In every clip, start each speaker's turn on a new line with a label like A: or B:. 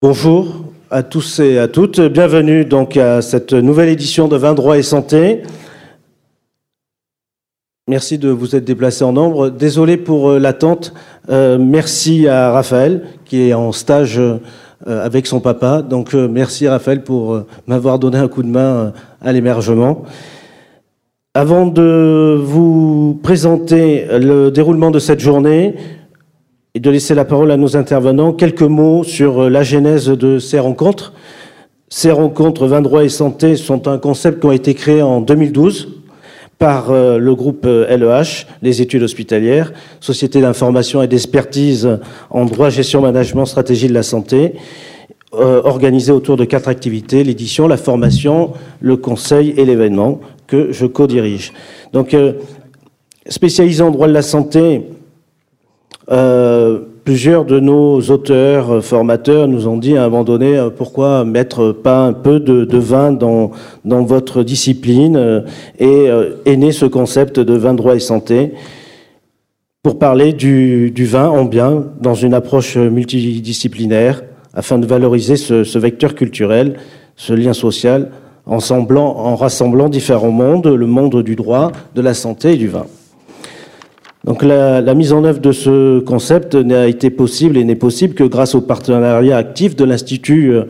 A: Bonjour à tous et à toutes. Bienvenue donc à cette nouvelle édition de Vin droit et santé. Merci de vous être déplacé en nombre. Désolé pour euh, l'attente. Euh, merci à Raphaël qui est en stage euh, avec son papa. Donc merci Raphaël pour m'avoir donné un coup de main à l'émergement. Avant de vous présenter le déroulement de cette journée, de laisser la parole à nos intervenants. Quelques mots sur euh, la genèse de ces rencontres. Ces rencontres Vin droit et santé sont un concept qui a été créé en 2012 par euh, le groupe LEH, euh, les études hospitalières, Société d'information et d'expertise en droit, gestion, management, stratégie de la santé, organisé autour de quatre activités, l'édition, la formation, le conseil et l'événement que je co-dirige. Donc, spécialisé en droit de la santé, euh, plusieurs de nos auteurs, euh, formateurs nous ont dit à un moment donné euh, pourquoi mettre pas un peu de, vin dans, votre discipline et est ce concept de vin droit et santé pour parler du, vin en bien dans une approche multidisciplinaire afin de valoriser ce, vecteur culturel, ce lien social en, en rassemblant différents mondes, le monde du droit, de la santé et du vin. Donc la, mise en œuvre de ce concept n'a été possible et n'est possible que grâce au partenariat actif de l'Institut euh,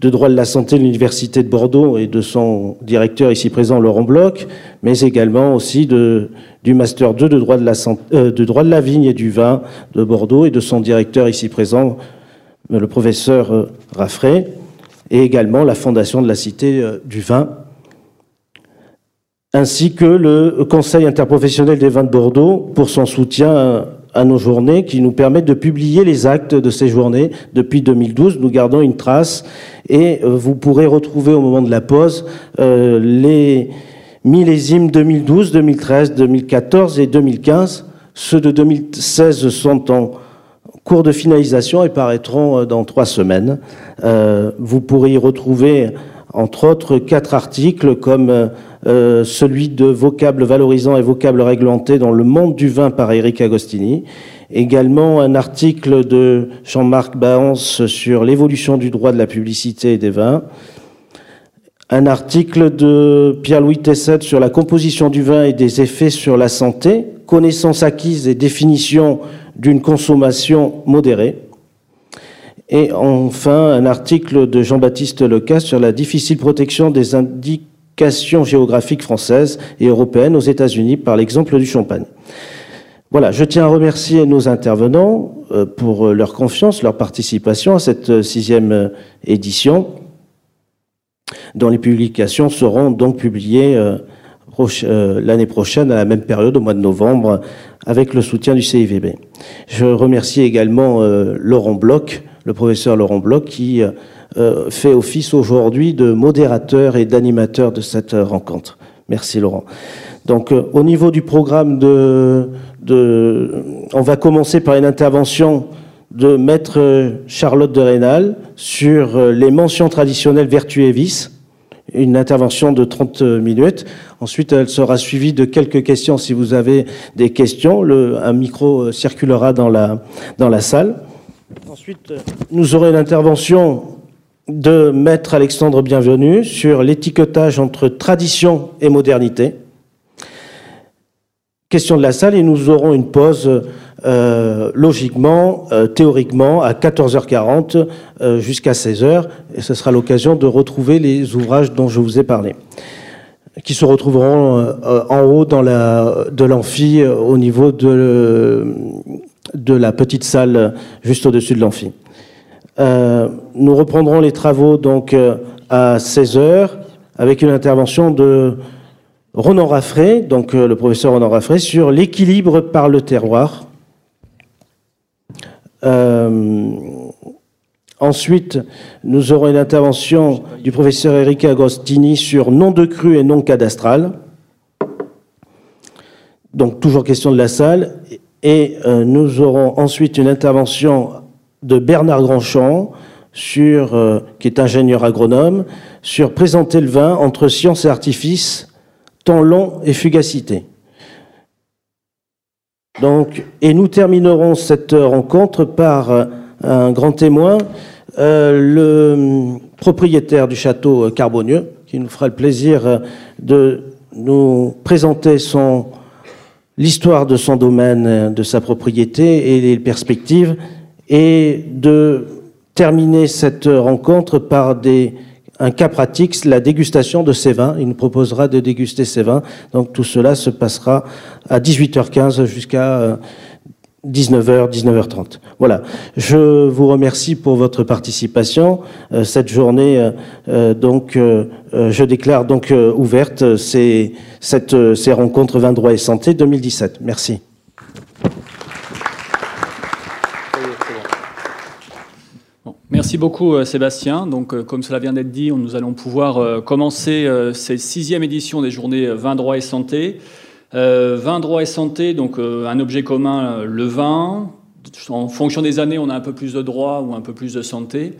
A: de droit de la santé de l'Université de Bordeaux et de son directeur ici présent Laurent Bloch, mais également aussi du Master 2 de droit de, la euh, de droit de la vigne et du vin de Bordeaux et de son directeur ici présent, le professeur euh, Raffray, et également la Fondation de la Cité du Vin ainsi que le Conseil interprofessionnel des vins de Bordeaux pour son soutien à nos journées qui nous permet de publier les actes de ces journées. Depuis 2012, nous gardons une trace et euh, vous pourrez retrouver au moment de la pause euh, les millésimes 2012, 2013, 2014 et 2015. Ceux de 2016 sont en cours de finalisation et paraîtront euh, dans trois semaines. vous pourrez y retrouver entre autres quatre articles comme celui de vocables valorisants et vocables réglementés dans le monde du vin par Eric Agostini. Également un article de Jean-Marc Baance sur l'évolution du droit de la publicité et des vins. Un article de Pierre-Louis Tesset sur la composition du vin et des effets sur la santé, connaissances acquises et définition d'une consommation modérée. Et enfin, un article de Jean-Baptiste Lecas sur la difficile protection des indices géographique française et européenne aux États-Unis par l'exemple du champagne. Voilà, je tiens à remercier nos intervenants euh, pour euh, leur confiance, leur participation à cette euh, sixième édition, dont les publications seront donc publiées l'année prochaine à la même période, au mois de novembre, avec le soutien du CIVB. Je remercie également Laurent Bloch, le professeur Laurent Bloch, qui euh, fait office aujourd'hui de modérateur et d'animateur de cette rencontre. Merci Laurent. Donc euh, au niveau du programme de, on va commencer par une intervention de maître Charlotte de Rénal sur euh, les mentions traditionnelles vertu et vices, une intervention de 30 minutes. Ensuite, elle sera suivie de quelques questions si vous avez des questions. Le, un micro circulera dans la, dans la salle. Ensuite, nous aurons une intervention de Maître Alexandre Bienvenu sur l'étiquetage entre tradition et modernité. Question de la salle et nous aurons une pause euh, logiquement, euh, théoriquement, à 14h40 euh, jusqu'à 16h. Et ce sera l'occasion de retrouver les ouvrages dont je vous ai parlé, qui se retrouveront en haut dans la, de l'amphi au niveau de, de la petite salle juste au-dessus de l'amphi. Euh, nous reprendrons les travaux donc euh, à 16 heures avec une intervention de Ronan Raffray, donc euh, le professeur Ronan Raffray, sur l'équilibre par le terroir. ensuite, nous aurons une intervention du professeur Eric Agostini sur nom de cru et nom cadastral. Donc toujours question de la salle. Et nous aurons ensuite une intervention de Bernard Grandchamp, euh, qui est ingénieur agronome, sur présenter le vin entre science et artifice, temps long et fugacité. Donc, et nous terminerons cette rencontre par euh, un grand témoin, le propriétaire du château Carbonieux, qui nous fera le plaisir de nous présenter l'histoire de son domaine, de sa propriété et les perspectives, et de terminer cette rencontre par un cas pratique, la dégustation de ces vins. Il nous proposera de déguster ces vins. Donc tout cela se passera à 18h15 jusqu'à 19h, euh, 19h30. Voilà. Je vous remercie pour votre participation. Euh, cette journée, euh, donc, je déclare donc ouverte ces, ces rencontres vins droit et santé 2017. Merci.
B: Merci beaucoup euh, Sébastien. Donc, euh, comme cela vient d'être dit, nous allons pouvoir euh, commencer cette sixième édition des journées vin droit et santé. vin droit et santé, donc un objet commun, le vin. En fonction des années, on a un peu plus de droit ou un peu plus de santé.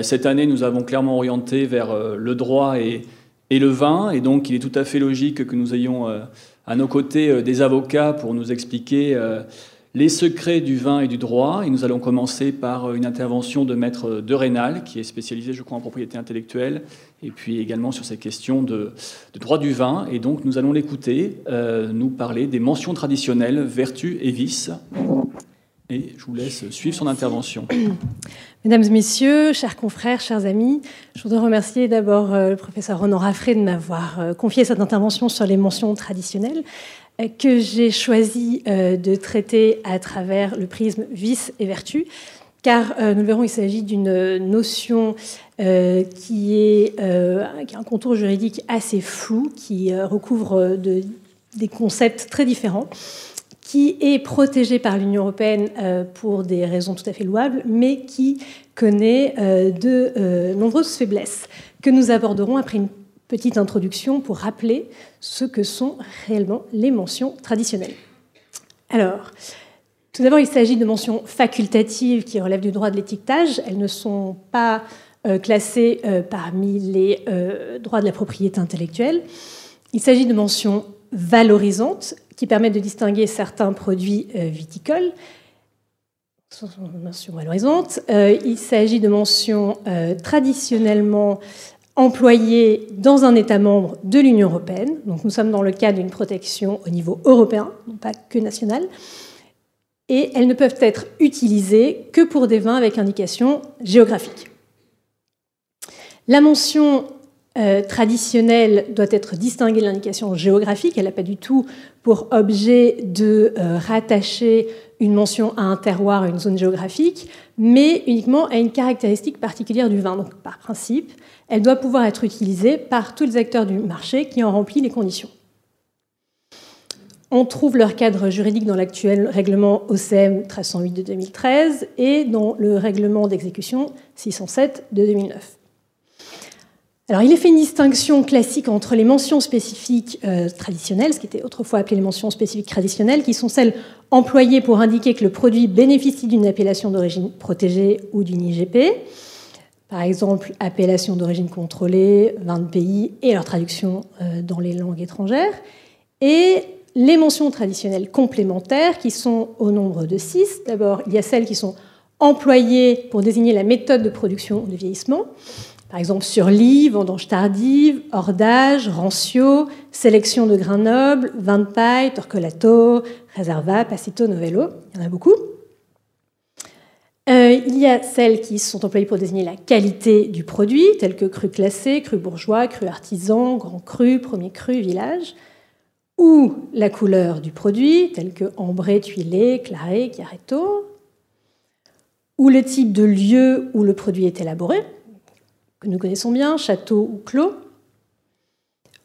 B: Cette année, nous avons clairement orienté vers le droit et, et le vin, et donc il est tout à fait logique que nous ayons à nos côtés des avocats pour nous expliquer les secrets du vin et du droit. Et nous allons commencer par une intervention de maître de Rénal, qui est spécialisé, je crois, en propriété intellectuelle, et puis également sur ces questions de, droit du vin. Et donc, nous allons l'écouter euh, nous parler des mentions traditionnelles, vertus et vices. Et je vous laisse suivre son intervention.
C: Mesdames et messieurs, chers confrères, chers amis, je voudrais remercier d'abord euh, le professeur Renan Raffray de m'avoir euh, confié cette intervention sur les mentions traditionnelles que j'ai choisi euh, de traiter à travers le prisme vice et vertu, car euh, nous le verrons, il s'agit d'une notion euh, qui, a un contour juridique assez flou, qui recouvre des concepts très différents, qui est protégé par l'Union européenne pour des raisons tout à fait louables, mais qui connaît de nombreuses faiblesses que nous aborderons après une petite introduction pour rappeler ce que sont réellement les mentions traditionnelles. Alors, tout d'abord, il s'agit de mentions facultatives qui relèvent du droit de l'étiquetage. Elles ne sont pas euh, classées euh, parmi les euh, droits de la propriété intellectuelle. Il s'agit de mentions valorisantes qui permettent de distinguer certains produits viticoles. Mentions valorisantes. il s'agit de mentions traditionnellement employées dans un État membre de l'Union européenne. Nous sommes dans le cadre d'une protection au niveau européen, non pas que national. Et elles ne peuvent être utilisées que pour des vins avec indication géographique. La mention euh, traditionnelle doit être distinguée de l'indication géographique. Elle n'a pas du tout pour objet de euh, rattacher une mention à un terroir, à une zone géographique, mais uniquement à une caractéristique particulière du vin. Donc, par principe, elle doit pouvoir être utilisée par tous les acteurs du marché qui ont rempli les conditions. On trouve leur cadre juridique dans l'actuel règlement OCM 1308 de 2013 et dans le règlement d'exécution 607 de 2009. Alors, il est fait une distinction classique entre les mentions spécifiques euh, traditionnelles, ce qui était autrefois appelé les mentions spécifiques traditionnelles, qui sont celles employées pour indiquer que le produit bénéficie d'une appellation d'origine protégée ou d'une IGP, par exemple appellation d'origine contrôlée, vin de pays et leur traduction euh, dans les langues étrangères, et les mentions traditionnelles complémentaires qui sont au nombre de six. D'abord, il y a celles qui sont employées pour désigner la méthode de production de vieillissement, par exemple surlis, vendange tardive, hordage, rancio, sélection de grains nobles, vin de paille, torcolato, reserva, passito, novello, il y en a beaucoup. Euh, il y a celles qui sont employées pour désigner la qualité du produit, telles que cru classé, cru bourgeois, cru artisan, grand cru, premier cru, village, ou la couleur du produit, telles que ambré, tuilé, claré, chiaretto, ou le type de lieu où le produit est élaboré, que nous connaissons bien, château ou clos,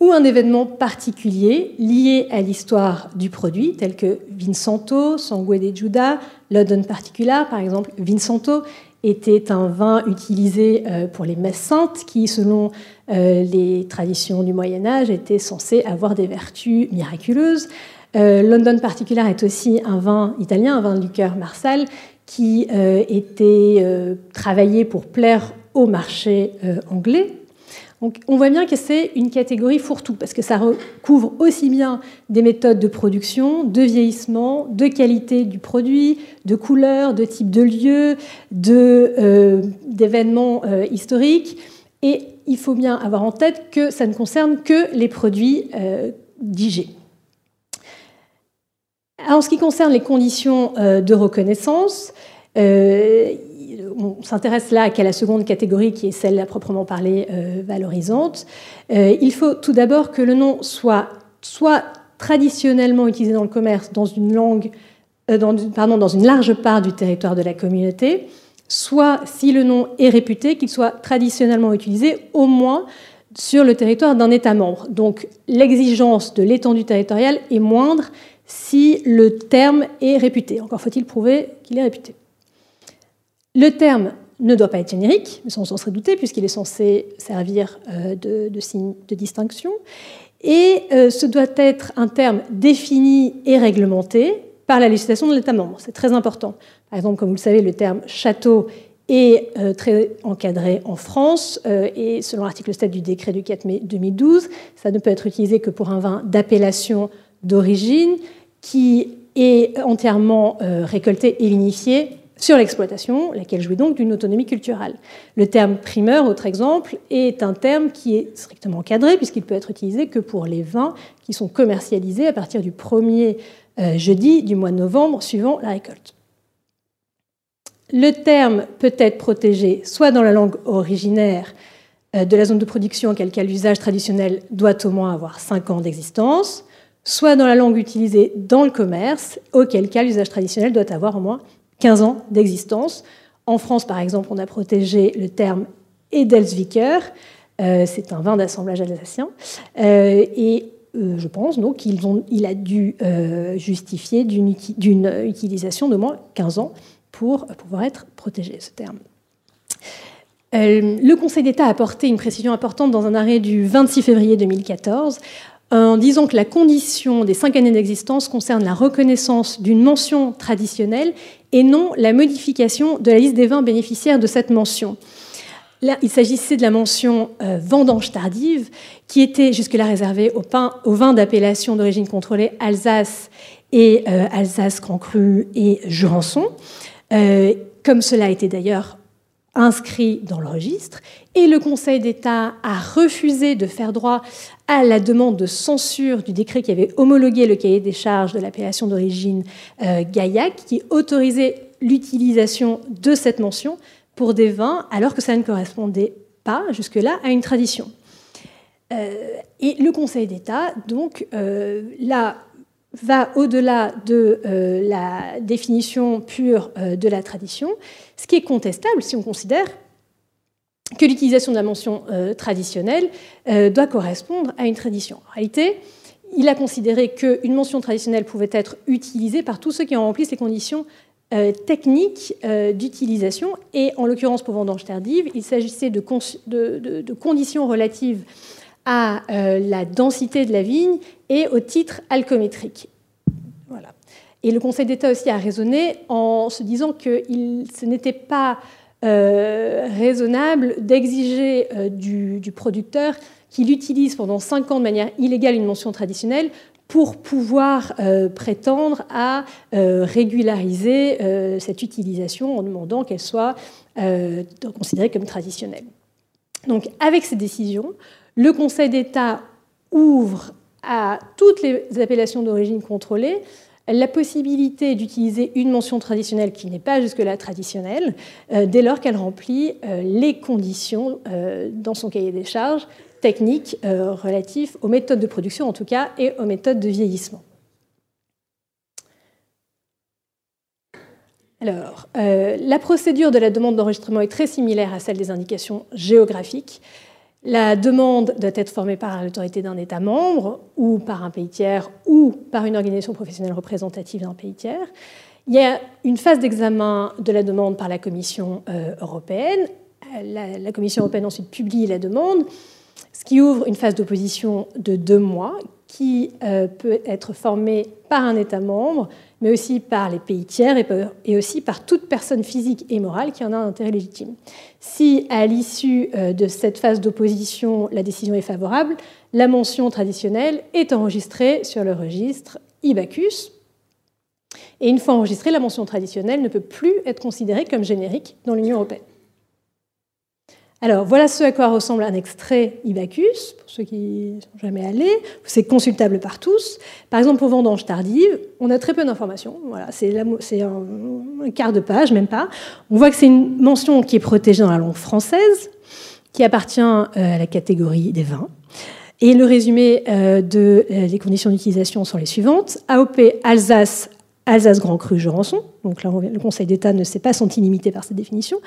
C: ou un événement particulier lié à l'histoire du produit, tel que Vinsanto, Sangue de Giuda, London Particular, par exemple. Vinsanto était un vin utilisé euh, pour les messes saintes qui, selon euh, les traditions du Moyen Âge, était censé avoir des vertus miraculeuses. Euh, London Particular est aussi un vin italien, un vin de liqueur marsal, qui était travaillé pour plaire au marché anglais Donc on voit bien que c'est une catégorie fourre-tout, parce que ça recouvre aussi bien des méthodes de production, de vieillissement, de qualité du produit, de couleur, de type de lieu, euh, d'événements euh, historiques. Et il faut bien avoir en tête que ça ne concerne que les produits euh, d'IG. En ce qui concerne les conditions de reconnaissance, on s'intéresse là qu'à la seconde catégorie qui est celle à proprement parler euh, valorisante. Euh, il faut tout d'abord que le nom soit soit traditionnellement utilisé dans le commerce dans une langue, euh, dans une large part du territoire de la communauté, soit si le nom est réputé, qu'il soit traditionnellement utilisé au moins sur le territoire d'un État membre. Donc l'exigence de l'étendue territoriale est moindre si le terme est réputé. Encore faut-il prouver qu'il est réputé. Le terme ne doit pas être générique, mais on s'en serait douté, puisqu'il est censé servir euh, de, signe de distinction. Et euh, ce doit être un terme défini et réglementé par la législation de l'État membre. C'est très important. Par exemple, comme vous le savez, le terme château est euh, très encadré en France et selon l'article 7 du décret du 4 mai 2012, ça ne peut être utilisé que pour un vin d'appellation d'origine qui est entièrement récolté et vinifié sur l'exploitation, laquelle jouit donc d'une autonomie culturelle. Le terme primeur, autre exemple, est un terme qui est strictement encadré puisqu'il peut être utilisé que pour les vins qui sont commercialisés à partir du premier euh, jeudi du mois de novembre suivant la récolte. Le terme peut être protégé soit dans la langue originaire euh, de la zone de production, auquel cas l'usage traditionnel doit au moins avoir 5 ans d'existence, soit dans la langue utilisée dans le commerce, auquel cas l'usage traditionnel doit avoir au moins 15 ans d'existence. En France, par exemple, on a protégé le terme Edelsviker, euh, c'est un vin d'assemblage alsacien, euh, et euh, je pense donc qu'il a dû justifier d'une utilisation de moins 15 ans pour pouvoir être protégé, ce terme. Le Conseil d'État a apporté une précision importante dans un arrêt du 26 février 2014 en disant que la condition des cinq années d'existence concerne la reconnaissance d'une mention traditionnelle et non la modification de la liste des vins bénéficiaires de cette mention. Là, il s'agissait de la mention euh, vendange tardive, qui était jusque-là réservée aux, vins d'appellation d'origine contrôlée Alsace et euh, Alsace Grand Cru et Jurançon, euh, comme cela été d'ailleurs inscrit dans le registre. Et le Conseil d'État a refusé de faire droit à la demande de censure du décret qui avait homologué le cahier des charges de l'appellation d'origine euh, Gaillac, qui autorisait l'utilisation de cette mention pour des vins, alors que ça ne correspondait pas jusque-là à une tradition. Euh, et le Conseil d'État, donc, euh, là, va au-delà de la définition pure de la tradition, ce qui est contestable si on considère que l'utilisation de la mention euh, traditionnelle euh, doit correspondre à une tradition. En réalité, il a considéré qu'une mention traditionnelle pouvait être utilisée par tous ceux qui ont rempli ces conditions euh, techniques d'utilisation, et en l'occurrence pour vendange tardive, il s'agissait de, de, conditions relatives à la densité de la vigne et au titre alcométrique. Voilà. Et le Conseil d'État aussi a raisonné en se disant que ce n'était pas euh, raisonnable d'exiger euh, du, producteur qu'il utilise pendant cinq ans de manière illégale une mention traditionnelle pour pouvoir euh, prétendre à régulariser cette utilisation en demandant qu'elle soit considérée comme traditionnelle. Donc avec ces décisions, le Conseil d'État ouvre à toutes les appellations d'origine contrôlée la possibilité d'utiliser une mention traditionnelle qui n'est pas jusque-là traditionnelle, euh, dès lors qu'elle remplit euh, les conditions euh, dans son cahier des charges techniques relatifs aux méthodes de production en tout cas et aux méthodes de vieillissement. Alors, la procédure de la demande d'enregistrement est très similaire à celle des indications géographiques. La demande doit être formée par l'autorité d'un État membre ou par un pays tiers ou par une organisation professionnelle représentative d'un pays tiers. Il y a une phase d'examen de la demande par la Commission euh, européenne. La, Commission européenne ensuite publie la demande, ce qui ouvre une phase d'opposition de deux mois qui peut être formé par un État membre, mais aussi par les pays tiers et aussi par toute personne physique et morale qui en a un intérêt légitime. Si à l'issue de cette phase d'opposition, la décision est favorable, la mention traditionnelle est enregistrée sur le registre IBACUS. Et une fois enregistrée, la mention traditionnelle ne peut plus être considérée comme générique dans l'Union européenne. Alors, voilà ce à quoi ressemble un extrait IBACUS, pour ceux qui ne sont jamais allés. C'est consultable par tous. Par exemple, pour vendange tardive, on a très peu d'informations. Voilà, c'est un, quart de page, même pas. On voit que c'est une mention qui est protégée dans la langue française, qui appartient euh, à la catégorie des vins. Et le résumé euh, de, euh, des conditions d'utilisation sont les suivantes. AOP Alsace, Alsace Grand Cru Jurançon. Donc là, le Conseil d'État ne s'est pas senti limité par cette définition.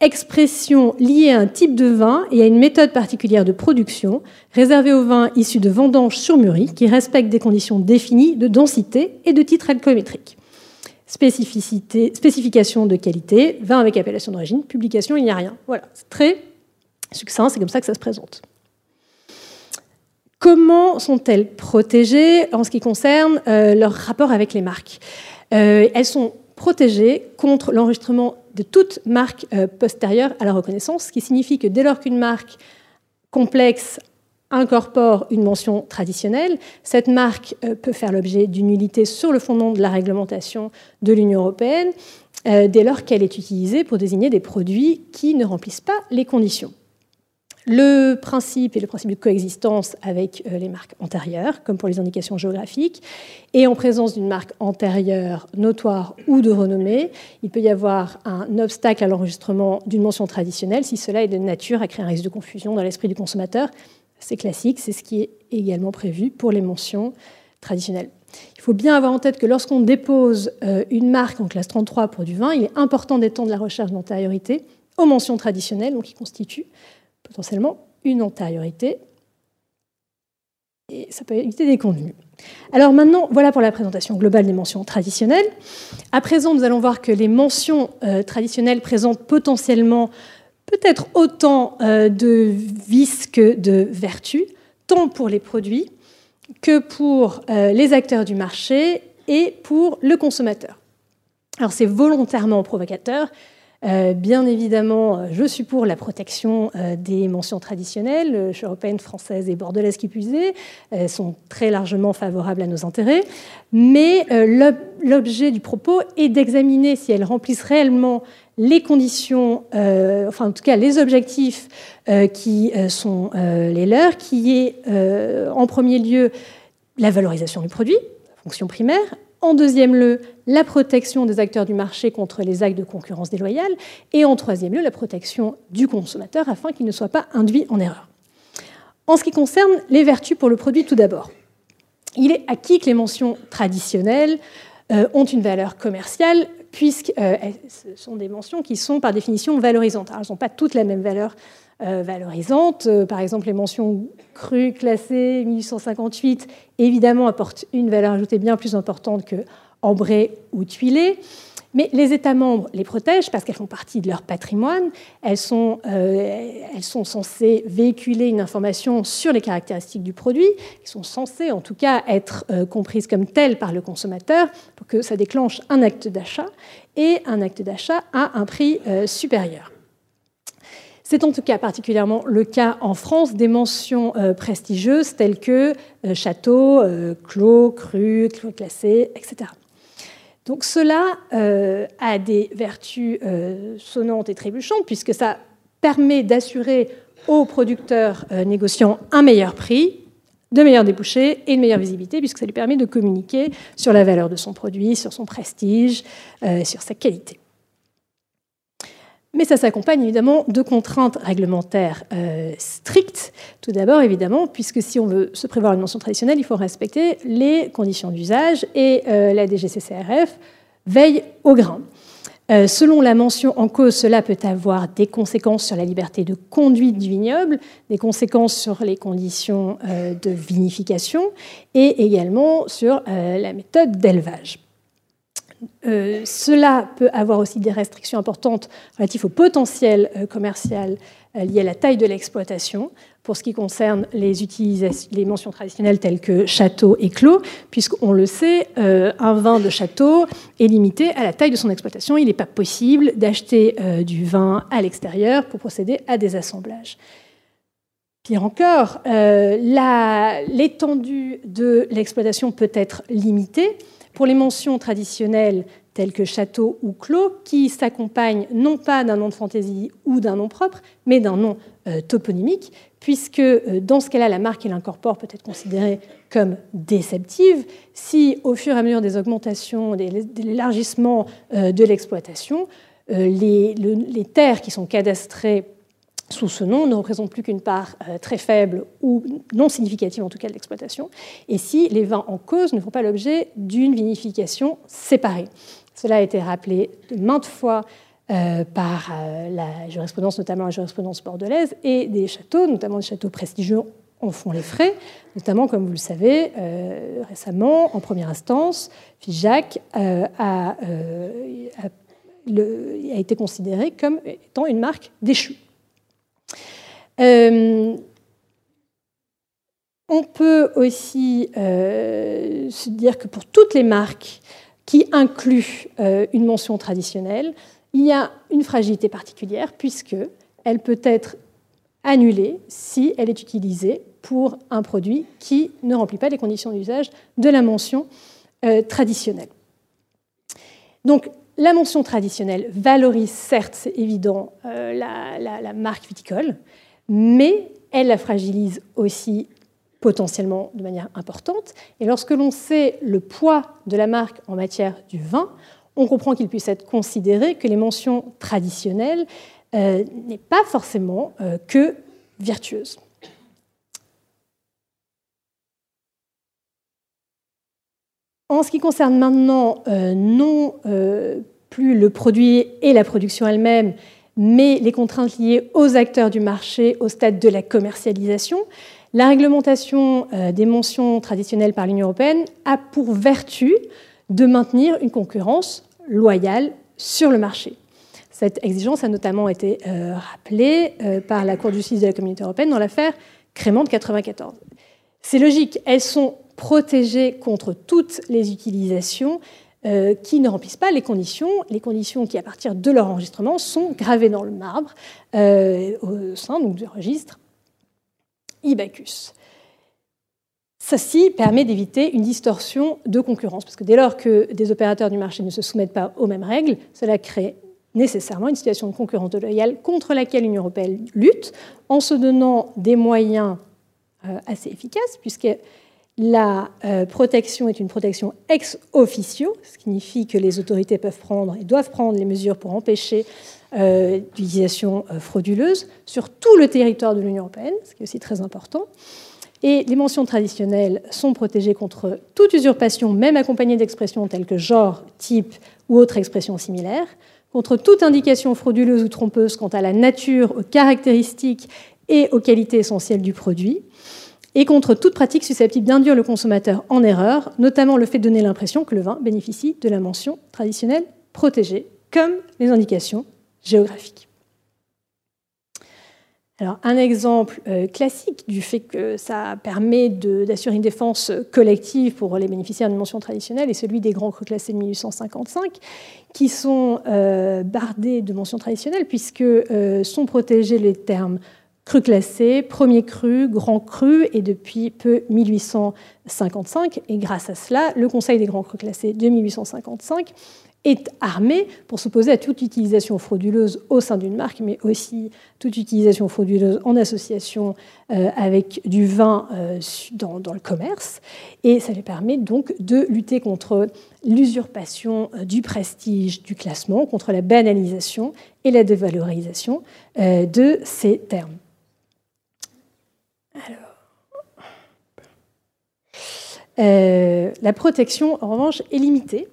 C: Expression liée à un type de vin et à une méthode particulière de production, réservée aux vins issus de vendanges sur qui respectent des conditions définies de densité et de titre alcoométrique. Spécificité, spécification de qualité, vin avec appellation d'origine, publication, il n'y a rien. Voilà, c'est très succinct, c'est comme ça que ça se présente. Comment sont-elles protégées en ce qui concerne euh, leur rapport avec les marques? Euh, Elles sont protégées contre l'enregistrement de toute marque euh, postérieure à la reconnaissance, ce qui signifie que dès lors qu'une marque complexe incorpore une mention traditionnelle, cette marque peut faire l'objet d'une nullité sur le fondement de la réglementation de l'Union européenne, dès lors qu'elle est utilisée pour désigner des produits qui ne remplissent pas les conditions. Le principe est le principe de coexistence avec euh, les marques antérieures, comme pour les indications géographiques. Et en présence d'une marque antérieure notoire ou de renommée, il peut y avoir un obstacle à l'enregistrement d'une mention traditionnelle si cela est de nature à créer un risque de confusion dans l'esprit du consommateur. C'est classique, c'est ce qui est également prévu pour les mentions traditionnelles. Il faut bien avoir en tête que lorsqu'on dépose euh, une marque en classe 33 pour du vin, il est important d'étendre la recherche d'antériorité aux mentions traditionnelles, donc qui constituent potentiellement une antériorité. Et ça peut éviter des contenus. Alors maintenant, voilà pour la présentation globale des mentions traditionnelles. À présent, nous allons voir que les mentions euh, traditionnelles présentent potentiellement peut-être autant euh, de vices que de vertus, tant pour les produits que pour euh, les acteurs du marché et pour le consommateur. Alors c'est volontairement provocateur, bien évidemment, euh, je suis pour la protection euh, des mentions traditionnelles, européennes, françaises et bordelaises qui puisaient. Elles sont très largement favorables à nos intérêts. Mais l'objet du propos est d'examiner si elles remplissent réellement les conditions, enfin en tout cas les objectifs qui sont les leurs, qui est en premier lieu la valorisation du produit, fonction primaire, en deuxième lieu, la protection des acteurs du marché contre les actes de concurrence déloyale. Et en troisième lieu, la protection du consommateur afin qu'il ne soit pas induit en erreur. En ce qui concerne les vertus pour le produit, tout d'abord, il est acquis que les mentions traditionnelles euh, ont une valeur commerciale puisque euh, ce sont des mentions qui sont par définition valorisantes. elles n'ont pas toutes la même valeur euh, valorisante. par exemple, les mentions cru classé 1858, évidemment, apporte une valeur ajoutée bien plus importante que ambré ou tuilé. Mais les États membres les protègent parce qu'elles font partie de leur patrimoine. Elles sont, euh, elles censées véhiculer une information sur les caractéristiques du produit, qui sont censées en tout cas être euh, comprises comme telles par le consommateur pour que ça déclenche un acte d'achat et un acte d'achat à un prix euh, supérieur. C'est en tout cas particulièrement le cas en France des mentions euh, prestigieuses telles que euh, château, euh, clos, cru, clos classé, etc. Donc cela a des vertus sonnantes et trébuchantes puisque ça permet d'assurer aux producteurs négociants un meilleur prix, de meilleurs débouchés et une meilleure visibilité, puisque ça lui permet de communiquer sur la valeur de son produit, sur son prestige, sur sa qualité. Mais ça s'accompagne évidemment de contraintes réglementaires euh, strictes. Tout d'abord, évidemment, puisque si on veut se prévoir une mention traditionnelle, il faut respecter les conditions d'usage et euh, la DGCCRF veille au grain. Euh, selon la mention en cause, cela peut avoir des conséquences sur la liberté de conduite du vignoble, des conséquences sur les conditions de vinification et également sur la méthode d'élevage. Euh, cela peut avoir aussi des restrictions importantes relatives au potentiel euh, commercial liées à la taille de l'exploitation pour ce qui concerne les, les mentions traditionnelles telles que château et clos, puisqu'on le sait, un vin de château est limité à la taille de son exploitation. Il n'est pas possible d'acheter du vin à l'extérieur pour procéder à des assemblages. Pire encore, euh, l'étendue de l'exploitation peut être limitée pour les mentions traditionnelles telles que château ou clos, qui s'accompagnent non pas d'un nom de fantaisie ou d'un nom propre, mais d'un nom euh, toponymique, puisque euh, dans ce cas-là, la marque qu'il incorpore peut être considérée comme déceptive. Si, au fur et à mesure des augmentations, de l'élargissement de l'exploitation, les terres qui sont cadastrées sous ce nom ne représente plus qu'une part euh, très faible ou non significative en tout cas de l'exploitation, et si les vins en cause ne font pas l'objet d'une vinification séparée. Cela a été rappelé de maintes fois euh, par euh, la jurisprudence, notamment la jurisprudence bordelaise, et des châteaux, notamment des châteaux prestigieux, en font les frais, notamment, comme vous le savez, récemment, en première instance, Figeac a, été considéré comme étant une marque déchue. Euh, on peut aussi euh, se dire que pour toutes les marques qui incluent euh, une mention traditionnelle, il y a une fragilité particulière puisque elle peut être annulée si elle est utilisée pour un produit qui ne remplit pas les conditions d'usage de la mention traditionnelle. Donc, la mention traditionnelle valorise certes, c'est évident, la, marque viticole, mais elle la fragilise aussi potentiellement de manière importante. Et lorsque l'on sait le poids de la marque en matière du vin, on comprend qu'il puisse être considéré que les mentions traditionnelles euh, n'est pas forcément euh, que vertueuses. En ce qui concerne maintenant euh, non plus le produit et la production elle-même, mais les contraintes liées aux acteurs du marché au stade de la commercialisation. La réglementation euh, des mentions traditionnelles par l'Union européenne a pour vertu de maintenir une concurrence loyale sur le marché. Cette exigence a notamment été euh, rappelée euh, par la Cour de justice de la Communauté européenne dans l'affaire Crément de 1994. C'est logique, elles sont protégées contre toutes les utilisations euh, qui ne remplissent pas les conditions, les conditions qui, à partir de leur enregistrement, sont gravées dans le marbre euh, au sein donc, du registre IBACUS. Ceci permet d'éviter une distorsion de concurrence, parce que dès lors que des opérateurs du marché ne se soumettent pas aux mêmes règles, cela crée nécessairement une situation de concurrence déloyale contre laquelle l'Union européenne lutte en se donnant des moyens euh, assez efficaces, puisque la euh, protection est une protection ex officio, ce qui signifie que les autorités peuvent prendre et doivent prendre les mesures pour empêcher euh, l'utilisation euh, frauduleuse sur tout le territoire de l'Union européenne, ce qui est aussi très important. Et les mentions traditionnelles sont protégées contre toute usurpation, même accompagnée d'expressions telles que genre, type ou autre expression similaire, contre toute indication frauduleuse ou trompeuse quant à la nature, aux caractéristiques et aux qualités essentielles du produit, et contre toute pratique susceptible d'induire le consommateur en erreur, notamment le fait de donner l'impression que le vin bénéficie de la mention traditionnelle protégée, comme les indications géographiques. Alors, un exemple euh, classique du fait que ça permet d'assurer une défense collective pour les bénéficiaires d'une mention traditionnelle est celui des grands crus classés de 1855, qui sont euh, bardés de mentions traditionnelles puisque euh, sont protégés les termes cru classé, premier cru, grand cru, et depuis peu 1855. Et grâce à cela, le Conseil des grands crus classés de 1855 est armé pour s'opposer à toute utilisation frauduleuse au sein d'une marque, mais aussi toute utilisation frauduleuse en association euh, avec du vin euh, dans, le commerce. Et ça lui permet donc de lutter contre l'usurpation euh, du prestige du classement, contre la banalisation et la dévalorisation de ces termes. Euh, la protection, en revanche, est limitée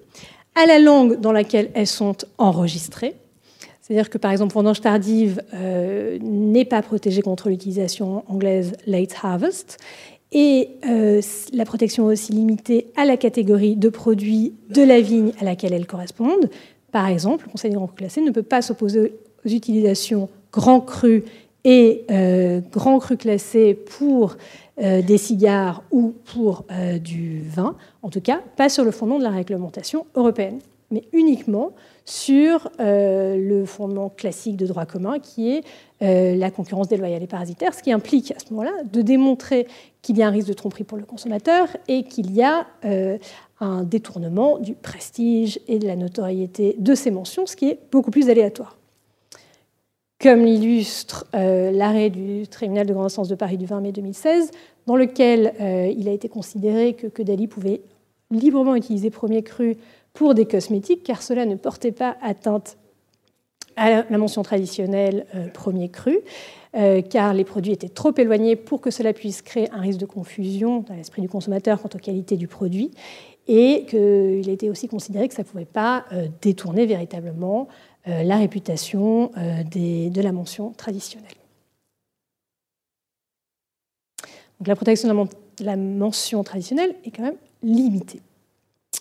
C: à la langue dans laquelle elles sont enregistrées. C'est-à-dire que, par exemple, vendange tardive euh, n'est pas protégée contre l'utilisation anglaise late harvest. Et euh, la protection est aussi limitée à la catégorie de produits de la vigne à laquelle elles correspondent. Par exemple, le Conseil des grands classés ne peut pas s'opposer aux utilisations grand cru et grand cru classé pour des cigares ou pour du vin, en tout cas pas sur le fondement de la réglementation européenne, mais uniquement sur le fondement classique de droit commun qui est la concurrence déloyale et parasitaire, ce qui implique à ce moment-là de démontrer qu'il y a un risque de tromperie pour le consommateur et qu'il y a un détournement du prestige et de la notoriété de ces mentions, ce qui est beaucoup plus aléatoire. Comme l'illustre euh, l'arrêt du tribunal de grande instance de Paris du 20 mai 2016, dans lequel euh, il a été considéré que, que Dali pouvait librement utiliser premier cru pour des cosmétiques, car cela ne portait pas atteinte à la mention traditionnelle euh, premier cru, car les produits étaient trop éloignés pour que cela puisse créer un risque de confusion dans l'esprit du consommateur quant aux qualités du produit, et qu'il était aussi considéré que ça ne pouvait pas euh, détourner véritablement euh, la réputation euh, de la mention traditionnelle. Donc la protection de la mention traditionnelle est quand même limitée.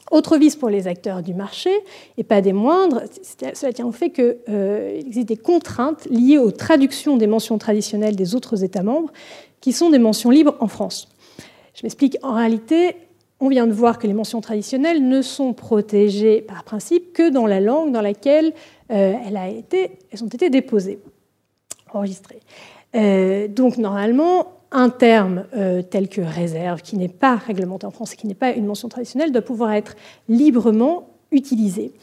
C: Autre vice pour les acteurs du marché, et pas des moindres, cela tient au fait qu'il existe des contraintes liées aux traductions des mentions traditionnelles des autres États membres, qui sont des mentions libres en France. Je m'explique, en réalité, on vient de voir que les mentions traditionnelles ne sont protégées par principe que dans la langue dans laquelle euh, elles, ont été déposées, enregistrées. Euh, donc normalement, un terme euh, tel que réserve, qui n'est pas réglementé en France et qui n'est pas une mention traditionnelle, doit pouvoir être librement utilisé.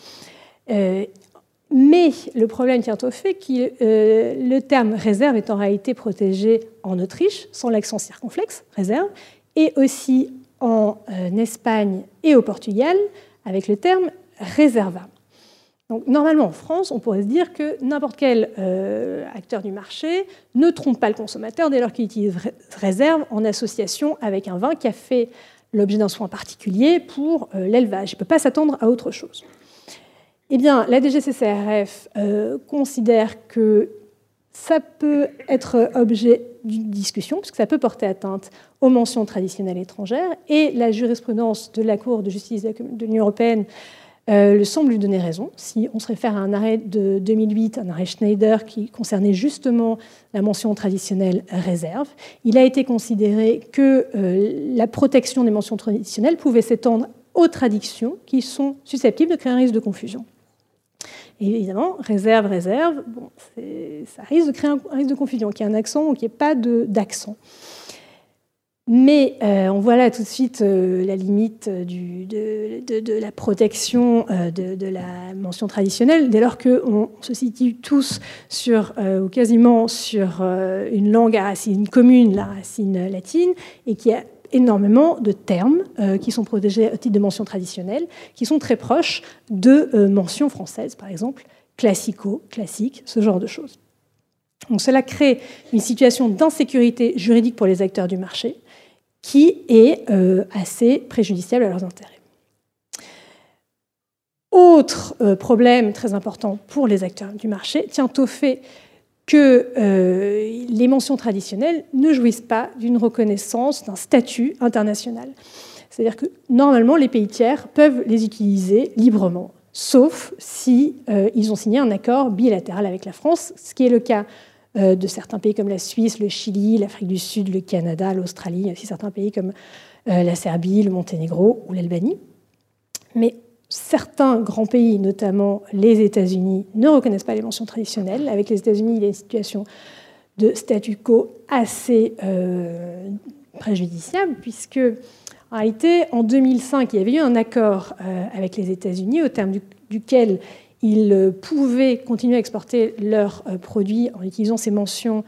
C: mais le problème tient au fait que le terme réserve est en réalité protégé en Autriche, sans l'accent circonflexe, réserve, et aussi en euh, Espagne et au Portugal avec le terme réserva. Donc, normalement, en France, on pourrait se dire que n'importe quel euh, acteur du marché ne trompe pas le consommateur dès lors qu'il utilise réserve en association avec un vin qui a fait l'objet d'un soin particulier pour euh, l'élevage. Il ne peut pas s'attendre à autre chose. Eh bien, la DGCCRF considère que ça peut être objet d'une discussion, puisque ça peut porter atteinte aux mentions traditionnelles étrangères, et la jurisprudence de la Cour de justice de l'Union européenne euh, le semble lui donner raison. Si on se réfère à un arrêt de 2008, un arrêt Schneider qui concernait justement la mention traditionnelle réserve, il a été considéré que euh, la protection des mentions traditionnelles pouvait s'étendre aux traductions qui sont susceptibles de créer un risque de confusion. Évidemment, réserve, réserve, bon, ça risque de créer un, risque de confusion, qu'il y ait un accent ou qu'il n'y ait pas d'accent. Mais euh, on voit là tout de suite euh, la limite du, de, la protection euh, de, la mention traditionnelle, dès lors qu'on se situe tous ou quasiment sur une langue à racine commune, la racine latine, et qui a énormément de termes euh, qui sont protégés au titre de mentions traditionnelles, qui sont très proches de euh, mentions françaises, par exemple, classico, classique, ce genre de choses. Donc cela crée une situation d'insécurité juridique pour les acteurs du marché qui est euh, assez préjudiciable à leurs intérêts. Autre problème très important pour les acteurs du marché tient au fait que euh, les mentions traditionnelles ne jouissent pas d'une reconnaissance, d'un statut international. C'est-à-dire que normalement, les pays tiers peuvent les utiliser librement, sauf si euh, ont signé un accord bilatéral avec la France, ce qui est le cas euh, de certains pays comme la Suisse, le Chili, l'Afrique du Sud, le Canada, l'Australie, aussi certains pays comme la Serbie, le Monténégro ou l'Albanie. Mais certains grands pays, notamment les États-Unis, ne reconnaissent pas les mentions traditionnelles. Avec les États-Unis, il y a une situation de statu quo assez euh, préjudiciable, puisque en réalité, en 2005, il y avait eu un accord euh, avec les États-Unis au terme duquel ils pouvaient continuer à exporter leurs euh, produits en utilisant ces mentions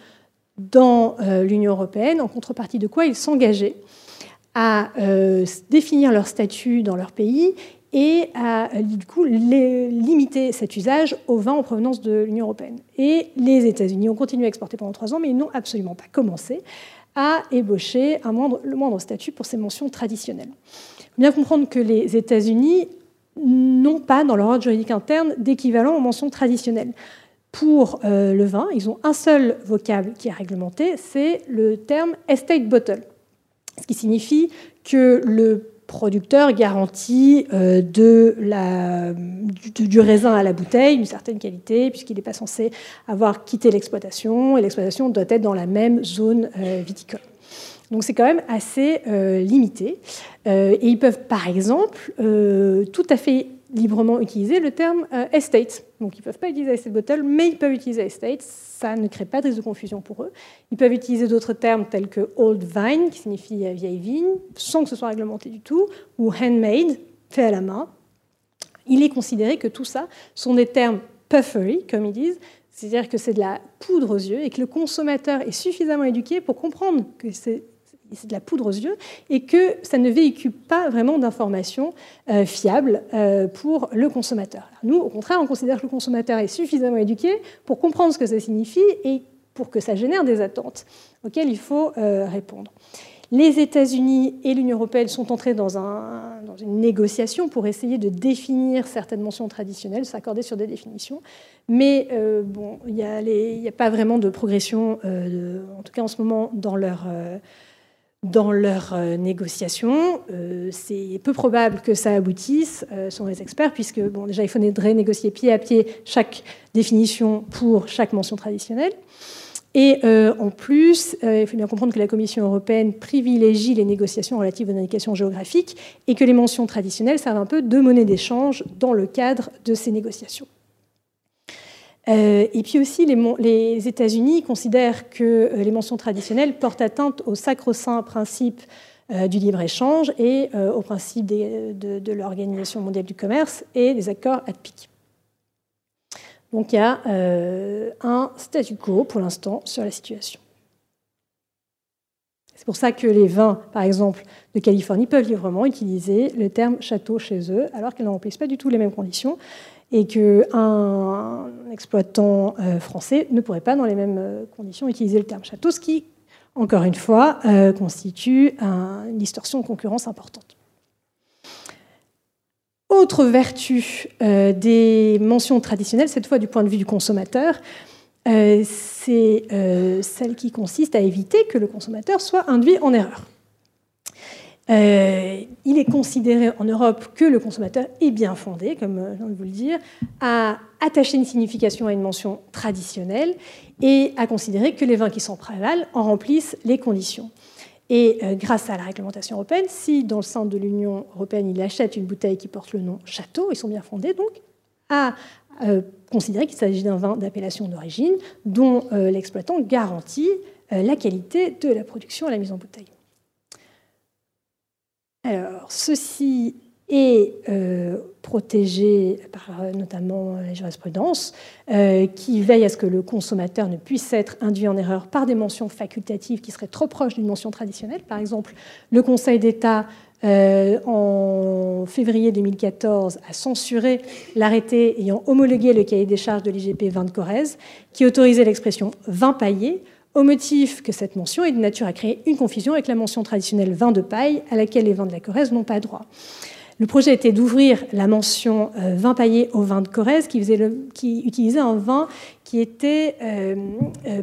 C: dans l'Union européenne, en contrepartie de quoi ils s'engageaient à définir leur statut dans leur pays et a du coup limité cet usage aux vins en provenance de l'Union européenne. Et les États-Unis ont continué à exporter pendant trois ans, mais ils n'ont absolument pas commencé à ébaucher un moindre, le moindre statut pour ces mentions traditionnelles. Il faut bien comprendre que les États-Unis n'ont pas dans leur ordre juridique interne d'équivalent aux mentions traditionnelles. Pour euh, le vin, ils ont un seul vocable qui est réglementé, c'est le terme estate bottle, ce qui signifie que le producteur garantit euh, de la, du, raisin à la bouteille d'une certaine qualité, puisqu'il n'est pas censé avoir quitté l'exploitation, et l'exploitation doit être dans la même zone euh, viticole. Donc c'est quand même assez euh, limité. et ils peuvent, par exemple, tout à fait librement utiliser le terme estate. Donc ils ne peuvent pas utiliser estate bottle, mais ils peuvent utiliser estate ça ne crée pas de risque de confusion pour eux. Ils peuvent utiliser d'autres termes tels que old vine, qui signifie euh, vieille vigne, sans que ce soit réglementé du tout, ou handmade, fait à la main. Il est considéré que tout ça sont des termes puffery, comme ils disent, c'est-à-dire que c'est de la poudre aux yeux et que le consommateur est suffisamment éduqué pour comprendre que c'est de la poudre aux yeux et que ça ne véhicule pas vraiment d'informations euh, fiables euh, pour le consommateur. Nous, au contraire, on considère que le consommateur est suffisamment éduqué pour comprendre ce que ça signifie et pour que ça génère des attentes auxquelles il faut euh, répondre. Les États-Unis et l'Union européenne sont entrés dans, un, dans, une négociation pour essayer de définir certaines mentions traditionnelles, s'accorder sur des définitions. Mais bon, il n'y a, pas vraiment de progression, en tout cas en ce moment, dans leur dans leurs euh, négociations. Euh, c'est peu probable que ça aboutisse, euh, selon les experts, puisque bon, déjà il faudrait négocier pied à pied chaque définition pour chaque mention traditionnelle. Et en plus, il faut bien comprendre que la Commission européenne privilégie les négociations relatives aux indications géographiques et que les mentions traditionnelles servent un peu de monnaie d'échange dans le cadre de ces négociations. Euh, et puis aussi, les, États-Unis considèrent que euh, les mentions traditionnelles portent atteinte au sacro-saint principe euh, du libre-échange et au principe de, l'Organisation mondiale du commerce et des accords ADPIC. Donc il y a un statu quo pour l'instant sur la situation. C'est pour ça que les vins, par exemple, de Californie peuvent librement utiliser le terme château chez eux, alors qu'ils ne remplissent pas du tout les mêmes conditions et qu'un exploitant euh, français ne pourrait pas, dans les mêmes euh, conditions, utiliser le terme château, ce qui, encore une fois, euh, constitue une distorsion de concurrence importante. Autre vertu des mentions traditionnelles, cette fois du point de vue du consommateur, c'est celle qui consiste à éviter que le consommateur soit induit en erreur. Euh, il est considéré en Europe que le consommateur est bien fondé, comme euh, je viens de vous le dire, à attacher une signification à une mention traditionnelle et à considérer que les vins qui sont prévalent en remplissent les conditions. Et euh, grâce à la réglementation européenne, si dans le sein de l'Union européenne il achète une bouteille qui porte le nom Château, ils sont bien fondés donc à considérer qu'il s'agit d'un vin d'appellation d'origine dont l'exploitant garantit la qualité de la production à la mise en bouteille. Alors, ceci est euh, protégé par euh, notamment la jurisprudence, euh, qui veille à ce que le consommateur ne puisse être induit en erreur par des mentions facultatives qui seraient trop proches d'une mention traditionnelle. Par exemple, le Conseil d'État, en février 2014, a censuré l'arrêté ayant homologué le cahier des charges de l'IGP 20 de Corrèze, qui autorisait l'expression vin paillé au motif que cette mention est de nature à créer une confusion avec la mention traditionnelle vin de paille, à laquelle les vins de la Corrèze n'ont pas droit. Le projet était d'ouvrir la mention euh, vin paillé au vin de Corrèze, qui, utilisait un vin qui était euh, euh.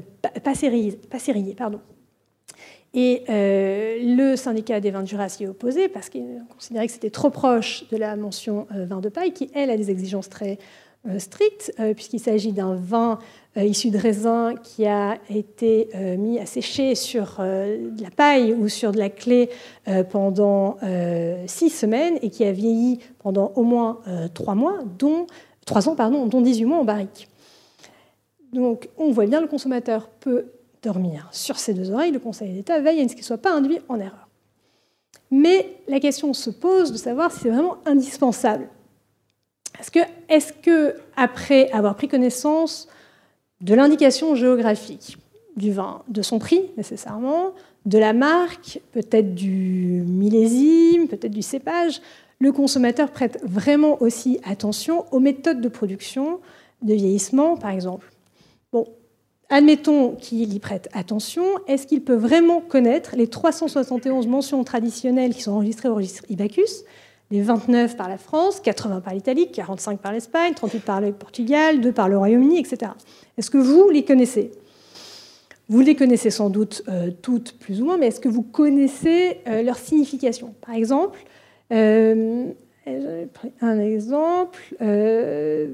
C: Et euh, le syndicat des vins de Jura s'y est opposé parce qu'il considérait que c'était trop proche de la mention vin de paille, qui, elle, a des exigences très strictes, puisqu'il s'agit d'un vin euh, issu de raisin qui a été euh, mis à sécher sur euh, de la paille ou sur de la clé pendant six semaines et qui a vieilli pendant au moins trois mois, dont trois ans, dont 18 mois en barrique. Donc, on voit bien le consommateur peut dormir sur ses deux oreilles. Le Conseil d'État veille à ce qu'il ne soit pas induit en erreur. Mais la question se pose de savoir si c'est vraiment indispensable. Est-ce que, après avoir pris connaissance de l'indication géographique du vin, de son prix nécessairement, de la marque, peut-être du millésime, peut-être du cépage, le consommateur prête vraiment aussi attention aux méthodes de production, de vieillissement par exemple? Bon, admettons qu'il y prête attention, est-ce qu'il peut vraiment connaître les 371 mentions traditionnelles qui sont enregistrées au registre Ibacus les 29 par la France, 80 par l'Italie, 45 par l'Espagne, 38 par le Portugal, 2 par le Royaume-Uni, etc. Est-ce que vous les connaissez? Vous les connaissez sans doute euh, toutes plus ou moins, mais est-ce que vous connaissez euh, leur signification? Par exemple, Euh, un exemple. Euh,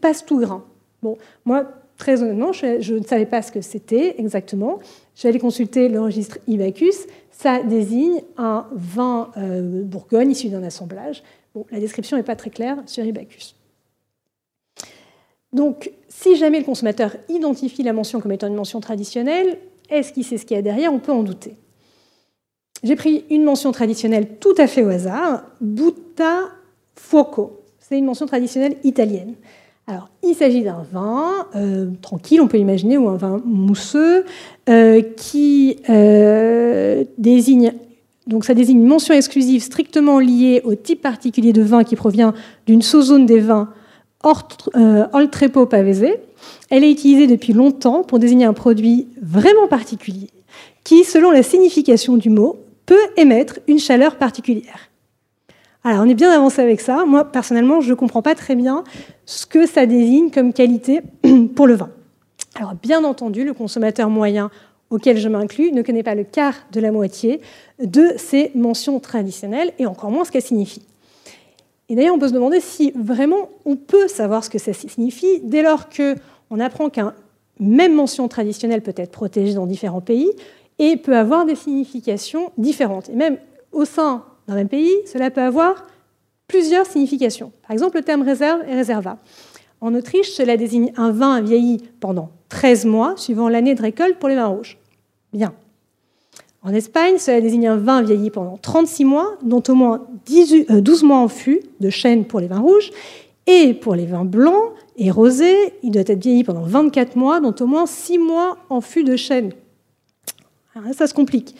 C: passe tout grain. Bon, moi, très honnêtement, je, ne savais pas ce que c'était exactement. J'allais consulter le registre Ibacus. Ça désigne un vin euh, Bourgogne issu d'un assemblage. La description n'est pas très claire sur Ibacus. Donc, si jamais le consommateur identifie la mention comme étant une mention traditionnelle, est-ce qu'il sait ce qu'il y a derrière? On peut en douter. J'ai pris une mention traditionnelle tout à fait au hasard, Butta Fuoco. C'est une mention traditionnelle italienne. Alors, il s'agit d'un vin euh, tranquille, on peut imaginer, ou un vin mousseux, qui euh, désigne donc ça désigne une mention exclusive strictement liée au type particulier de vin qui provient d'une sous-zone des vins Oltrepo Pavese. Elle est utilisée depuis longtemps pour désigner un produit vraiment particulier qui, selon la signification du mot, peut émettre une chaleur particulière. Alors, on est bien avancé avec ça. Moi, personnellement, je ne comprends pas très bien ce que ça désigne comme qualité pour le vin. Alors, bien entendu, le consommateur moyen auquel je m'inclus ne connaît pas le quart de la moitié de ces mentions traditionnelles et encore moins ce qu'elles signifient. Et d'ailleurs, on peut se demander si vraiment on peut savoir ce que ça signifie dès lors qu'on apprend qu'une même mention traditionnelle peut être protégée dans différents pays et peut avoir des significations différentes. Et même au sein d'un même pays, cela peut avoir plusieurs significations. Par exemple, le terme réserve et réserva. En Autriche, cela désigne un vin vieilli pendant 13 mois, suivant l'année de récolte pour les vins rouges. Bien. En Espagne, cela désigne un vin vieilli pendant 36 mois, dont au moins 12 euh, mois en fût de chêne pour les vins rouges, et pour les vins blancs et rosés, il doit être vieilli pendant 24 mois, dont au moins 6 mois en fût de chêne. Ça se complique.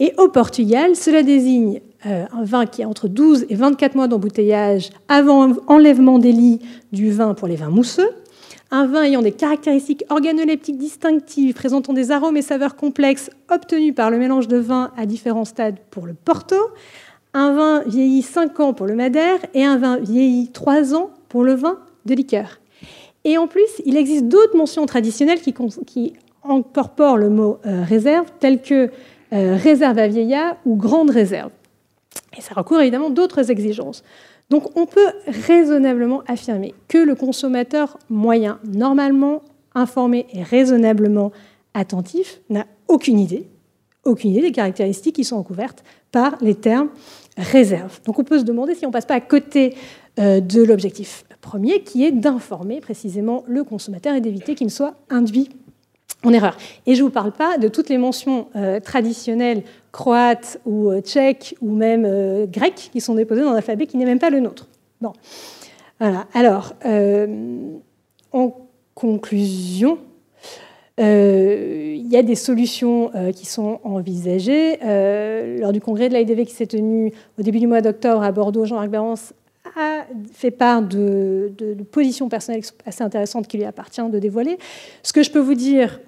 C: Et au Portugal, cela désigne euh, un vin qui a entre 12 et 24 mois d'embouteillage avant enlèvement des lits du vin pour les vins mousseux, un vin ayant des caractéristiques organoleptiques distinctives, présentant des arômes et saveurs complexes obtenus par le mélange de vins à différents stades pour le Porto, un vin vieilli 5 ans pour le Madère et un vin vieilli 3 ans pour le vin de liqueur. Et en plus, il existe d'autres mentions traditionnelles qui, incorporent le mot euh, réserve, telles que réserve à vieillat ou grande réserve. Et ça recourt évidemment d'autres exigences. Donc on peut raisonnablement affirmer que le consommateur moyen, normalement informé et raisonnablement attentif, n'a aucune idée, aucune idée des caractéristiques qui sont recouvertes par les termes réserve. Donc on peut se demander si on ne passe pas à côté euh, de l'objectif premier, qui est d'informer précisément le consommateur et d'éviter qu'il ne soit induit en erreur. Et je ne vous parle pas de toutes les mentions euh, traditionnelles croates ou euh, tchèques ou même euh, grecques qui sont déposées dans l'alphabet qui n'est même pas le nôtre. Bon. Voilà. Alors, en conclusion, il y a des solutions qui sont envisagées. lors du congrès de l'AIDV qui s'est tenu au début du mois d'octobre à Bordeaux, Jean-Marc Berence a fait part de, de, positions personnelles assez intéressantes qui lui appartient de dévoiler. Ce que je peux vous dire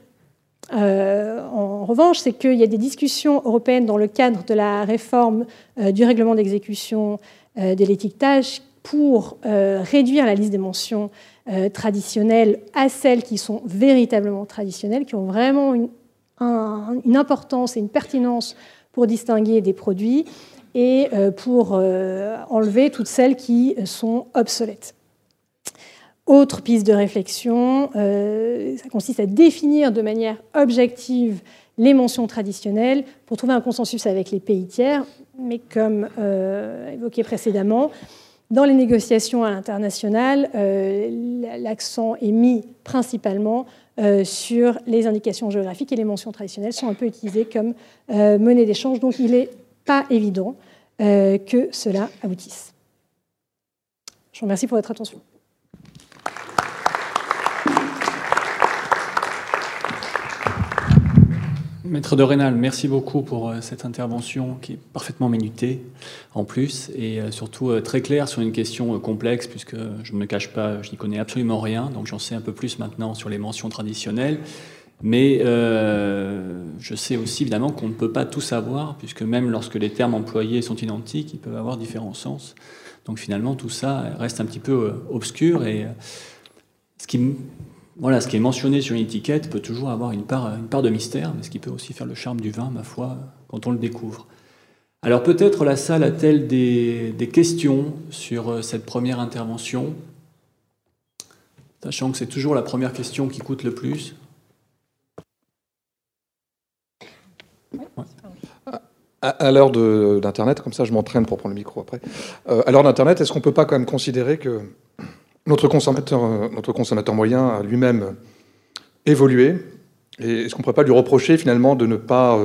C: euh, en revanche, c'est qu'il y a des discussions européennes dans le cadre de la réforme euh, du règlement d'exécution euh, de l'étiquetage pour réduire la liste des mentions traditionnelles à celles qui sont véritablement traditionnelles, qui ont vraiment une, une importance et une pertinence pour distinguer des produits et pour enlever toutes celles qui sont obsolètes. Autre piste de réflexion, euh, ça consiste à définir de manière objective les mentions traditionnelles pour trouver un consensus avec les pays tiers, mais comme euh, évoqué précédemment, dans les négociations à l'international, euh, l'accent est mis principalement sur les indications géographiques et les mentions traditionnelles sont un peu utilisées comme monnaie d'échange, donc il n'est pas évident que cela aboutisse. Je vous remercie pour votre attention.
B: Maître de Rénal, merci beaucoup pour euh, cette intervention qui est parfaitement minutée en plus et euh, surtout euh, très claire sur une question complexe puisque je ne me cache pas, je n'y connais absolument rien, donc j'en sais un peu plus maintenant sur les mentions traditionnelles. Mais je sais aussi évidemment qu'on ne peut pas tout savoir puisque même lorsque les termes employés sont identiques, ils peuvent avoir différents sens. Donc finalement tout ça reste un petit peu obscur et ce qui voilà, ce qui est mentionné sur une étiquette peut toujours avoir une part, une part de mystère, mais ce qui peut aussi faire le charme du vin, ma foi, quand on le découvre. Alors peut-être la salle a-t-elle des, questions sur euh, cette première intervention, sachant que c'est toujours la première question qui coûte le plus?
D: À, l'heure d'Internet, comme ça je m'entraîne pour prendre le micro après, euh, à l'heure d'Internet, est-ce qu'on ne peut pas quand même considérer que notre consommateur, euh, notre consommateur moyen a lui-même évolué Et est-ce qu'on ne pourrait pas lui reprocher finalement de ne pas,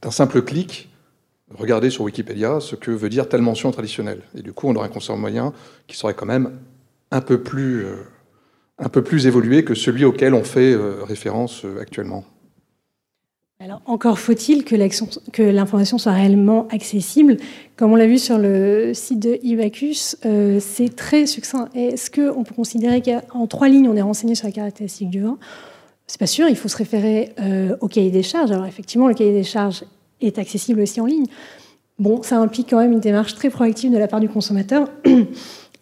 D: d'un simple clic, Regardez sur Wikipédia ce que veut dire telle mention traditionnelle? Et du coup, on aurait un consommateur moyen qui serait quand même un peu plus, euh, évolué que celui auquel on fait euh, référence euh, actuellement.
C: Alors, encore faut-il que l'information soit réellement accessible. Comme on l'a vu sur le site de Ibacus, c'est très succinct. Est-ce qu'on peut considérer qu'en trois lignes, on est renseigné sur la caractéristique du vin C'est pas sûr, il faut se référer au cahier des charges. Alors, effectivement, le cahier des charges est accessible aussi en ligne. Bon, ça implique quand même une démarche très proactive de la part du consommateur.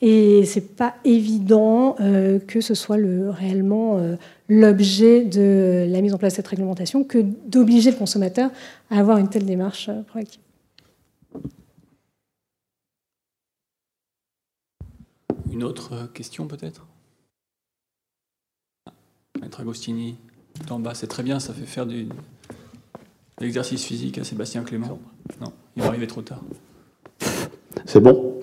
C: Et c'est pas évident euh, que ce soit le, réellement euh, l'objet de la mise en place de cette réglementation que d'obliger le consommateur à avoir une telle démarche euh, proactive.
B: Une autre question peut-être? Maître Agostini, en bas, c'est très bien, ça fait faire du, L'exercice physique à Sébastien Clément Non, il va arriver trop tard.
E: C'est bon?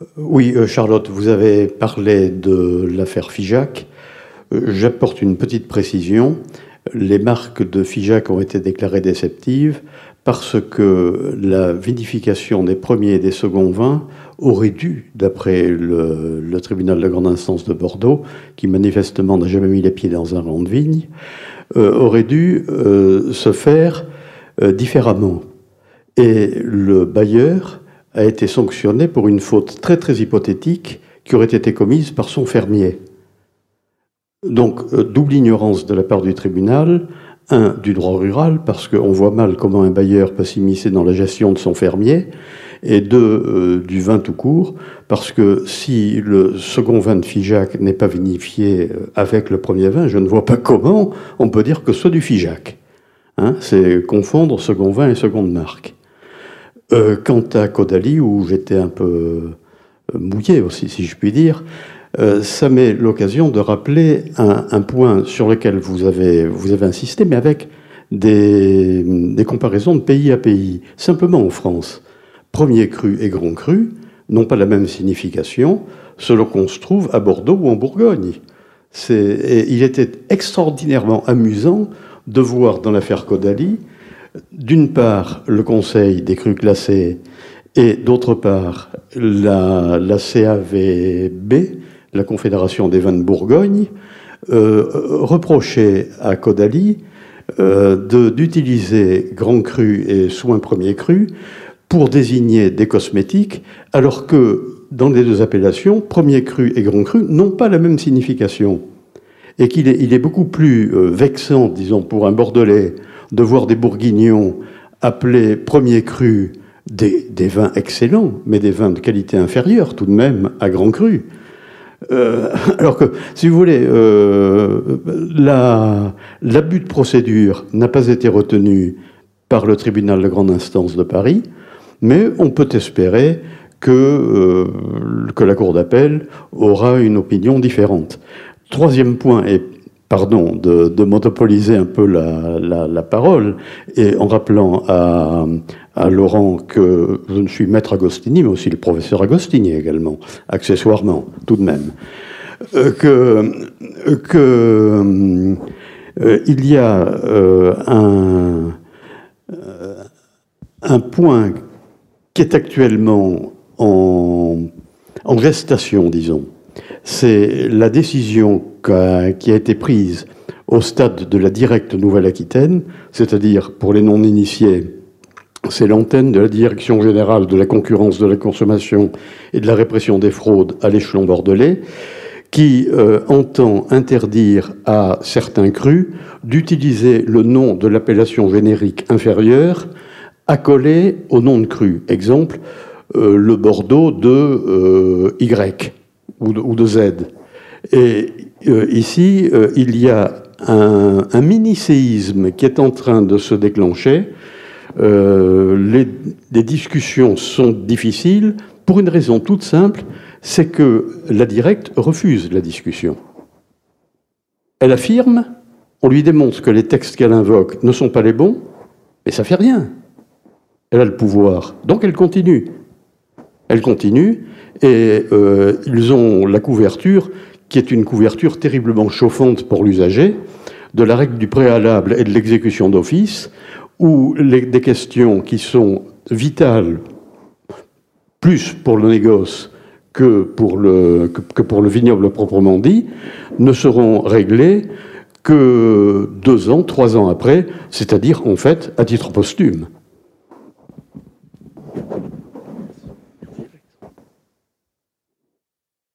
E: Euh, Oui, euh, Charlotte, vous avez parlé de l'affaire FIJAC. Euh, j'apporte une petite précision. Les marques de FIJAC ont été déclarées déceptives parce que la vinification des premiers et des seconds vins aurait dû, d'après le, tribunal de grande instance de Bordeaux, qui manifestement n'a jamais mis les pieds dans un rang de vigne, euh, aurait dû euh, se faire différemment. Et le bailleur a été sanctionné pour une faute très très hypothétique qui aurait été commise par son fermier. Donc, double ignorance de la part du tribunal, un, du droit rural, parce qu'on voit mal comment un bailleur peut s'immiscer dans la gestion de son fermier, et deux, euh, du vin tout court, parce que si le second vin de Figeac n'est pas vinifié euh, avec le premier vin, je ne vois pas comment on peut dire que soit du Figeac. Hein, c'est confondre second vin et seconde marque. Euh, quant à Caudalie, où j'étais un peu mouillé aussi, si je puis dire, ça m'est l'occasion de rappeler un, point sur lequel vous avez, vous avez insisté, mais avec des, des comparaisons de pays à pays. Simplement en France, premier cru et grand cru n'ont pas la même signification selon qu'on se trouve à Bordeaux ou en Bourgogne. il était extraordinairement amusant de voir dans l'affaire Caudalie, d'une part, le Conseil des crus classés et d'autre part, la, CAVB, la Confédération des vins de Bourgogne, euh, reprocher à Caudalie euh, d'utiliser grand cru et soin premier cru pour désigner des cosmétiques, alors que dans les deux appellations, premier cru et grand cru n'ont pas la même signification. Et qu'il est, beaucoup plus euh, vexant, disons, pour un Bordelais de voir des Bourguignons appeler premier cru des, vins excellents, mais des vins de qualité inférieure tout de même à grand cru. Euh, alors que, si vous voulez, euh, l'abus de procédure n'a pas été retenu par le tribunal de grande instance de Paris, mais on peut espérer que, euh, que la Cour d'appel aura une opinion différente. Troisième point, et pardon de, monopoliser un peu la, la, la, parole, et en rappelant à, à, Laurent que je ne suis maître Agostini, mais aussi le professeur Agostini également, accessoirement, tout de même, euh, que, que euh, y a euh, un, un point qui est actuellement en, gestation, disons. C'est la décision qui a été prise au stade de la directe Nouvelle-Aquitaine, c'est-à-dire pour les non-initiés, c'est l'antenne de la Direction générale de la concurrence, de la consommation et de la répression des fraudes à l'échelon bordelais, qui euh, entend interdire à certains crus d'utiliser le nom de l'appellation générique inférieure accolé au nom de cru. Exemple, euh, le Bordeaux de euh, Y ou de, Z. Et ici, il y a un, mini-séisme qui est en train de se déclencher les, les discussions sont difficiles pour une raison toute simple, c'est que la directe refuse la discussion. Elle affirme, on lui démontre que les textes qu'elle invoque ne sont pas les bons, mais ça fait rien. Elle a le pouvoir, donc elle continue. Elle continue, et euh, ils ont la couverture, qui est une couverture terriblement chauffante pour l'usager, de la règle du préalable et de l'exécution d'office, où des questions qui sont vitales, plus pour le négoce que pour le, vignoble proprement dit, ne seront réglées que deux ans, trois ans après, c'est-à-dire en fait à titre posthume.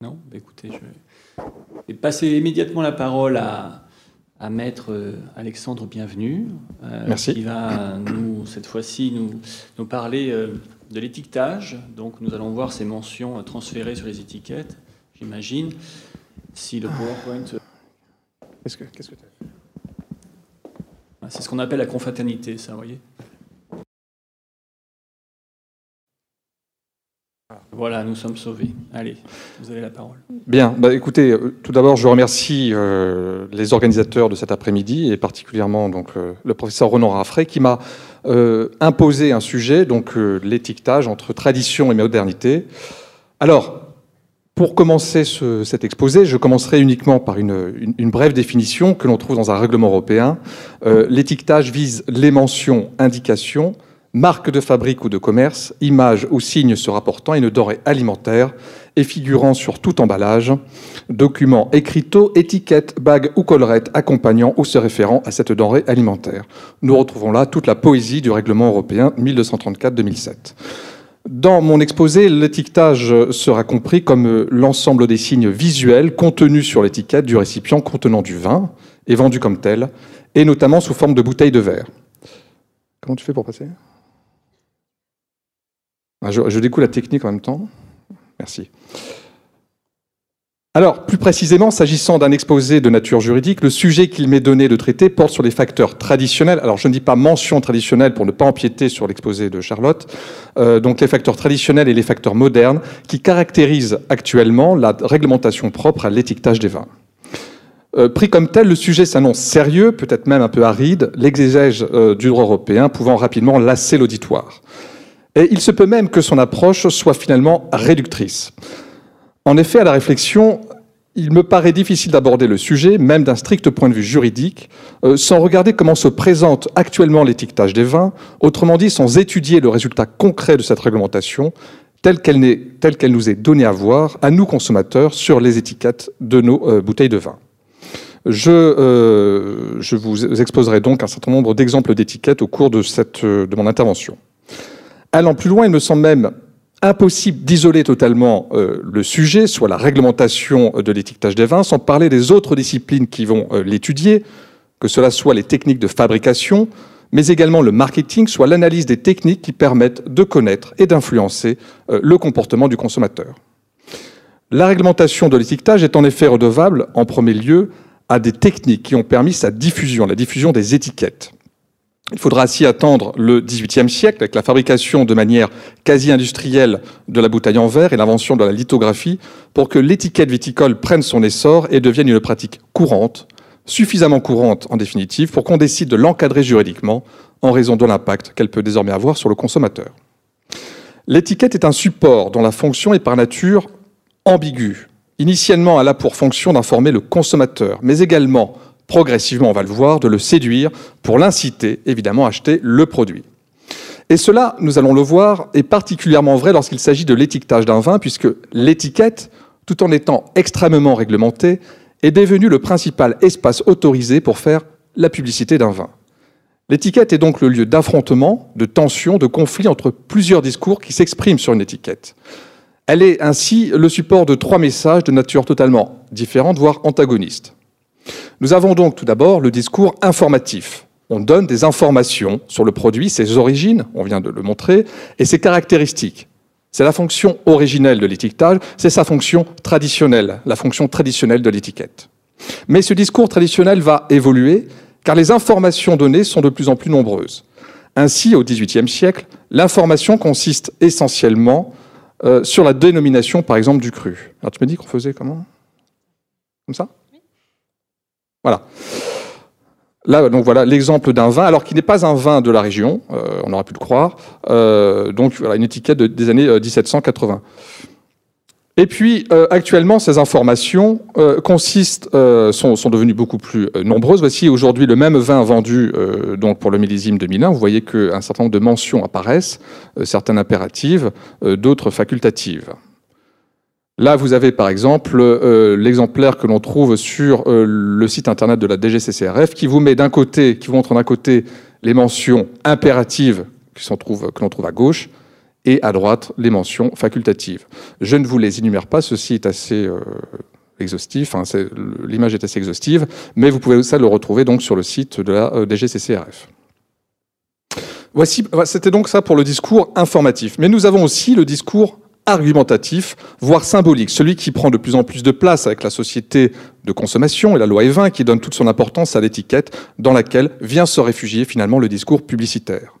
B: Non, bah, écoutez, je vais passer immédiatement la parole à, à Maître euh, Alexandre Bienvenu,
D: euh,
B: qui va nous, cette fois-ci, nous, nous parler euh, de l'étiquetage. Donc nous allons voir ces mentions transférées sur les étiquettes, j'imagine. Si le PowerPoint...
D: Qu'est-ce que tu as
B: C'est ce qu'on appelle la confraternité, ça, vous voyez? Voilà, nous sommes sauvés. Allez, vous avez la parole.
D: Bien, bah écoutez, euh, tout d'abord, je remercie euh, les organisateurs de cet après-midi et particulièrement euh, le professeur Renan Raffray qui m'a imposé un sujet, donc l'étiquetage entre tradition et modernité. Alors, pour commencer cet exposé, je commencerai uniquement par une brève définition que l'on trouve dans un règlement européen. l'étiquetage vise les mentions, indications, marque de fabrique ou de commerce, image ou signe se rapportant à une denrée alimentaire et figurant sur tout emballage, document écriteau, étiquette, bague ou collerette accompagnant ou se référant à cette denrée alimentaire. Nous retrouvons là toute la poésie du règlement européen 1234-2007. Dans mon exposé, l'étiquetage sera compris comme l'ensemble des signes visuels contenus sur l'étiquette du récipient contenant du vin et vendu comme tel, et notamment sous forme de bouteille de verre. Comment tu fais pour passer? Ah, je, découle la technique en même temps. Merci. Alors, plus précisément, s'agissant d'un exposé de nature juridique, le sujet qu'il m'est donné de traiter porte sur les facteurs traditionnels. Alors, je ne dis pas mention traditionnelle pour ne pas empiéter sur l'exposé de Charlotte. Euh, donc, les facteurs traditionnels et les facteurs modernes qui caractérisent actuellement la réglementation propre à l'étiquetage des vins. Euh, pris comme tel, le sujet s'annonce sérieux, peut-être même un peu aride, l'exégèse euh, du droit européen pouvant rapidement lasser l'auditoire. Et il se peut même que son approche soit finalement réductrice. En effet, à la réflexion, il me paraît difficile d'aborder le sujet, même d'un strict point de vue juridique, euh, sans regarder comment se présente actuellement l'étiquetage des vins, autrement dit sans étudier le résultat concret de cette réglementation, telle qu'elle nous est donnée à voir, à nous consommateurs, sur les étiquettes de nos euh, bouteilles de vin. Je, euh, je, vous exposerai donc un certain nombre d'exemples d'étiquettes au cours de mon intervention. Allant plus loin, il me semble même impossible d'isoler totalement euh, le sujet, soit la réglementation de l'étiquetage des vins, sans parler des autres disciplines qui vont euh, l'étudier, que cela soit les techniques de fabrication, mais également le marketing, soit l'analyse des techniques qui permettent de connaître et d'influencer euh, le comportement du consommateur. La réglementation de l'étiquetage est en effet redevable, en premier lieu, à des techniques qui ont permis sa diffusion, la diffusion des étiquettes. Il faudra ainsi attendre le XVIIIe siècle avec la fabrication de manière quasi industrielle de la bouteille en verre et l'invention de la lithographie pour que l'étiquette viticole prenne son essor et devienne une pratique courante, suffisamment courante en définitive pour qu'on décide de l'encadrer juridiquement en raison de l'impact qu'elle peut désormais avoir sur le consommateur. L'étiquette est un support dont la fonction est par nature ambiguë. Initialement, elle a pour fonction d'informer le consommateur, mais également progressivement, on va le voir, de le séduire pour l'inciter évidemment à acheter le produit. Et cela, nous allons le voir, est particulièrement vrai lorsqu'il s'agit de l'étiquetage d'un vin, puisque l'étiquette, tout en étant extrêmement réglementée, est devenue le principal espace autorisé pour faire la publicité d'un vin. L'étiquette est donc le lieu d'affrontement, de tension, de conflit entre plusieurs discours qui s'expriment sur une étiquette. Elle est ainsi le support de trois messages de nature totalement différente, voire antagonistes. Nous avons donc tout d'abord le discours informatif. On donne des informations sur le produit, ses origines, on vient de le montrer, et ses caractéristiques. C'est la fonction originelle de l'étiquetage, c'est sa fonction traditionnelle, la fonction traditionnelle de l'étiquette. Mais ce discours traditionnel va évoluer car les informations données sont de plus en plus nombreuses. Ainsi, au XVIIIe siècle, l'information consiste essentiellement euh, sur la dénomination, par exemple, du cru. Alors tu me dis qu'on faisait comment? Comme ça? Voilà. Là, donc voilà l'exemple d'un vin, alors qui n'est pas un vin de la région, euh, on aurait pu le croire. Euh, donc voilà une étiquette des années 1780. Et puis, euh, actuellement, ces informations euh, consistent, euh, sont, sont, devenues beaucoup plus nombreuses. Voici aujourd'hui le même vin vendu donc pour le millésime 2001. Vous voyez qu'un certain nombre de mentions apparaissent, certaines impératives, d'autres facultatives. Là, vous avez par exemple l'exemplaire que l'on trouve sur le site internet de la DGCCRF qui vous met d'un côté, qui vous montre d'un côté les mentions impératives que l'on trouve à gauche, et à droite les mentions facultatives. Je ne vous les énumère pas, ceci est assez euh, exhaustif, l'image est assez exhaustive, mais vous pouvez ça le retrouver donc sur le site de la euh, DGCCRF. Voici, c'était donc ça pour le discours informatif. Mais nous avons aussi le discours argumentatif, voire symbolique, celui qui prend de plus en plus de place avec la société de consommation et la loi E20 qui donne toute son importance à l'étiquette dans laquelle vient se réfugier finalement le discours publicitaire.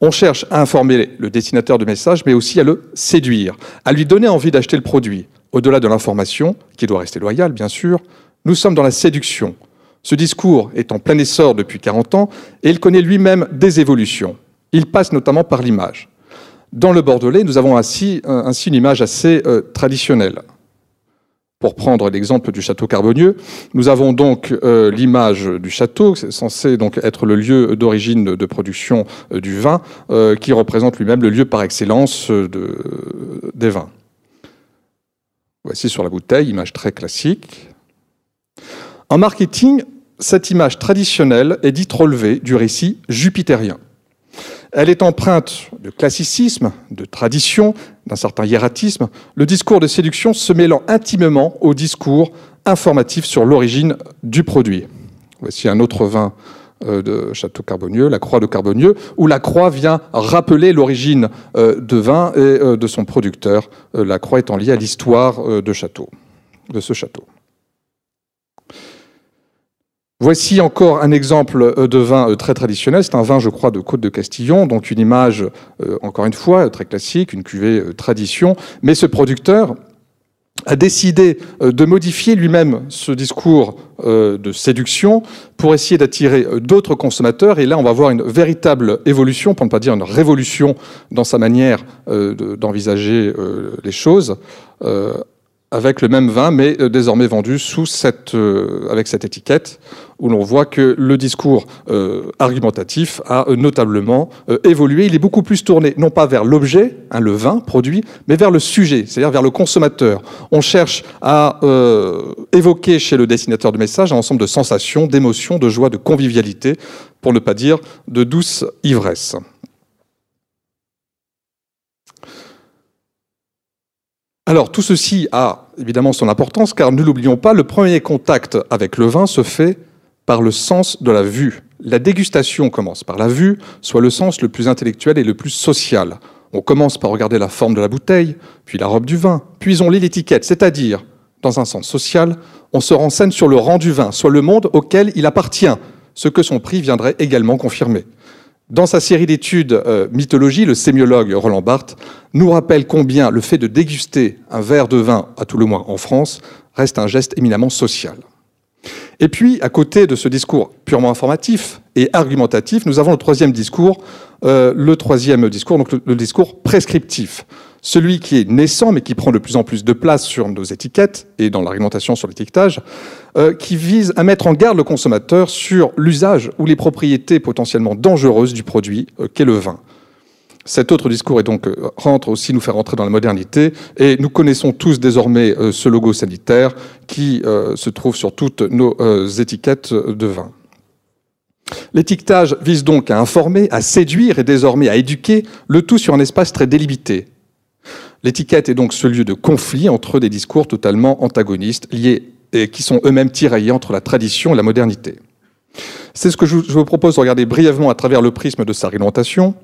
D: On cherche à informer le destinateur de message, mais aussi à le séduire, à lui donner envie d'acheter le produit. Au-delà de l'information, qui doit rester loyale, bien sûr, nous sommes dans la séduction. Ce discours est en plein essor depuis 40 ans et il connaît lui-même des évolutions. Il passe notamment par l'image. Dans le Bordelais, nous avons ainsi, une image assez euh, traditionnelle. Pour prendre l'exemple du château Carbonieux, nous avons donc euh, l'image du château, censé donc être le lieu d'origine de production euh, du vin, euh, qui représente lui-même le lieu par excellence de, des vins. Voici sur la bouteille, image très classique. En marketing, cette image traditionnelle est dite relevée du récit jupitérien. Elle est empreinte de classicisme, de tradition, d'un certain hiératisme, le discours de séduction se mêlant intimement au discours informatif sur l'origine du produit. Voici un autre vin euh, de Château Carbonieux, la Croix de Carbonieux, où la Croix vient rappeler l'origine euh, de vin et euh, de son producteur, la Croix étant liée à l'histoire de de ce château. Voici encore un exemple euh, de vin euh, très traditionnel. C'est un vin, je crois, de Côte de Castillon, donc une image, euh, encore une fois, très classique, une cuvée tradition. Mais ce producteur a décidé de modifier lui-même ce discours de séduction pour essayer d'attirer d'autres consommateurs. Et là, on va voir une véritable évolution, pour ne pas dire une révolution dans sa manière d'envisager les choses avec le même vin, mais euh, désormais vendu sous cette, euh, avec cette étiquette, où l'on voit que le discours euh, argumentatif a notablement évolué. Il est beaucoup plus tourné, non pas vers l'objet, hein, le vin produit, mais vers le sujet, c'est-à-dire vers le consommateur. On cherche à évoquer chez le dessinateur de message un ensemble de sensations, d'émotions, de joie, de convivialité, pour ne pas dire de douce ivresse. Alors tout ceci a évidemment son importance car ne l'oublions pas, le premier contact avec le vin se fait par le sens de la vue. La dégustation commence par la vue, soit le sens le plus intellectuel et le plus social. On commence par regarder la forme de la bouteille, puis la robe du vin, puis on lit l'étiquette, c'est-à-dire, dans un sens social, on se renseigne sur le rang du vin, soit le monde auquel il appartient, ce que son prix viendrait également confirmer. Dans sa série d'études euh, Mythologie, le sémiologue Roland Barthes nous rappelle combien le fait de déguster un verre de vin, à tout le moins en France, reste un geste éminemment social. Et puis, à côté de ce discours purement informatif et argumentatif, nous avons le troisième discours, euh, le troisième discours, donc le discours prescriptif celui qui est naissant, mais qui prend de plus en plus de place sur nos étiquettes et dans l'argumentation sur l'étiquetage, euh, qui vise à mettre en garde le consommateur sur l'usage ou les propriétés potentiellement dangereuses du produit euh, qu'est le vin. Cet autre discours est donc euh, rentre aussi nous faire entrer dans la modernité et nous connaissons tous désormais ce logo sanitaire qui se trouve sur toutes nos étiquettes de vin. L'étiquetage vise donc à informer, à séduire et désormais à éduquer, le tout sur un espace très délimité, L'étiquette est donc ce lieu de conflit entre des discours totalement antagonistes, liés et qui sont eux-mêmes tiraillés entre la tradition et la modernité. C'est ce que je vous propose de regarder brièvement à travers le prisme de sa réglementation.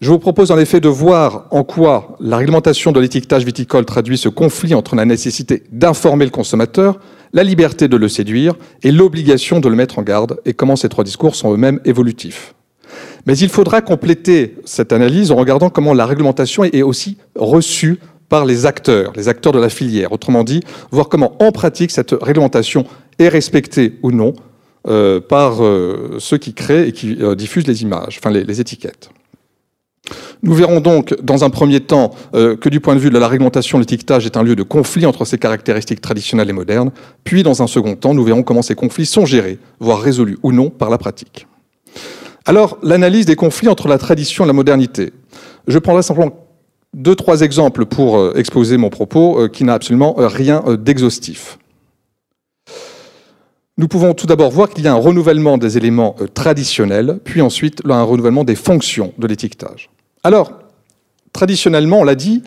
D: Je vous propose en effet de voir en quoi la réglementation de l'étiquetage viticole traduit ce conflit entre la nécessité d'informer le consommateur, la liberté de le séduire et l'obligation de le mettre en garde, et comment ces trois discours sont eux-mêmes évolutifs. Mais il faudra compléter cette analyse en regardant comment la réglementation est aussi reçue par les acteurs, les acteurs de la filière. Autrement dit, voir comment en pratique cette réglementation est respectée ou non euh, par euh, ceux qui créent et qui euh, diffusent les images, enfin les, étiquettes. Nous verrons donc, dans un premier temps, que du point de vue de la réglementation, l'étiquetage est un lieu de conflit entre ces caractéristiques traditionnelles et modernes. Puis, dans un second temps, nous verrons comment ces conflits sont gérés, voire résolus ou non, par la pratique. Alors, l'analyse des conflits entre la tradition et la modernité. Je prendrai simplement deux, trois exemples pour exposer mon propos, qui n'a absolument rien d'exhaustif. Nous pouvons tout d'abord voir qu'il y a un renouvellement des éléments euh, traditionnels, puis ensuite un renouvellement des fonctions de l'étiquetage. Alors, traditionnellement, on l'a dit,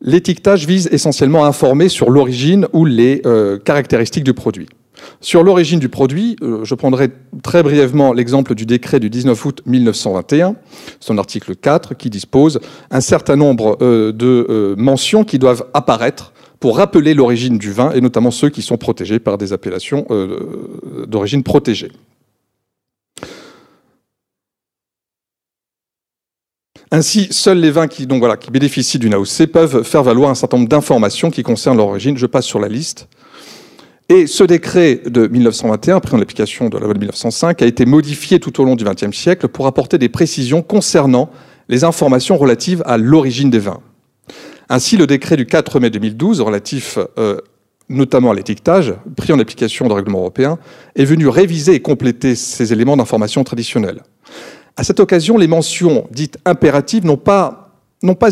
D: l'étiquetage vise essentiellement à informer sur l'origine ou les euh, caractéristiques du produit. Sur l'origine du produit, euh, je prendrai très brièvement l'exemple du décret du 19 août 1921, son article 4, qui dispose un certain nombre de mentions qui doivent apparaître pour rappeler l'origine du vin, et notamment ceux qui sont protégés par des appellations euh, d'origine protégée. Ainsi, seuls les vins qui, bénéficient d'une AOC peuvent faire valoir un certain nombre d'informations qui concernent leur origine. Je passe sur la liste. Et ce décret de 1921, pris en application de la loi de 1905, a été modifié tout au long du XXe siècle pour apporter des précisions concernant les informations relatives à l'origine des vins. Ainsi, le décret du 4 mai 2012, relatif euh, notamment à l'étiquetage, pris en application du règlement européen, est venu réviser et compléter ces éléments d'information traditionnels. À cette occasion, les mentions dites impératives n'ont pas,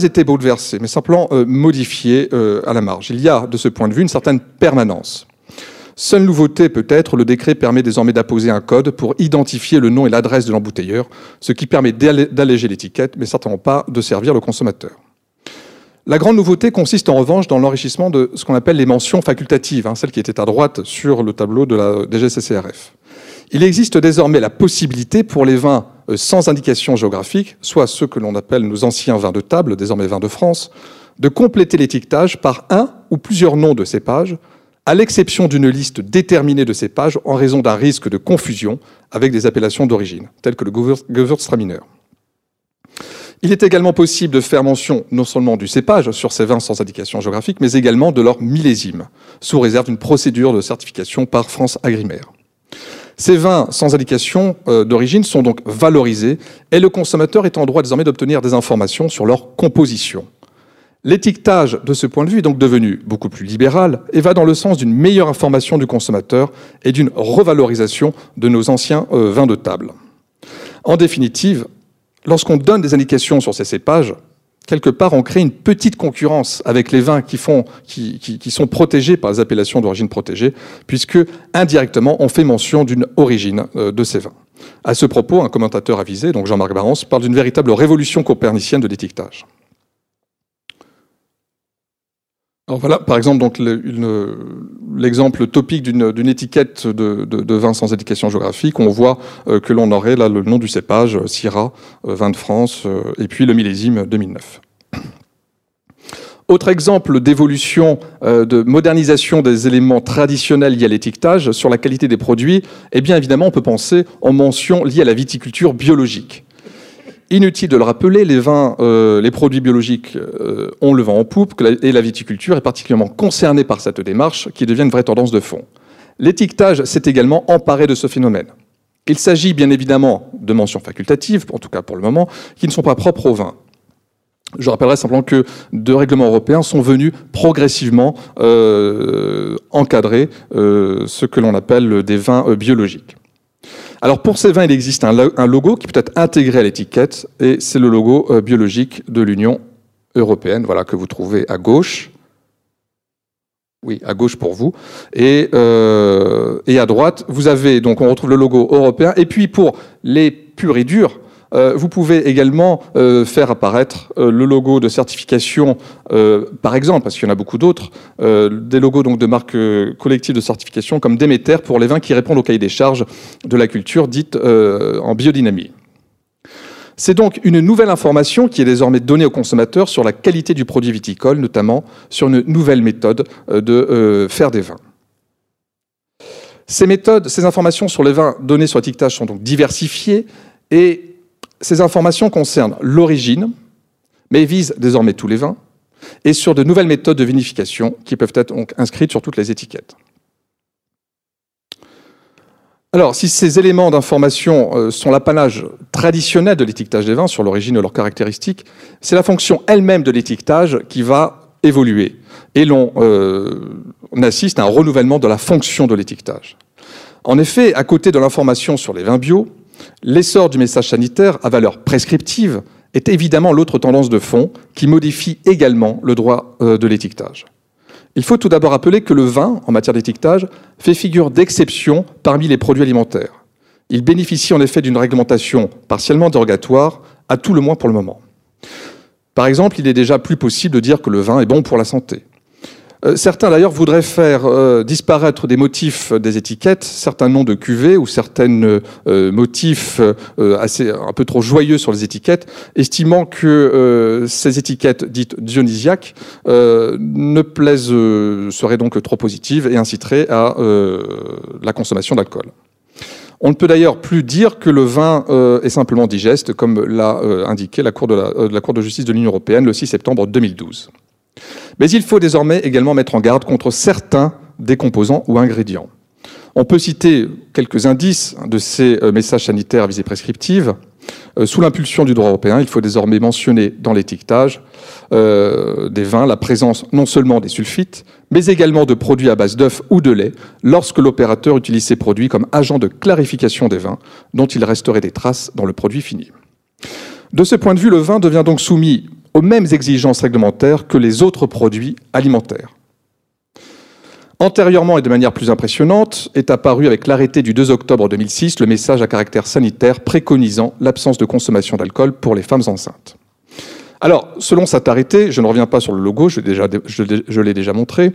D: été bouleversées, mais simplement euh, modifiées euh, à la marge. Il y a, de ce point de vue, une certaine permanence. Seule nouveauté peut-être, le décret permet désormais d'apposer un code pour identifier le nom et l'adresse de l'embouteilleur, ce qui permet d'alléger l'étiquette, mais certainement pas de servir le consommateur. La grande nouveauté consiste en revanche dans l'enrichissement de ce qu'on appelle les mentions facultatives, hein, celles qui étaient à droite sur le tableau de la DGCCRF. Il existe désormais la possibilité pour les vins euh, sans indication géographique, soit ceux que l'on appelle nos anciens vins de table, désormais vins de France, de compléter l'étiquetage par un ou plusieurs noms de cépages, à l'exception d'une liste déterminée de cépages en raison d'un risque de confusion avec des appellations d'origine, telles que le Gewürztraminer. Il est également possible de faire mention non seulement du cépage sur ces vins sans indication géographique, mais également de leur millésime, sous réserve d'une procédure de certification par France Agrimaire. Ces vins sans indication euh, d'origine sont donc valorisés et le consommateur est en droit désormais d'obtenir des informations sur leur composition. L'étiquetage de ce point de vue est donc devenu beaucoup plus libéral et va dans le sens d'une meilleure information du consommateur et d'une revalorisation de nos anciens euh, vins de table. En définitive, lorsqu'on donne des indications sur ces cépages, quelque part, on crée une petite concurrence avec les vins qui, sont protégés par les appellations d'origine protégée, puisque indirectement, on fait mention d'une origine euh, de ces vins. À ce propos, un commentateur avisé, donc Jean-Marc Barance, parle d'une véritable révolution copernicienne de l'étiquetage. Alors voilà, par exemple, donc l'exemple topique d'une étiquette de, vin sans indication géographique. On voit euh, que l'on aurait là le nom du cépage, euh, Syrah, euh, vin de France, et puis le millésime 2009. Autre exemple d'évolution, de modernisation des éléments traditionnels liés à l'étiquetage sur la qualité des produits, eh bien évidemment, on peut penser aux mentions liées à la viticulture biologique. Inutile de le rappeler, les vins, euh, les produits biologiques euh, ont le vent en poupe et la viticulture est particulièrement concernée par cette démarche qui devient une vraie tendance de fond. L'étiquetage s'est également emparé de ce phénomène. Il s'agit bien évidemment de mentions facultatives, en tout cas pour le moment, qui ne sont pas propres au vin. Je rappellerai simplement que deux règlements européens sont venus progressivement euh, encadrer ce que l'on appelle des vins biologiques. Alors pour ces vins, il existe un, logo qui peut être intégré à l'étiquette, et c'est le logo euh, biologique de l'Union européenne, voilà que vous trouvez à gauche. Oui, à gauche pour vous. Et, euh, et à droite, vous avez, donc on retrouve le logo européen. Et puis pour les purs et durs, vous pouvez également euh, faire apparaître euh, le logo de certification, par exemple, parce qu'il y en a beaucoup d'autres, des logos donc de marques collectives de certification comme Déméter pour les vins qui répondent au cahier des charges de la culture dite en biodynamie. C'est donc une nouvelle information qui est désormais donnée aux consommateurs sur la qualité du produit viticole, notamment sur une nouvelle méthode de faire des vins. Ces méthodes, ces informations sur les vins données sur l'étiquetage sont donc diversifiées et ces informations concernent l'origine, mais visent désormais tous les vins, et sur de nouvelles méthodes de vinification qui peuvent être donc inscrites sur toutes les étiquettes. Alors, si ces éléments d'information euh, sont l'apanage traditionnel de l'étiquetage des vins sur l'origine de leurs caractéristiques, c'est la fonction elle-même de l'étiquetage qui va évoluer. Et l'on euh, assiste à un renouvellement de la fonction de l'étiquetage. En effet, à côté de l'information sur les vins bio, l'essor du message sanitaire à valeur prescriptive est évidemment l'autre tendance de fond qui modifie également le droit euh, de l'étiquetage. Il faut tout d'abord rappeler que le vin, en matière d'étiquetage, fait figure d'exception parmi les produits alimentaires. Il bénéficie en effet d'une réglementation partiellement dérogatoire, à tout le moins pour le moment. Par exemple, il est déjà plus possible de dire que le vin est bon pour la santé. Euh, certains d'ailleurs voudraient faire euh, disparaître des motifs des étiquettes, certains noms de cuvées ou certains euh, motifs assez un peu trop joyeux sur les étiquettes, estimant que ces étiquettes dites dionysiaques ne plaisent, seraient donc trop positives et inciteraient à la consommation d'alcool. On ne peut d'ailleurs plus dire que le vin est simplement digeste, comme l'a indiqué la Cour de justice de l'Union européenne le 6 septembre 2012. Mais il faut désormais également mettre en garde contre certains des composants ou ingrédients. On peut citer quelques indices de ces euh, messages sanitaires à visée prescriptive. Euh, sous l'impulsion du droit européen, il faut désormais mentionner dans l'étiquetage euh, des vins la présence non seulement des sulfites, mais également de produits à base d'œufs ou de lait, lorsque l'opérateur utilise ces produits comme agent de clarification des vins, dont il resterait des traces dans le produit fini. De ce point de vue, le vin devient donc soumis aux mêmes exigences réglementaires que les autres produits alimentaires. Antérieurement et de manière plus impressionnante, est apparu avec l'arrêté du 2 octobre 2006 le message à caractère sanitaire préconisant l'absence de consommation d'alcool pour les femmes enceintes. Alors, selon cet arrêté, je ne reviens pas sur le logo, je, je l'ai déjà montré,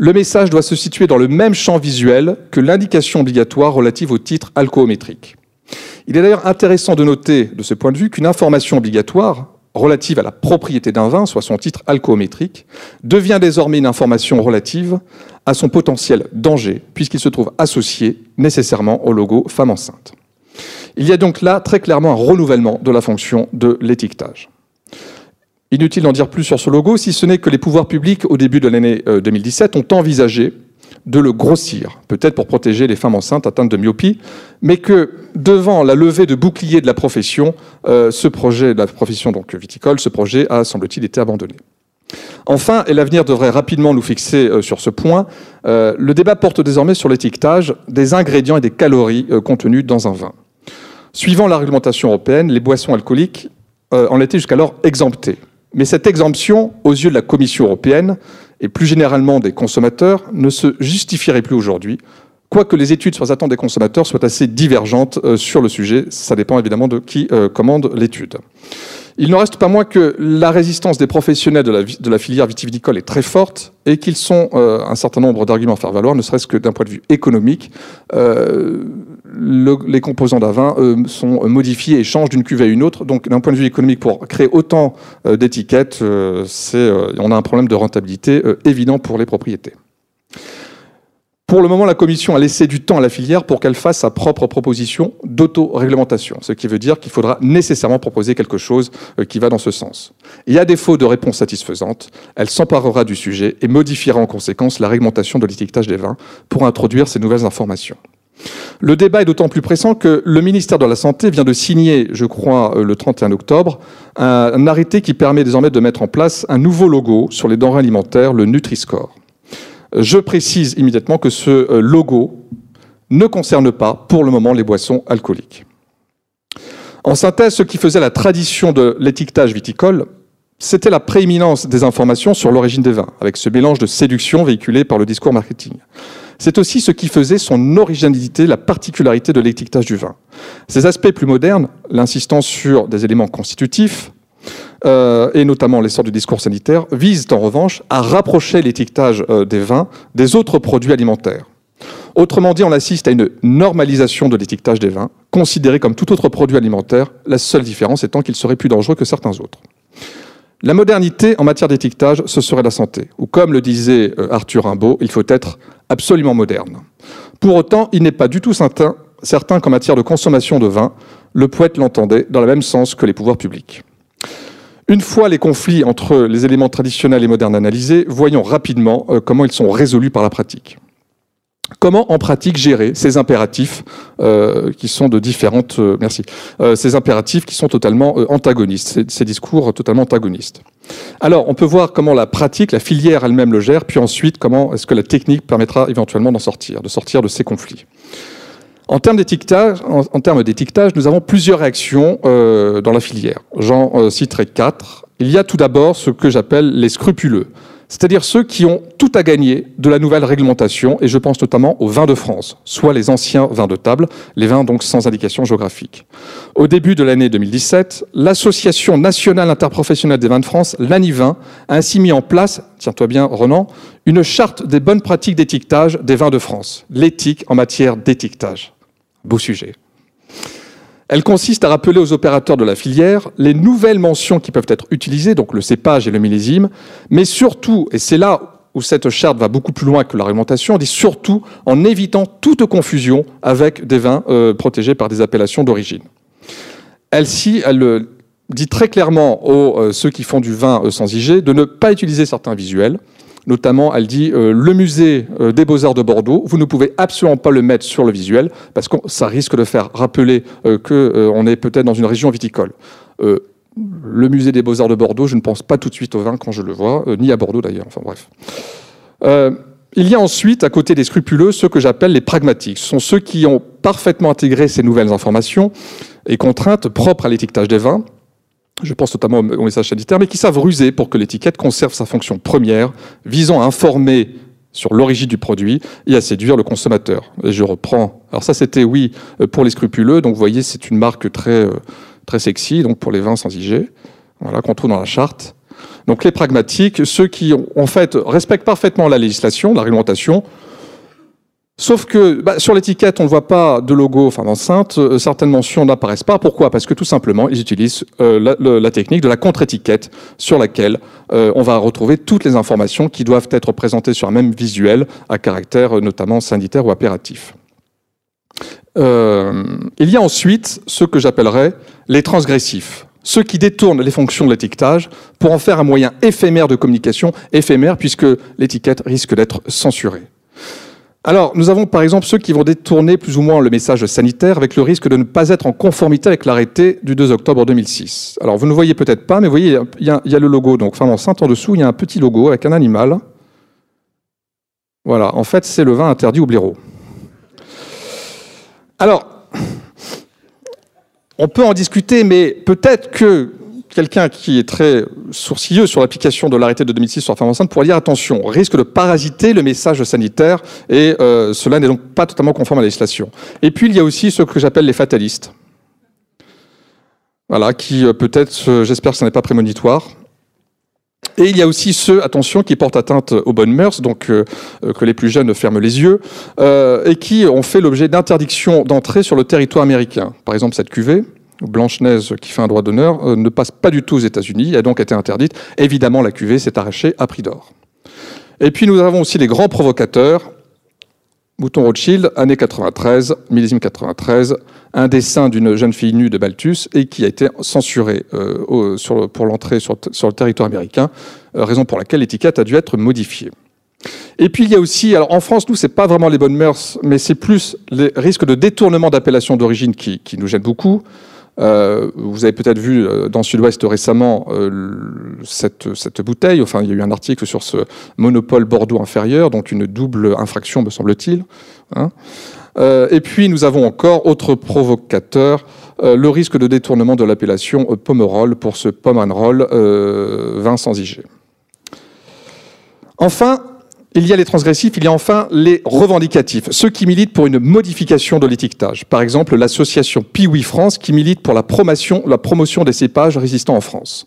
D: le message doit se situer dans le même champ visuel que l'indication obligatoire relative au titre alcoométrique. Il est d'ailleurs intéressant de noter, de ce point de vue, qu'une information obligatoire relative à la propriété d'un vin, soit son titre alcoométrique, devient désormais une information relative à son potentiel danger, puisqu'il se trouve associé nécessairement au logo femme enceinte. Il y a donc là très clairement un renouvellement de la fonction de l'étiquetage. Inutile d'en dire plus sur ce logo, si ce n'est que les pouvoirs publics, au début de l'année 2017, euh, ont envisagé de le grossir, peut-être pour protéger les femmes enceintes atteintes de myopie, mais que devant la levée de boucliers de la profession, euh, ce projet de la profession viticole, ce projet a semble-t-il été abandonné. Enfin, et l'avenir devrait rapidement nous fixer euh, sur ce point, euh, le débat porte désormais sur l'étiquetage des ingrédients et des calories contenus dans un vin. Suivant la réglementation européenne, les boissons alcooliques en étaient jusqu'alors exemptées. Mais cette exemption, aux yeux de la Commission européenne, et plus généralement des consommateurs ne se justifierait plus aujourd'hui, quoique les études sur les attentes des consommateurs soient assez divergentes euh, sur le sujet. Ça dépend évidemment de qui euh, commande l'étude. Il n'en reste pas moins que la résistance des professionnels de la, filière vitivinicole est très forte et qu'ils sont euh, un certain nombre d'arguments à faire valoir, ne serait-ce que d'un point de vue économique. Euh, les composants d'un vin euh, sont modifiés et changent d'une cuvée à une autre. Donc, d'un point de vue économique, pour créer autant d'étiquettes, on a un problème de rentabilité évident pour les propriétés. Pour le moment, la Commission a laissé du temps à la filière pour qu'elle fasse sa propre proposition d'auto-réglementation, ce qui veut dire qu'il faudra nécessairement proposer quelque chose euh, qui va dans ce sens. Et à défaut de réponse satisfaisante, elle s'emparera du sujet et modifiera en conséquence la réglementation de l'étiquetage des vins pour introduire ces nouvelles informations. Le débat est d'autant plus pressant que le ministère de la Santé vient de signer, je crois, euh, le 31 octobre, un arrêté qui permet désormais de mettre en place un nouveau logo sur les denrées alimentaires, le Nutri-Score. Je précise immédiatement que ce euh, logo ne concerne pas, pour le moment, les boissons alcooliques. En synthèse, ce qui faisait la tradition de l'étiquetage viticole, c'était la prééminence des informations sur l'origine des vins, avec ce mélange de séduction véhiculé par le discours marketing. C'est aussi ce qui faisait son originalité, la particularité de l'étiquetage du vin. Ces aspects plus modernes, l'insistance sur des éléments constitutifs, euh, et notamment l'essor du discours sanitaire, visent en revanche à rapprocher l'étiquetage euh, des vins des autres produits alimentaires. Autrement dit, on assiste à une normalisation de l'étiquetage des vins, considéré comme tout autre produit alimentaire, la seule différence étant qu'il serait plus dangereux que certains autres. La modernité en matière d'étiquetage, ce serait la santé, ou comme le disait euh, Arthur Rimbaud, il faut être absolument moderne. Pour autant, il n'est pas du tout certain certains qu'en matière de consommation de vin, le poète l'entendait dans le même sens que les pouvoirs publics. Une fois les conflits entre les éléments traditionnels et modernes analysés, voyons rapidement euh, comment ils sont résolus par la pratique. Comment en pratique gérer ces impératifs euh, qui sont de différentes euh, merci euh, ces impératifs qui sont totalement euh, antagonistes ces, ces, discours totalement antagonistes. Alors on peut voir comment la pratique, la filière elle-même le gère, puis ensuite comment est-ce que la technique permettra éventuellement d'en sortir, de sortir de ces conflits. En termes d'étiquetage, en, termes d'étiquetage, nous avons plusieurs réactions euh, dans la filière. J'en euh, citerai quatre. Il y a tout d'abord ce que j'appelle les scrupuleux c'est-à-dire ceux qui ont tout à gagner de la nouvelle réglementation, et je pense notamment aux vins de France, soit les anciens vins de table, les vins donc sans indication géographique. Au début de l'année 2017, l'Association nationale interprofessionnelle des vins de France, l'ANIVIN, a ainsi mis en place, tiens-toi bien Renan, une charte des bonnes pratiques d'étiquetage des vins de France, l'éthique en matière d'étiquetage. Beau sujet. Elle consiste à rappeler aux opérateurs de la filière les nouvelles mentions qui peuvent être utilisées, donc le cépage et le millésime, mais surtout, et c'est là où cette charte va beaucoup plus loin que la réglementation, on dit surtout en évitant toute confusion avec des vins euh, protégés par des appellations d'origine. Elle, euh, dit très clairement aux euh, ceux qui font du vin sans IG de ne pas utiliser certains visuels, Notamment, elle dit euh, le musée euh, des Beaux-Arts de Bordeaux, vous ne pouvez absolument pas le mettre sur le visuel parce que ça risque de faire rappeler euh, qu'on est peut-être dans une région viticole. le musée des Beaux-Arts de Bordeaux, je ne pense pas tout de suite au vin quand je le vois, ni à Bordeaux d'ailleurs, enfin bref. il y a ensuite, à côté des scrupuleux, ceux que j'appelle les pragmatiques. Ce sont ceux qui ont parfaitement intégré ces nouvelles informations et contraintes propres à l'étiquetage des vins, je pense notamment au message sanitaire, mais qui savent ruser pour que l'étiquette conserve sa fonction première, visant à informer sur l'origine du produit et à séduire le consommateur. Je reprends. Alors ça, c'était oui pour les scrupuleux. Donc vous voyez, c'est une marque très euh, très sexy. Donc pour les vins sans IG, voilà qu'on trouve dans la charte. Donc les pragmatiques, ceux qui en fait respectent parfaitement la législation, la réglementation, Sauf que bah, sur l'étiquette, on ne voit pas de logo enfin d'enceinte, euh, certaines mentions n'apparaissent pas. Pourquoi? Parce que tout simplement, ils utilisent euh, la, technique de la contre-étiquette sur laquelle euh, on va retrouver toutes les informations qui doivent être présentées sur un même visuel à caractère notamment sanitaire ou impératif. Il y a ensuite ce que j'appellerais les transgressifs ceux qui détournent les fonctions de l'étiquetage pour en faire un moyen éphémère de communication, éphémère puisque l'étiquette risque d'être censurée. Alors, nous avons par exemple ceux qui vont détourner plus ou moins le message sanitaire avec le risque de ne pas être en conformité avec l'arrêté du 2 octobre 2006. Alors, vous ne voyez peut-être pas, mais vous voyez, il y, a, le logo, donc femme enceinte en dessous, il y a un petit logo avec un animal. Voilà, en fait, c'est le vin interdit au blaireau. Alors, on peut en discuter, mais peut-être que quelqu'un qui est très sourcilleux sur l'application de l'arrêté de 2006 sur la femme enceinte pourrait dire attention, risque de parasiter le message sanitaire et euh, cela n'est donc pas totalement conforme à la législation. Et puis il y a aussi ce que j'appelle les fatalistes. Voilà, qui euh, peut-être, euh, j'espère que ce n'est pas prémonitoire. Et il y a aussi ceux, attention, qui portent atteinte aux bonnes mœurs, donc que les plus jeunes ferment les yeux, et qui ont fait l'objet d'interdiction d'entrée sur le territoire américain. Par exemple, cette cuvée, Blanche-Neige, qui fait un droit d'honneur, euh, ne passe pas du tout aux États-Unis, a donc été interdite. Évidemment, la cuvée s'est arrachée à prix d'or. Et puis nous avons aussi les grands provocateurs. Mouton Rothschild, année 93, millésime 93, un dessin d'une jeune fille nue de Balthus et qui a été censuré euh, pour l'entrée sur, sur, le territoire américain, euh, raison pour laquelle l'étiquette a dû être modifiée. Et puis il y a aussi, alors en France, nous, c'est pas vraiment les bonnes mœurs, mais c'est plus les risques de détournement d'appellation d'origine qui, qui, nous gênent beaucoup. Euh, vous avez peut-être vu euh, dans Sud-Ouest récemment euh, cette, cette, bouteille. Enfin, il y a eu un article sur ce monopole Bordeaux inférieur, donc une double infraction, me semble-t-il. Hein et puis, nous avons encore, autre provocateur, le risque de détournement de l'appellation Pomerol pour ce Pomerol vin sans IG. Enfin, il y a les transgressifs, il y a enfin les revendicatifs, ceux qui militent pour une modification de l'étiquetage. Par exemple, l'association Piwi France qui milite pour la promotion, la promotion des cépages résistants en France.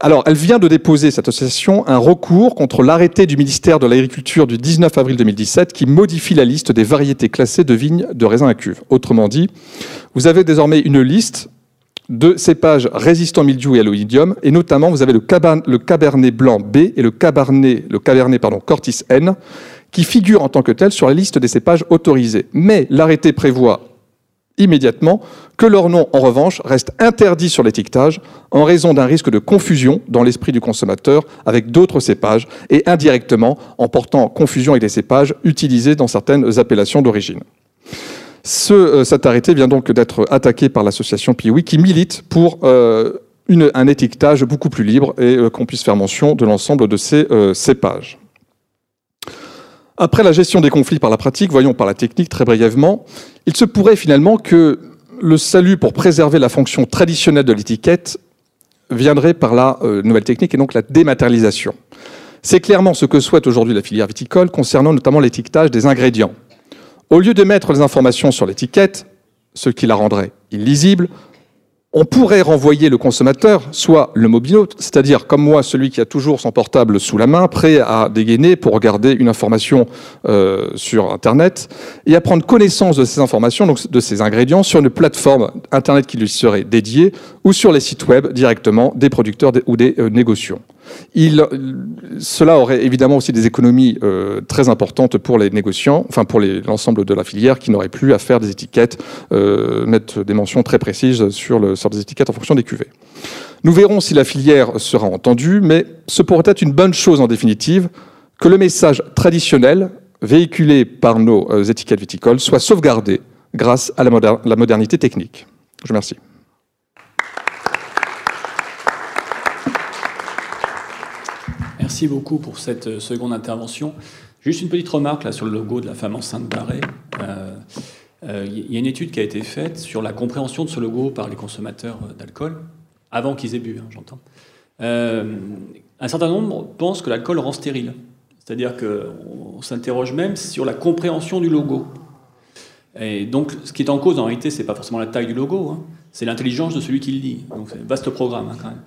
D: Alors, elle vient de déposer, cette association, un recours contre l'arrêté du ministère de l'Agriculture du 19 avril 2017 qui modifie la liste des variétés classées de vignes de raisin à cuve. Autrement dit, vous avez désormais une liste de cépages résistants mildiou et à l'oïdium, et notamment vous avez le, cabernet, blanc B et le cabernet, Cortis N, qui figurent en tant que tels sur la liste des cépages autorisés. Mais l'arrêté prévoit immédiatement que leur nom, en revanche, reste interdit sur l'étiquetage en raison d'un risque de confusion dans l'esprit du consommateur avec d'autres cépages et indirectement en portant confusion avec des cépages utilisés dans certaines appellations d'origine. Ce, cet arrêté vient donc d'être attaqué par l'association Piwi qui milite pour un étiquetage beaucoup plus libre et qu'on puisse faire mention de l'ensemble de ces cépages. Après la gestion des conflits par la pratique, voyons par la technique très brièvement, il se pourrait finalement que le salut pour préserver la fonction traditionnelle de l'étiquette viendrait par la euh, nouvelle technique et donc la dématérialisation. C'est clairement ce que souhaite aujourd'hui la filière viticole concernant notamment l'étiquetage des ingrédients. Au lieu de mettre les informations sur l'étiquette, ce qui la rendrait illisible, on pourrait renvoyer le consommateur, soit le mobilote, c'est-à-dire comme moi, celui qui a toujours son portable sous la main, prêt à dégainer pour regarder une information euh, sur Internet, et à prendre connaissance de ces informations, donc de ces ingrédients, sur une plateforme Internet qui lui serait dédiée, ou sur les sites web directement des producteurs ou des euh, négociants. Cela aurait évidemment aussi des économies euh, très importantes pour les négociants, enfin pour l'ensemble de la filière qui n'aurait plus à faire des étiquettes, euh, mettre des mentions très précises sur, le, sur des étiquettes en fonction des cuvées. Nous verrons si la filière sera entendue, mais ce pourrait être une bonne chose en définitive que le message traditionnel véhiculé par nos euh, étiquettes viticoles soit sauvegardé grâce à la, la modernité technique. Je vous remercie.
B: Merci beaucoup pour cette euh, seconde intervention. Juste une petite remarque là sur le logo de la femme enceinte barrée. Il euh, euh, y a une étude qui a été faite sur la compréhension de ce logo par les consommateurs d'alcool, avant qu'ils aient bu, hein, j'entends. un certain nombre pensent que l'alcool rend stérile. C'est-à-dire qu'on s'interroge même sur la compréhension du logo. Et donc, ce qui est en cause, en réalité, c'est pas forcément la taille du logo, hein, c'est l'intelligence de celui qui le lit. Donc, c'est un vaste programme, hein, quand même.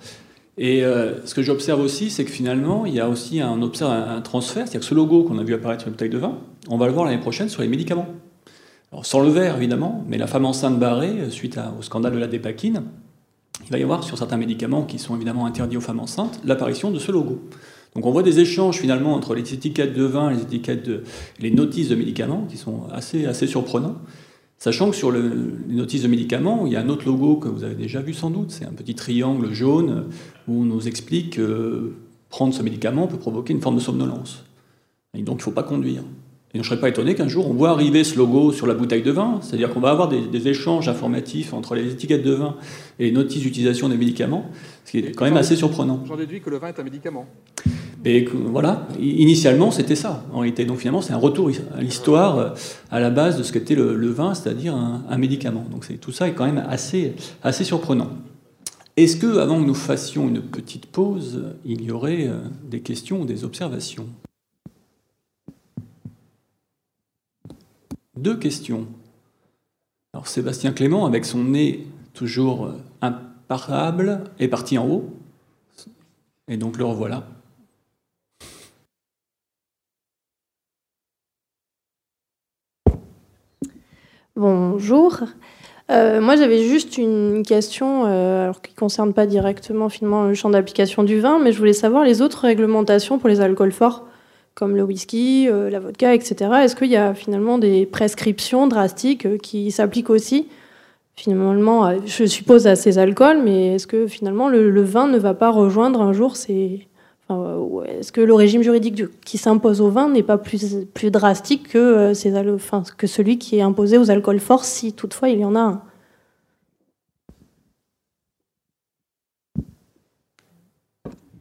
B: Et euh, ce que j'observe aussi, c'est que finalement, il y a aussi un, transfert, c'est-à-dire que ce logo qu'on a vu apparaître sur une bouteille de vin, on va le voir l'année prochaine sur les médicaments. Alors, sans le verre, évidemment, mais la femme enceinte barrée, euh, suite au scandale de la dépakine, il va y avoir sur certains médicaments qui sont évidemment interdits aux femmes enceintes, l'apparition de ce logo. Donc on voit des échanges finalement entre les étiquettes de vin les étiquettes de, les notices de médicaments qui sont assez, assez surprenants. Sachant que sur les notices de médicaments, il y a un autre logo que vous avez déjà vu sans doute, c'est un petit triangle jaune où on nous explique que prendre ce médicament peut provoquer une forme de somnolence. Et donc il ne faut pas conduire. Et je ne serais pas étonné qu'un jour on voit arriver ce logo sur la bouteille de vin, c'est-à-dire qu'on va avoir des, échanges informatifs entre les étiquettes de vin et les notices d'utilisation des médicaments, ce qui est quand même assez surprenant.
D: J'en déduis que le vin est un médicament.
B: Et voilà, initialement c'était ça en réalité. Donc finalement c'est un retour à l'histoire, à la base de ce qu'était le, vin, c'est-à-dire un, médicament. Donc tout ça est quand même assez, assez surprenant. Est-ce que, avant que nous fassions une petite pause, il y aurait euh, des questions ou des observations? Deux questions. Alors Sébastien Clément, avec son nez toujours euh, imparable, est parti en haut. Et donc le revoilà.
F: Bonjour. Euh, moi, j'avais juste une question euh, alors, qui ne concerne pas directement finalement, le champ d'application du vin, mais je voulais savoir les autres réglementations pour les alcools forts, comme le whisky, euh, la vodka, etc. Est-ce qu'il y a finalement des prescriptions drastiques qui s'appliquent aussi finalement, je suppose, à ces alcools, mais est-ce que finalement le, le, vin ne va pas rejoindre un jour ces, est-ce que le régime juridique qui s'impose au vin n'est pas plus, plus drastique que, euh, ces, enfin, que celui qui est imposé aux alcools forts, si toutefois il y en a un?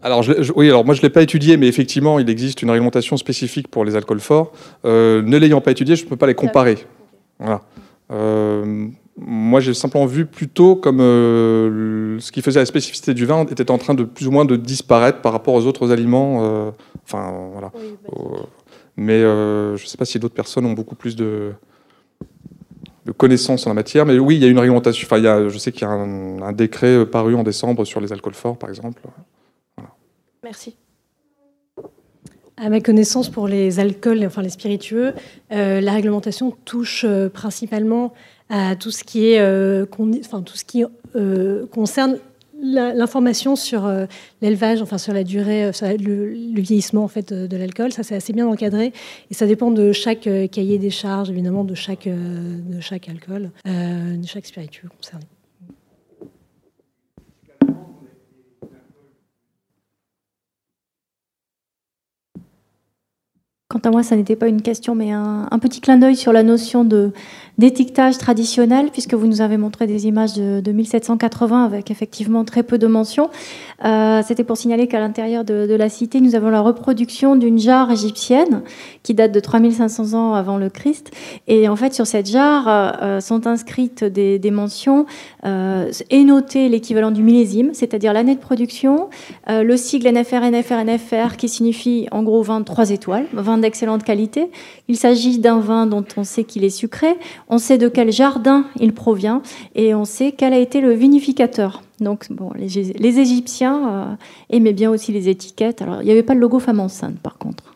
D: Alors, oui, alors moi je ne l'ai pas étudié, mais effectivement, il existe une réglementation spécifique pour les alcools forts. Euh, ne l'ayant pas étudié, je ne peux pas les comparer. Voilà. Euh, moi, j'ai simplement vu plutôt comme euh, ce qui faisait la spécificité du vin était en train de plus ou moins de disparaître par rapport aux autres aliments. Euh, enfin, voilà. mais euh, je ne sais pas si d'autres personnes ont beaucoup plus de, de, connaissances en la matière. Mais oui, il y a une réglementation. Enfin, il y a, je sais qu'il y a un, décret paru en décembre sur les alcools forts, par exemple.
F: Merci.
C: À ma connaissance, pour les alcools, enfin les spiritueux, la réglementation touche principalement à tout ce qui, est, euh, enfin, tout ce qui euh, concerne l'information sur euh, l'élevage, enfin sur la durée, le, vieillissement en fait de, l'alcool, ça c'est assez bien encadré et ça dépend de chaque cahier des charges, évidemment, de chaque, de chaque alcool, de chaque spiritueux concerné.
G: Quant à moi, ça n'était pas une question, mais un petit clin d'œil sur la notion de, d'étiquetage traditionnel, puisque vous nous avez montré des images de, 1780 avec effectivement très peu de mentions. Euh, c'était pour signaler qu'à l'intérieur de, la cité, nous avons la reproduction d'une jarre égyptienne qui date de 3500 ans avant le Christ. Et en fait, sur cette jarre euh, sont inscrites des, mentions euh, et noté l'équivalent du millésime, c'est-à-dire l'année de production, le sigle NFR, NFR, NFR, qui signifie en gros 23 étoiles, vin d'excellente qualité. Il s'agit d'un vin dont on sait qu'il est sucré on sait de quel jardin il provient et on sait quel a été le vinificateur. Donc, bon, les, Égyptiens euh, aimaient bien aussi les étiquettes. Alors, il n'y avait pas le logo femme enceinte, par contre.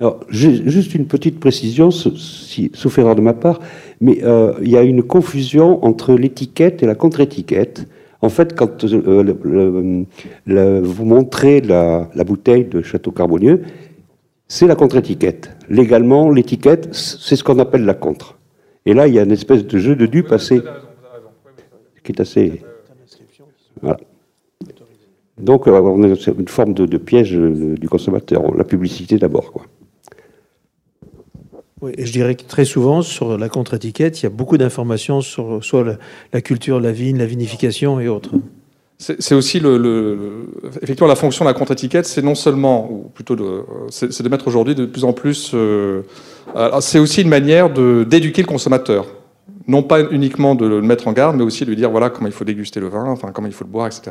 H: Alors, juste une petite précision, sauf erreur de ma part, mais euh, il y a une confusion entre l'étiquette et la contre-étiquette. En fait, quand euh, vous montrez la, bouteille de Château Carbonieux, c'est la contre-étiquette. Légalement, l'étiquette, c'est ce qu'on appelle la contre. Et là, il y a une espèce de jeu de dupe assez. qui est assez. Voilà. Donc, euh, on a une forme de, piège euh, du consommateur. La publicité d'abord, quoi.
I: Oui, je dirais que très souvent, sur la contre-étiquette, il y a beaucoup d'informations sur soit la, culture, la vigne, la vinification et autres.
D: C'est aussi le, effectivement la fonction de la contre-étiquette, c'est non seulement, ou plutôt c'est de mettre aujourd'hui de plus en plus. Euh, c'est aussi une manière d'éduquer le consommateur, non pas uniquement de le mettre en garde, mais aussi de lui dire voilà comment il faut déguster le vin, enfin comment il faut le boire, etc.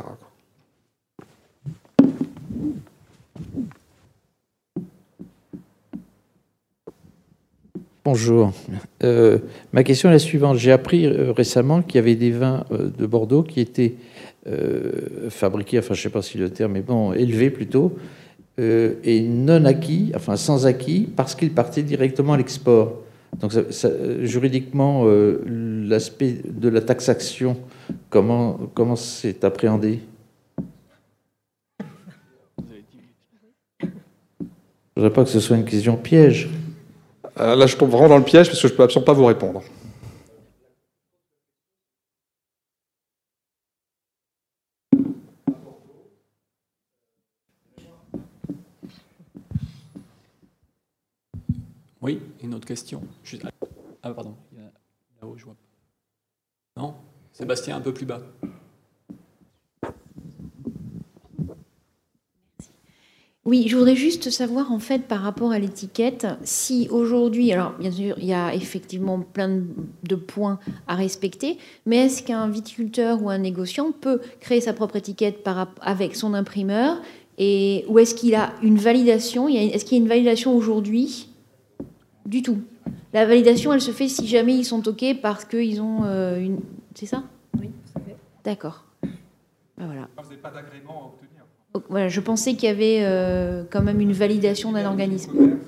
J: Bonjour. Euh, ma question est la suivante. J'ai appris euh, récemment qu'il y avait des vins euh, de Bordeaux qui étaient fabriqués, enfin je ne sais pas si le terme est bon, élevés plutôt, et non acquis, enfin sans acquis, parce qu'ils partaient directement à l'export. Donc juridiquement, l'aspect de la taxation, comment comment c'est appréhendé? Je ne voudrais pas que ce soit une question piège.
D: Euh, là, je tombe vraiment dans le piège parce que je ne peux absolument pas vous répondre.
B: Oui, une autre question. Ah, pardon. Là-haut, je vois. Non? Sébastien, un peu plus bas.
K: Oui, je voudrais juste savoir, en fait, par rapport à l'étiquette, si aujourd'hui, alors bien sûr, il y a effectivement plein de points à respecter, mais est-ce qu'un viticulteur ou un négociant peut créer sa propre étiquette par, avec son imprimeur et, Ou est-ce qu'il a une validation? Est-ce qu'il y a une validation aujourd'hui? Du tout. La validation, elle se fait si jamais ils sont OK parce qu'ils ont euh, une. C'est ça?
C: Oui, ça fait.
K: D'accord. Ben voilà.
D: Vous n'avez pas d'agrément
K: voilà, je pensais qu'il y avait euh, quand même une validation d'un organisme.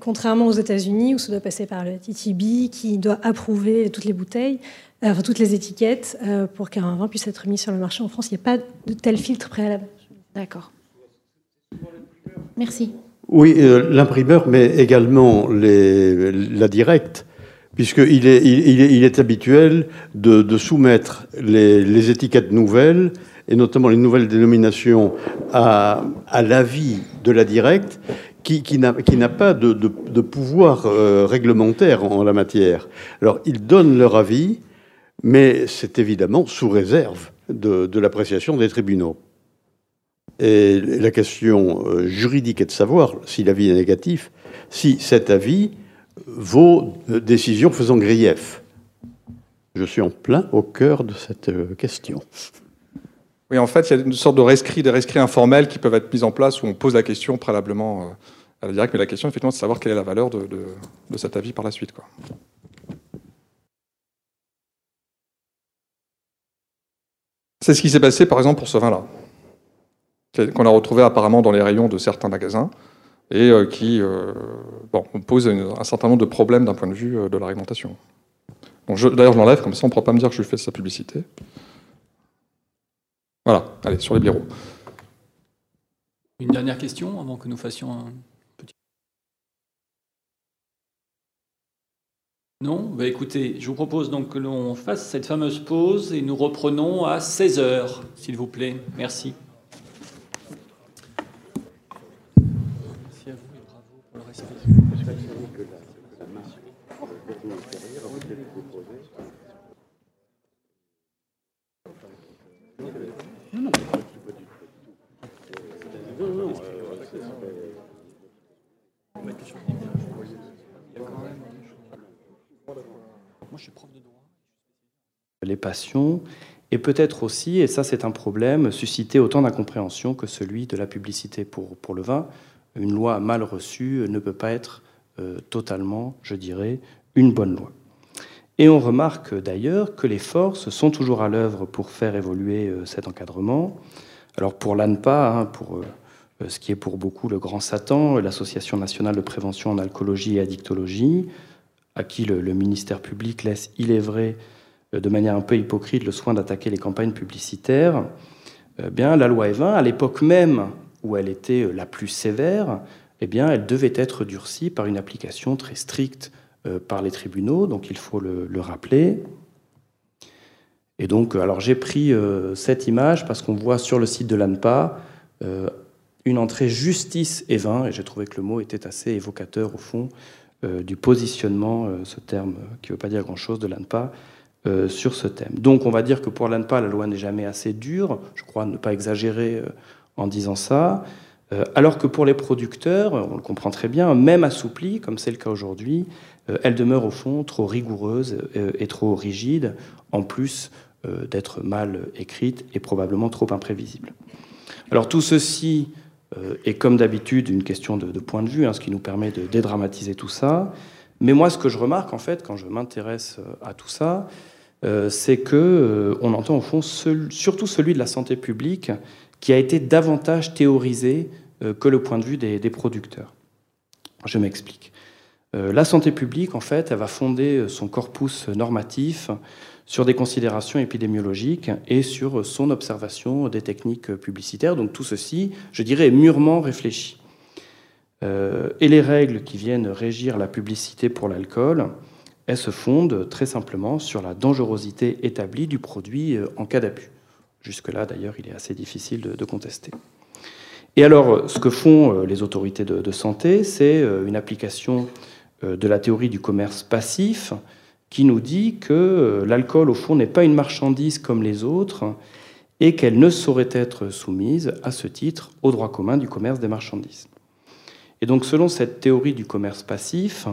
C: contrairement aux États-Unis, où ça doit passer par le TTB, qui doit approuver toutes les bouteilles, euh, enfin, toutes les étiquettes, euh, pour qu'un vin puisse être mis sur le marché en France. Il n'y a pas de tel filtre préalable.
K: D'accord. Merci.
E: Oui, l'imprimeur, mais également les, la directe, puisqu'il est, il, est, il est habituel de, de soumettre les, les, étiquettes nouvelles et notamment les nouvelles dénominations, à, l'avis de la directe, qui, n'a pas de, de, pouvoir euh, réglementaire en, la matière. Alors, ils donnent leur avis, mais c'est évidemment sous réserve de, de l'appréciation des tribunaux. Et la question euh, juridique est de savoir, si l'avis est négatif, si cet avis vaut euh, décision faisant grief. Je suis en plein au cœur de cette question.
D: Oui, en fait, il y a une sorte de rescrit, des rescrits informels qui peuvent être mis en place où on pose la question préalablement euh, à la directe, mais la question, effectivement, c'est de savoir quelle est la valeur de, cet avis par la suite. C'est ce qui s'est passé, par exemple, pour ce vin-là, qu'on a retrouvé apparemment dans les rayons de certains magasins. et qui bon, pose un certain nombre de problèmes d'un point de vue de la réglementation. D'ailleurs, je l'enlève, comme ça on ne pourra pas me dire que je fais sa publicité. Voilà, allez, sur les bureaux.
B: Une dernière question avant que nous fassions un petit. Non bah Écoutez, je vous propose donc que l'on fasse cette fameuse pause et nous reprenons à 16h, s'il vous plaît. Merci. Merci à vous et bravo pour le respect.
L: Les passions, et peut-être aussi, et ça c'est un problème, susciter autant d'incompréhension que celui de la publicité pour, pour le vin. Une loi mal reçue ne peut pas être euh, totalement, je dirais, une bonne loi. Et on remarque d'ailleurs que les forces sont toujours à l'œuvre pour faire évoluer euh, cet encadrement. Alors pour l'ANPA, hein, pour euh, ce qui est pour beaucoup le grand Satan, l'Association nationale de prévention en alcoolologie et addictologie, à qui le, ministère public laisse, il est vrai, euh, de manière un peu hypocrite, le soin d'attaquer les campagnes publicitaires, bien, la loi Evin, à l'époque même où elle était la plus sévère, eh bien, elle devait être durcie par une application très stricte euh, par les tribunaux, donc il faut le, rappeler. Et donc, euh, alors j'ai pris euh, cette image parce qu'on voit sur le site de l'ANPA une entrée justice et vin, et j'ai trouvé que le mot était assez évocateur au fond du positionnement, ce terme qui ne veut pas dire grand-chose, de l'ANPA sur ce thème. Donc on va dire que pour l'ANPA, la loi n'est jamais assez dure, je crois ne pas exagérer en disant ça. Euh, alors que pour les producteurs, on le comprend très bien, même assouplie, comme c'est le cas aujourd'hui, euh, elle demeure au fond trop rigoureuse euh, et trop rigide, en plus d'être mal écrite et probablement trop imprévisible. Alors tout ceci est comme d'habitude une question de, point de vue, hein, ce qui nous permet de dédramatiser tout ça. Mais moi, ce que je remarque en fait quand je m'intéresse à tout ça, c'est que on entend au fond surtout celui de la santé publique qui a été davantage théorisé euh, que le point de vue des, producteurs. Je m'explique. Euh, la santé publique, en fait, elle va fonder son corpus normatif sur des considérations épidémiologiques et sur son observation des techniques publicitaires. Donc tout ceci, je dirais, est mûrement réfléchi. Euh, et les règles qui viennent régir la publicité pour l'alcool, elles se fondent très simplement sur la dangerosité établie du produit en cas d'abus. Jusque-là, d'ailleurs, il est assez difficile de, contester. Et alors, ce que font euh, les autorités de, santé, c'est euh, une application euh, de la théorie du commerce passif qui nous dit que l'alcool, au fond, n'est pas une marchandise comme les autres et qu'elle ne saurait être soumise, à ce titre, au droit commun du commerce des marchandises. Et donc, selon cette théorie du commerce passif,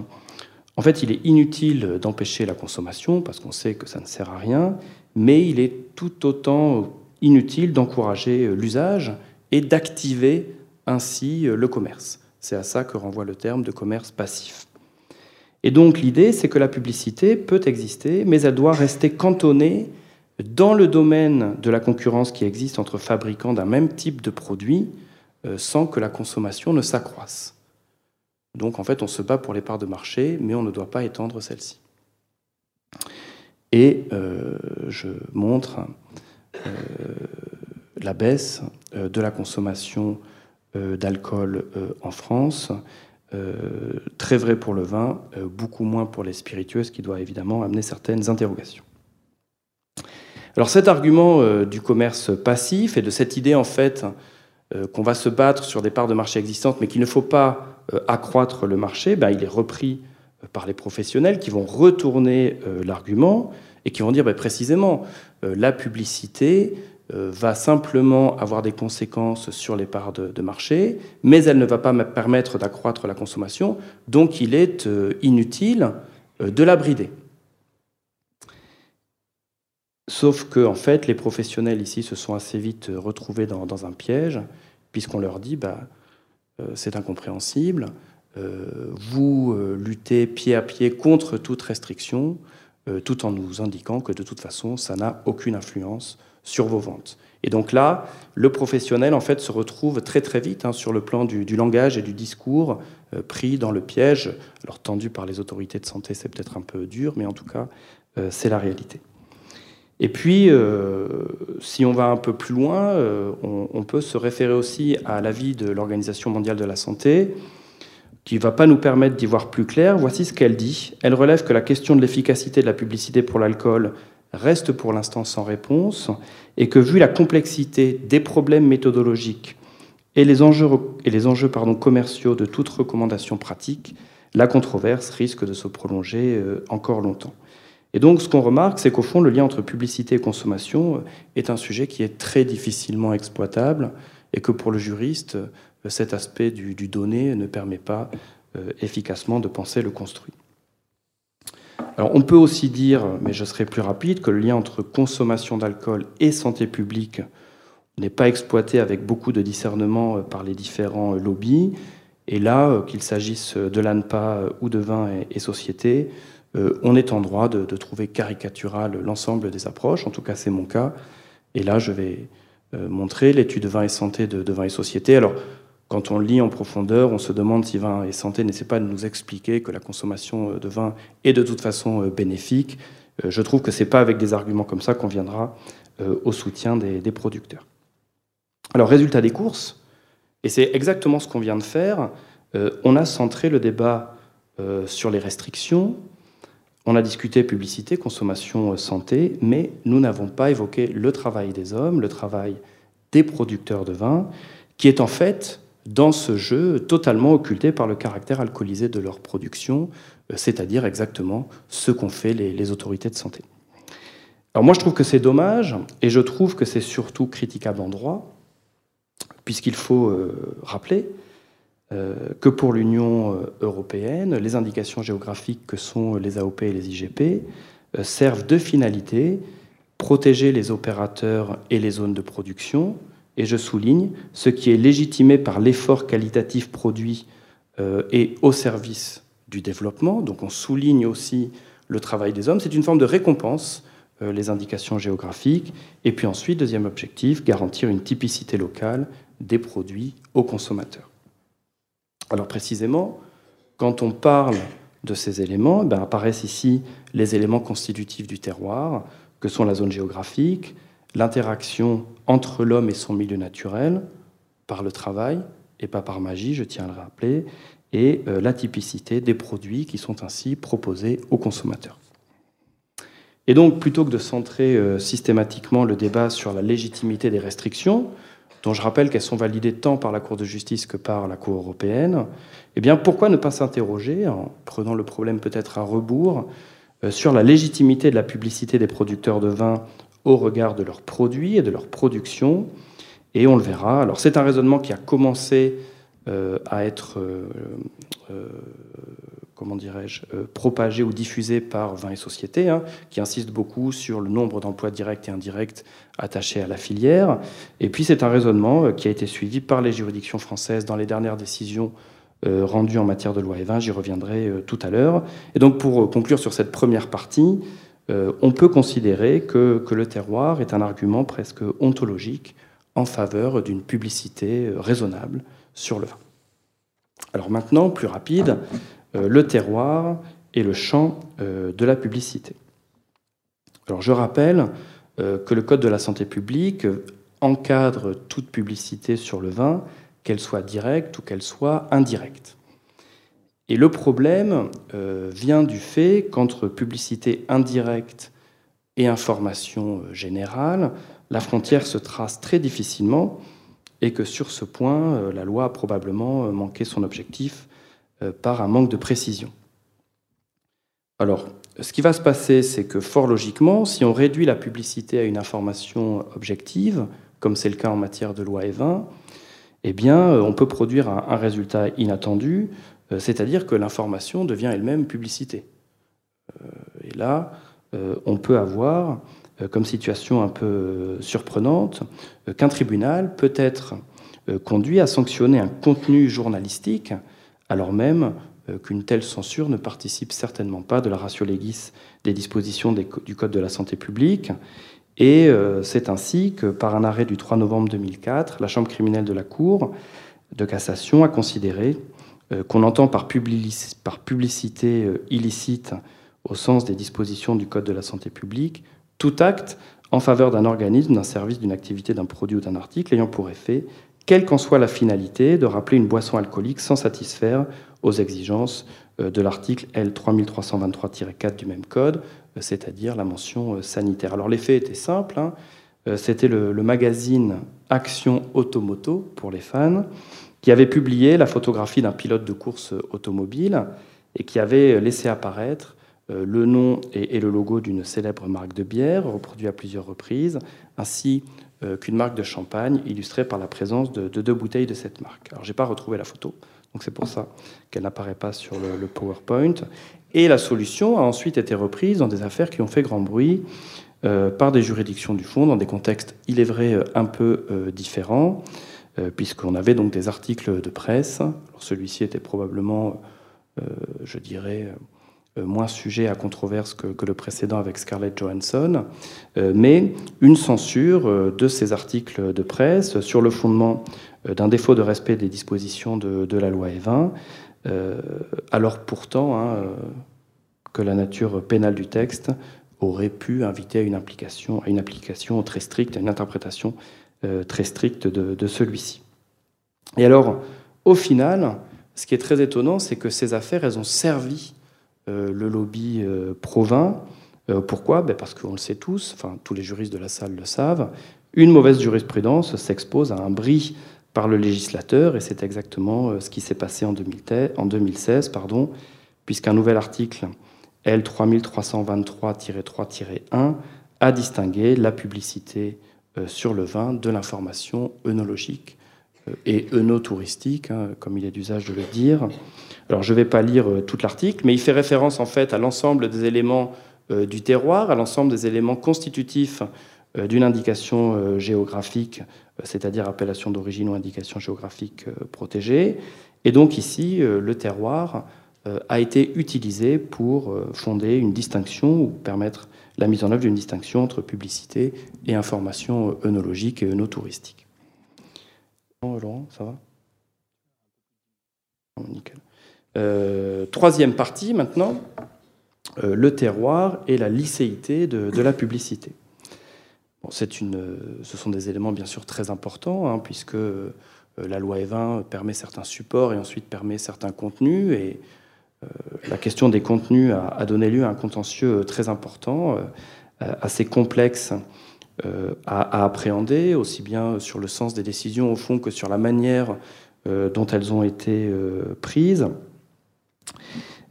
L: en fait, il est inutile d'empêcher la consommation parce qu'on sait que ça ne sert à rien, mais il est tout autant inutile d'encourager l'usage et d'activer ainsi le commerce. C'est à ça que renvoie le terme de commerce passif. Et donc l'idée, c'est que la publicité peut exister, mais elle doit rester cantonnée dans le domaine de la concurrence qui existe entre fabricants d'un même type de produit, euh, sans que la consommation ne s'accroisse. Donc en fait, on se bat pour les parts de marché, mais on ne doit pas étendre celles-ci. Et euh, je montre euh, la baisse euh, de la consommation d'alcool en France. très vrai pour le vin, beaucoup moins pour les spiritueux, ce qui doit évidemment amener certaines interrogations. Alors cet argument du commerce passif et de cette idée en fait qu'on va se battre sur des parts de marché existantes, mais qu'il ne faut pas accroître le marché, ben, il est repris par les professionnels qui vont retourner l'argument et qui vont dire ben, précisément euh, la publicité euh, va simplement avoir des conséquences sur les parts de, marché, mais elle ne va pas permettre d'accroître la consommation, donc il est euh, inutile de la brider. Sauf que, en fait, les professionnels ici se sont assez vite retrouvés dans, un piège, puisqu'on leur dit bah, c'est incompréhensible, vous luttez pied à pied contre toute restriction, euh, tout en nous indiquant que de toute façon, ça n'a aucune influence sur vos ventes. Et donc là, le professionnel en fait se retrouve très très vite hein, sur le plan du, langage et du discours euh, pris dans le piège. Alors tendu par les autorités de santé, c'est peut-être un peu dur, mais en tout cas, euh, c'est la réalité. Et puis, euh, si on va un peu plus loin, on, peut se référer aussi à l'avis de l'Organisation mondiale de la santé, qui ne va pas nous permettre d'y voir plus clair. Voici ce qu'elle dit. Elle relève que la question de l'efficacité de la publicité pour l'alcool reste pour l'instant sans réponse et que vu la complexité des problèmes méthodologiques et les enjeux, commerciaux de toute recommandation pratique, la controverse risque de se prolonger euh, encore longtemps. Et donc ce qu'on remarque, c'est qu'au fond, le lien entre publicité et consommation euh, est un sujet qui est très difficilement exploitable et que pour le juriste, euh, cet aspect du, donné ne permet pas efficacement de penser le construit. Alors, on peut aussi dire, mais je serai plus rapide, que le lien entre consommation d'alcool et santé publique n'est pas exploité avec beaucoup de discernement euh, par les différents euh, lobbies. Et là, euh, qu'il s'agisse de l'ANPA ou de vin et, société, on est en droit de, trouver caricatural l'ensemble des approches. En tout cas, c'est mon cas. Et là, je vais montrer l'étude vin et santé de, de vin et société. Alors, quand on lit en profondeur, on se demande si vin et santé n'essaient pas de nous expliquer que la consommation euh, de vin est de toute façon euh, bénéfique. Euh, je trouve que ce n'est pas avec des arguments comme ça qu'on viendra au soutien des, producteurs. Alors, résultat des courses, et c'est exactement ce qu'on vient de faire, on a centré le débat sur les restrictions, on a discuté publicité, consommation, santé, mais nous n'avons pas évoqué le travail des hommes, le travail des producteurs de vin, qui est en fait dans ce jeu totalement occulté par le caractère alcoolisé de leur production, euh, c'est-à-dire exactement ce qu'ont fait les, autorités de santé. Alors moi je trouve que c'est dommage, et je trouve que c'est surtout critiquable en droit, puisqu'il faut euh, rappeler euh, que pour l'Union européenne, les indications géographiques que sont les AOP et les IGP servent de finalité protéger les opérateurs et les zones de production, et je souligne, ce qui est légitimé par l'effort qualitatif produit euh, et au service du développement. Donc on souligne aussi le travail des hommes. C'est une forme de récompense, euh, les indications géographiques. Et puis ensuite, deuxième objectif, garantir une typicité locale des produits aux consommateurs. Alors précisément, quand on parle de ces éléments, eh apparaissent ici les éléments constitutifs du terroir, que sont la zone géographique, l'interaction entre l'homme et son milieu naturel par le travail et pas par magie, je tiens à le rappeler, et euh, la typicité des produits qui sont ainsi proposés aux consommateurs. Et donc, plutôt que de centrer euh, systématiquement le débat sur la légitimité des restrictions, dont je rappelle qu'elles sont validées tant par la Cour de justice que par la Cour européenne, eh bien, pourquoi ne pas s'interroger, en prenant le problème peut-être à rebours, euh, sur la légitimité de la publicité des producteurs de vin au regard de leurs produits et de leur production. Et on le verra. Alors c'est un raisonnement qui a commencé euh, à être, euh, euh, comment dirais-je, propagé ou diffusé par Vin et Société, hein, qui insiste beaucoup sur le nombre d'emplois directs et indirects attachés à la filière. Et puis c'est un raisonnement qui a été suivi par les juridictions françaises dans les dernières décisions rendues en matière de loi et vin. J'y reviendrai tout à l'heure. Et donc pour conclure sur cette première partie, euh, on peut considérer que, le terroir est un argument presque ontologique en faveur d'une publicité euh, raisonnable sur le vin. Alors maintenant, plus rapide, euh, le terroir et le champ de la publicité. Alors je rappelle que le Code de la santé publique encadre toute publicité sur le vin, qu'elle soit directe ou qu'elle soit indirecte. Et le problème euh, vient du fait qu'entre publicité indirecte et information euh, générale, la frontière se trace très difficilement et que sur ce point, euh, la loi a probablement manqué son objectif par un manque de précision. Alors, ce qui va se passer, c'est que fort logiquement, si on réduit la publicité à une information objective, comme c'est le cas en matière de loi E20, eh bien, on peut produire un résultat inattendu, c'est-à-dire que l'information devient elle-même publicité. Euh, et là, euh, on peut avoir comme situation un peu surprenante qu'un tribunal peut être conduit à sanctionner un contenu journalistique alors même qu'une telle censure ne participe certainement pas de la ratio legis des dispositions du Code de la santé publique Et c'est ainsi que, par un arrêt du 3 novembre 2004, la Chambre criminelle de la Cour de cassation a considéré qu'on entend par, publicité illicite, au sens des dispositions du Code de la santé publique, tout acte en faveur d'un organisme, d'un service, d'une activité, d'un produit ou d'un article ayant pour effet, quelle qu'en soit la finalité, de rappeler une boisson alcoolique sans satisfaire aux exigences euh, de l'article L3323-4 du même code, euh, c'est-à-dire la mention euh, sanitaire. Alors l'effet était simple, hein. c'était le, magazine Action Automoto pour les fans, qui avait publié la photographie d'un pilote de course automobile et qui avait laissé apparaître le nom et, le logo d'une célèbre marque de bière, reproduit à plusieurs reprises, ainsi qu'une marque de champagne, illustrée par la présence de, de deux bouteilles de cette marque. Alors, je n'ai pas retrouvé la photo, donc c'est pour ça qu'elle n'apparaît pas sur le, PowerPoint. Et la solution a ensuite été reprise dans des affaires qui ont fait grand bruit euh, par des juridictions du fond, dans des contextes, il est vrai, euh, un peu euh, différents, puisqu'on avait donc des articles de presse. Celui-ci était probablement, je dirais, moins sujet à controverse que, le précédent avec Scarlett Johansson, mais une censure de ces articles de presse sur le fondement euh, d'un défaut de respect des dispositions de, la loi E20, euh, alors pourtant hein, euh, que la nature pénale du texte aurait pu inviter à une, à une application très stricte, à une interprétation très stricte de, celui-ci. Et alors, au final, ce qui est très étonnant, c'est que ces affaires, elles ont servi le lobby provin. pourquoi? Ben Parce qu'on le sait tous, enfin tous les juristes de la salle le savent, une mauvaise jurisprudence s'expose à un bris par le législateur, et c'est exactement euh, ce qui s'est passé en 2016, pardon, puisqu'un nouvel article L3323-3-1 a distingué la publicité euh, sur le vin de l'information œnologique euh, et œnotouristique, hein, comme il est d'usage de le dire. Alors je ne vais pas lire tout l'article, mais il fait référence en fait à l'ensemble des éléments du terroir, à l'ensemble des éléments constitutifs d'une indication géographique c'est-à-dire appellation d'origine ou indication géographique euh, protégée. Et donc ici, euh, le terroir euh, a été utilisé pour fonder une distinction ou permettre la mise en œuvre d'une distinction entre publicité et information œnologique et œnotouristique. Laurent, ça va? Nickel. troisième partie maintenant, le terroir et la licéité de la publicité une, ce sont des éléments bien sûr très importants, hein, puisque euh, la loi E20 permet certains supports et ensuite permet certains contenus. Et euh, la question des contenus a, donné lieu à un contentieux très important, euh, assez complexe à, appréhender, aussi bien sur le sens des décisions au fond que sur la manière dont elles ont été prises.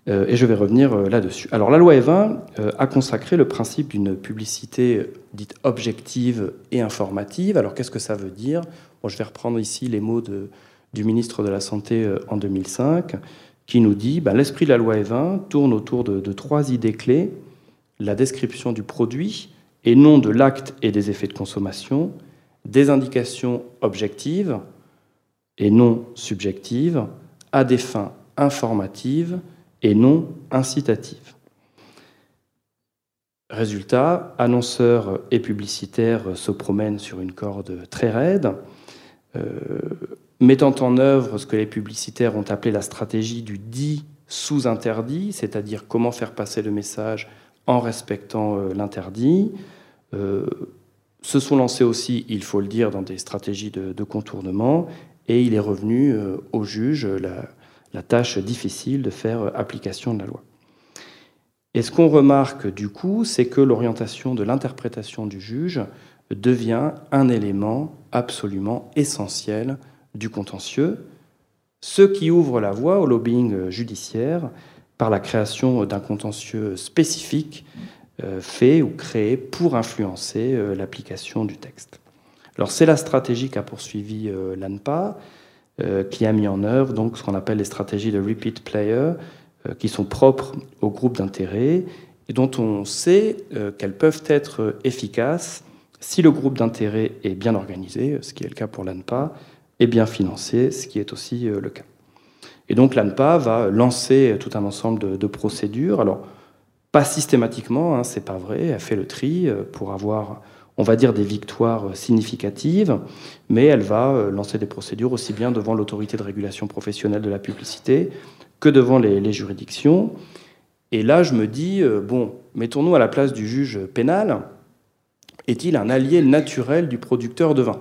L: Euh, et je vais revenir euh, là-dessus. Alors la loi E20 euh, a consacré le principe d'une publicité dite objective et informative. Alors qu'est-ce que ça veut dire? Je vais reprendre ici les mots du ministre de la Santé en 2005, qui nous dit ben, l'esprit de la loi E20 tourne autour de, trois idées clés la description du produit et non de l'acte et des effets de consommation, des indications objectives et non subjectives à des fins informatives et non incitative. Résultat, annonceurs et publicitaires se promènent sur une corde très raide, euh, mettant en œuvre ce que les publicitaires ont appelé la stratégie du dit sous interdit, c'est-à-dire comment faire passer le message en respectant euh, l'interdit. Euh, se sont lancés aussi, il faut le dire, dans des stratégies de, contournement, et il est revenu au juge la tâche difficile de faire application de la loi. Et ce qu'on remarque du coup, c'est que l'orientation de l'interprétation du juge devient un élément absolument essentiel du contentieux, ce qui ouvre la voie au lobbying judiciaire par la création d'un contentieux spécifique euh, fait ou créé pour influencer euh, l'application du texte. Alors c'est la stratégie qu'a poursuivi euh, l'ANPA, euh, qui a mis en œuvre donc ce qu'on appelle les stratégies de repeat player, qui sont propres aux groupes d'intérêt et dont on sait qu'elles peuvent être efficaces si le groupe d'intérêt est bien organisé, ce qui est le cas pour l'ANPA, et bien financé, ce qui est aussi le cas. Et donc l'ANPA va lancer tout un ensemble de, procédures. Alors, pas systématiquement, hein, c'est pas vrai, elle fait le tri pour avoir on va dire, des victoires significatives, mais elle va lancer des procédures aussi bien devant l'autorité de régulation professionnelle de la publicité que devant les, juridictions. Et là, je me dis, bon, mettons-nous à la place du juge pénal. Est-il un allié naturel du producteur de vin?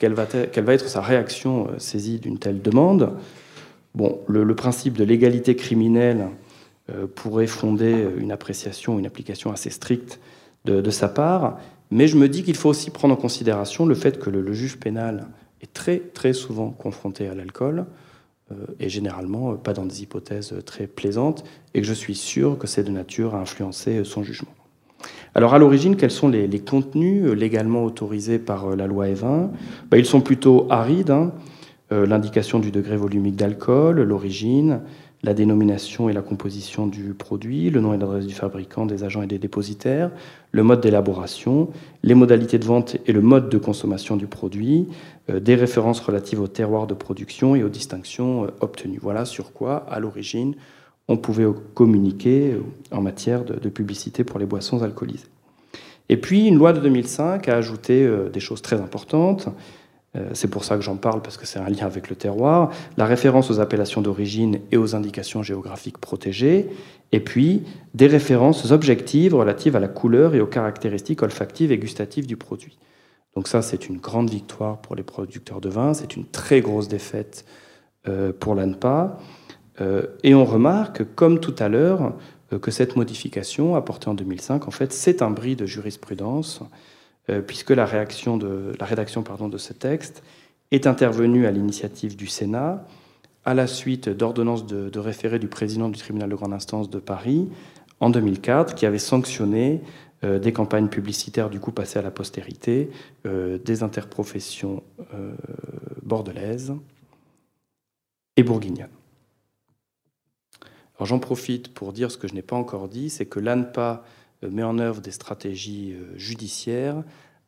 L: Quelle va, être sa réaction saisie d'une telle demande? Bon, le, principe de l'égalité criminelle euh, pourrait fonder une appréciation, une application assez stricte de, sa part, mais je me dis qu'il faut aussi prendre en considération le fait que le, juge pénal est très très souvent confronté à l'alcool euh, et généralement euh, pas dans des hypothèses très plaisantes, et que je suis sûr que c'est de nature à influencer son jugement. Alors à l'origine, quels sont les, contenus légalement autorisés par la loi E20 ben, Ils sont plutôt arides. Hein. Euh, l'indication du degré volumique d'alcool, l'origine, la dénomination et la composition du produit, le nom et l'adresse du fabricant, des agents et des dépositaires, le mode d'élaboration, les modalités de vente et le mode de consommation du produit, euh, des références relatives au terroir de production et aux distinctions euh, obtenues. Voilà sur quoi, à l'origine, on pouvait communiquer en matière de, publicité pour les boissons alcoolisées. Et puis, une loi de 2005 a ajouté des choses très importantes. Euh, c'est pour ça que j'en parle, parce que c'est un lien avec le terroir, la référence aux appellations d'origine et aux indications géographiques protégées, et puis des références objectives relatives à la couleur et aux caractéristiques olfactives et gustatives du produit. Donc ça, c'est une grande victoire pour les producteurs de vin, c'est une très grosse défaite euh, pour l'ANPA. Euh, et on remarque, comme tout à l'heure, que cette modification apportée en 2005, en fait, c'est un bris de jurisprudence euh, puisque la, rédaction de ce texte est intervenue à l'initiative du Sénat, à la suite d'ordonnances de, référé du président du tribunal de grande instance de Paris en 2004, qui avait sanctionné euh, des campagnes publicitaires du coup passées à la postérité, euh, des interprofessions bordelaises et bourguignonnes. J'en profite pour dire ce que je n'ai pas encore dit, c'est que l'ANPA euh, met en œuvre des stratégies euh, judiciaires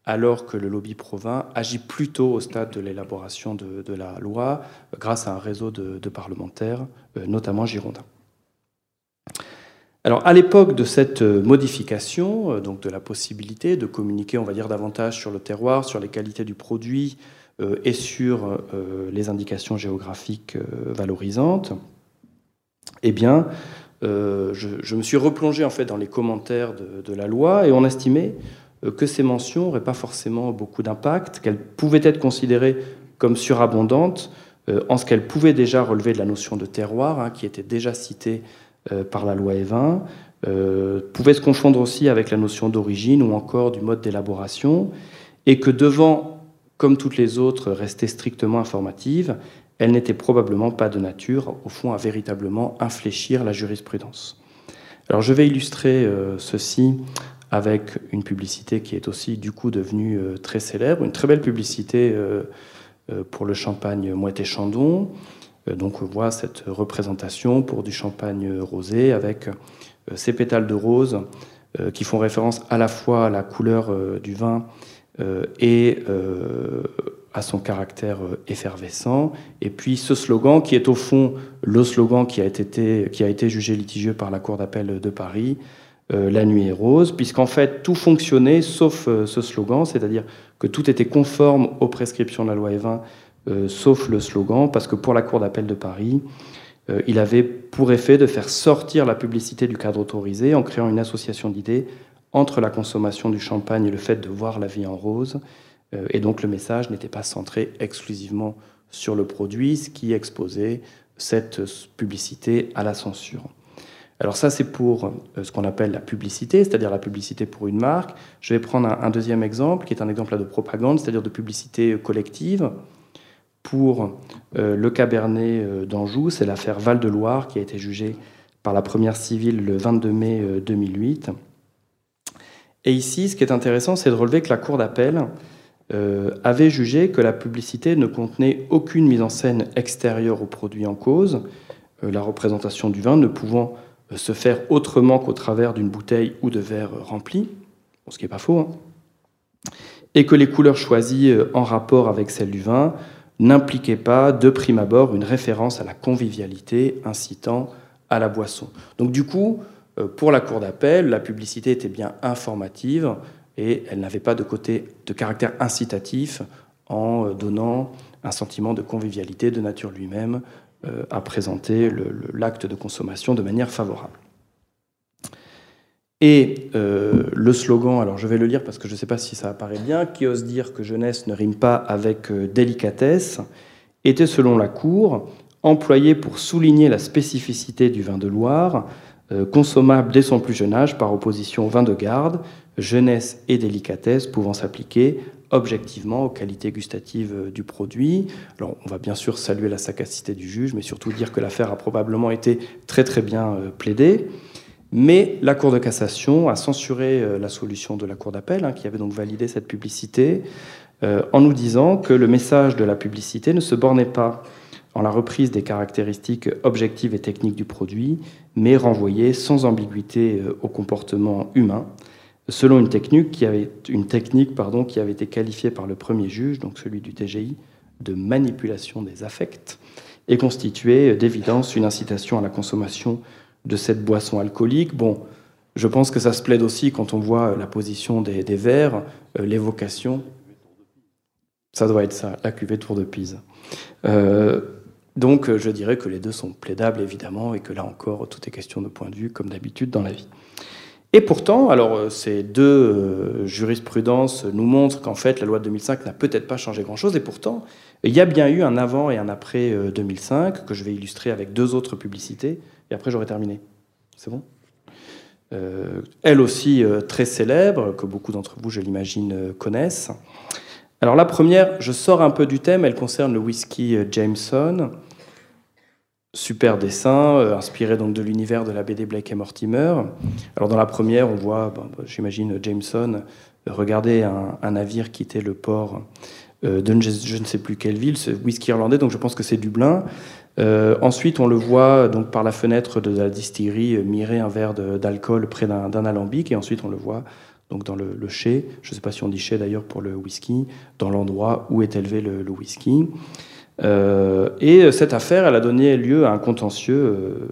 L: alors que le lobby provin agit plutôt au stade de l'élaboration de, la loi euh, grâce à un réseau de, parlementaires, notamment girondins. Alors, à l'époque de cette modification, donc de la possibilité de communiquer, on va dire, davantage sur le terroir, sur les qualités du produit et sur les indications géographiques valorisantes, eh bien, euh, je, me suis replongé en fait dans les commentaires de, la loi et on estimait euh, que ces mentions n'auraient pas forcément beaucoup d'impact, qu'elles pouvaient être considérées comme surabondantes euh, en ce qu'elles pouvaient déjà relever de la notion de terroir, hein, qui était déjà citée par la loi E20, pouvaient se confondre aussi avec la notion d'origine ou encore du mode d'élaboration, et que devant, comme toutes les autres, rester strictement informatives, elle n'était probablement pas de nature, au fond, à véritablement infléchir la jurisprudence. Alors je vais illustrer euh, ceci avec une publicité qui est aussi du coup devenue euh, très célèbre, une très belle publicité euh, pour le champagne Moët Chandon. donc on voit cette représentation pour du champagne rosé avec ces pétales de rose qui font référence à la fois à la couleur du vin et à son caractère euh, effervescent. Et puis ce slogan, qui est au fond le slogan qui a été, jugé litigieux par la Cour d'appel de Paris, euh, La nuit est rose, puisqu'en fait tout fonctionnait sauf euh, ce slogan, c'est-à-dire que tout était conforme aux prescriptions de la loi E20, sauf le slogan, parce que pour la Cour d'appel de Paris, il avait pour effet de faire sortir la publicité du cadre autorisé en créant une association d'idées entre la consommation du champagne et le fait de voir la vie en rose. Euh, et donc le message n'était pas centré exclusivement sur le produit, ce qui exposait cette publicité à la censure. Alors ça, c'est pour euh, ce qu'on appelle la publicité, c'est-à-dire la publicité pour une marque. Je vais prendre un, deuxième exemple, qui est un exemple de propagande, c'est-à-dire de publicité collective. Pour euh, le Cabernet d'Anjou, c'est l'affaire Val-de-Loire qui a été jugée par la première civile le 22 mai 2008. Et ici, ce qui est intéressant, c'est de relever que la Cour d'appel avait jugé que la publicité ne contenait aucune mise en scène extérieure au produit en cause, euh, la représentation du vin ne pouvant euh, se faire autrement qu'au travers d'une bouteille ou de verre rempli, ce qui n'est pas faux, hein. et que les couleurs choisies en rapport avec celles du vin n'impliquaient pas de prime abord une référence à la convivialité incitant à la boisson. Donc du coup, pour la Cour d'appel, la publicité était bien informative, et elle n'avait pas de côté de caractère incitatif en donnant un sentiment de convivialité de nature lui-même à présenter l'acte de consommation de manière favorable. Et euh, le slogan, alors je vais le lire parce que je ne sais pas si ça apparaît bien, qui ose dire que jeunesse ne rime pas avec euh, délicatesse, était selon la Cour employé pour souligner la spécificité du vin de Loire, euh, consommable dès son plus jeune âge par opposition au vin de garde, jeunesse et délicatesse pouvant s'appliquer objectivement aux qualités gustatives du produit. Alors, on va bien sûr saluer la sagacité du juge, mais surtout dire que l'affaire a probablement été très très bien plaidée. Mais la Cour de cassation a censuré euh, la solution de la Cour d'appel, hein, qui avait donc validé cette publicité, euh, en nous disant que le message de la publicité ne se bornait pas en la reprise des caractéristiques objectives et techniques du produit, mais renvoyait sans ambiguïté euh, au comportement humain, selon une technique qui avait, été qualifiée par le premier juge, donc celui du TGI, de manipulation des affects, et constituait d'évidence une incitation à la consommation de cette boisson alcoolique. Bon, je pense que ça se plaide aussi quand on voit la position des, verres, euh, l'évocation. Ça doit être ça, la cuvée Tour de Pise. Euh, donc je dirais que les deux sont plaidables évidemment et que là encore tout est question de point de vue comme d'habitude dans la vie. Et pourtant, alors euh, ces deux jurisprudences nous montrent qu'en fait la loi de 2005 n'a peut-être pas changé grand-chose et pourtant il y a bien eu un avant et un après 2005 que je vais illustrer avec deux autres publicités et après j'aurai terminé. C'est bon? Euh, Elle aussi euh, très célèbre, que beaucoup d'entre vous, je l'imagine, euh, connaissent. Alors la première, je sors un peu du thème, elle concerne le whisky Jameson. Super dessin, inspiré donc de l'univers de la BD Blake et Mortimer. Alors dans la première, on voit, bah, j'imagine, Jameson regarder un, navire quitter le port de je ne sais plus quelle ville, ce whisky irlandais, donc je pense que c'est Dublin. Euh, ensuite, on le voit donc par la fenêtre de la distillerie euh, mirer un verre d'alcool près d'un alambic, et ensuite on le voit donc dans le, chai, je ne sais pas si on dit chai d'ailleurs pour le whisky, dans l'endroit où est élevé le, whisky. Euh, et cette affaire, elle a donné lieu à un contentieux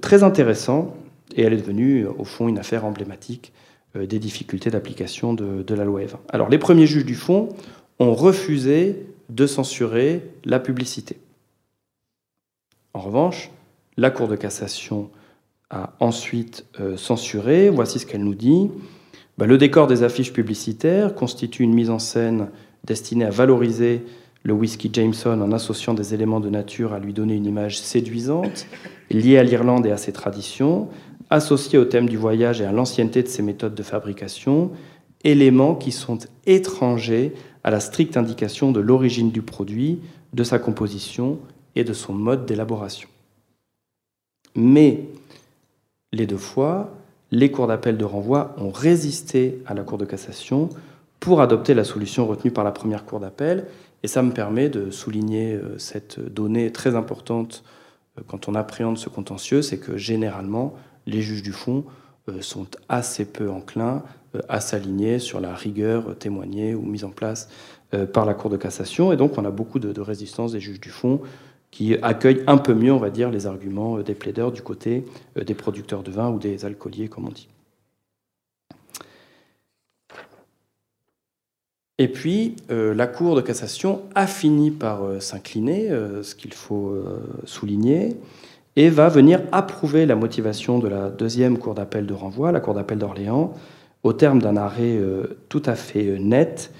L: très intéressant, et elle est devenue au fond une affaire emblématique des difficultés d'application de, la loi Evin. Alors les premiers juges du fond ont refusé de censurer la publicité. En revanche, la Cour de cassation a ensuite euh, censuré. Voici ce qu'elle nous dit. Bah, le décor des affiches publicitaires constitue une mise en scène destinée à valoriser le whisky Jameson en associant des éléments de nature à lui donner une image séduisante, liée à l'Irlande et à ses traditions, associée au thème du voyage et à l'ancienneté de ses méthodes de fabrication, éléments qui sont étrangers à la stricte indication de l'origine du produit, de sa composition et de son mode d'élaboration. Mais les deux fois, les cours d'appel de renvoi ont résisté à la Cour de cassation pour adopter la solution retenue par la première Cour d'appel. Et ça me permet de souligner euh, cette donnée très importante euh, quand on appréhende ce contentieux, c'est que généralement, les juges du fond euh, sont assez peu enclins à s'aligner sur la rigueur témoignée ou mise en place par la Cour de cassation. Et donc, on a beaucoup de résistance des juges du fond qui accueille un peu mieux, on va dire, les arguments des plaideurs du côté des producteurs de vin ou des alcooliers, comme on dit. Et puis, euh, la Cour de cassation a fini par s'incliner, ce qu'il faut souligner, et va venir approuver la motivation de la deuxième Cour d'appel de renvoi, la Cour d'appel d'Orléans, au terme d'un arrêt tout à fait net,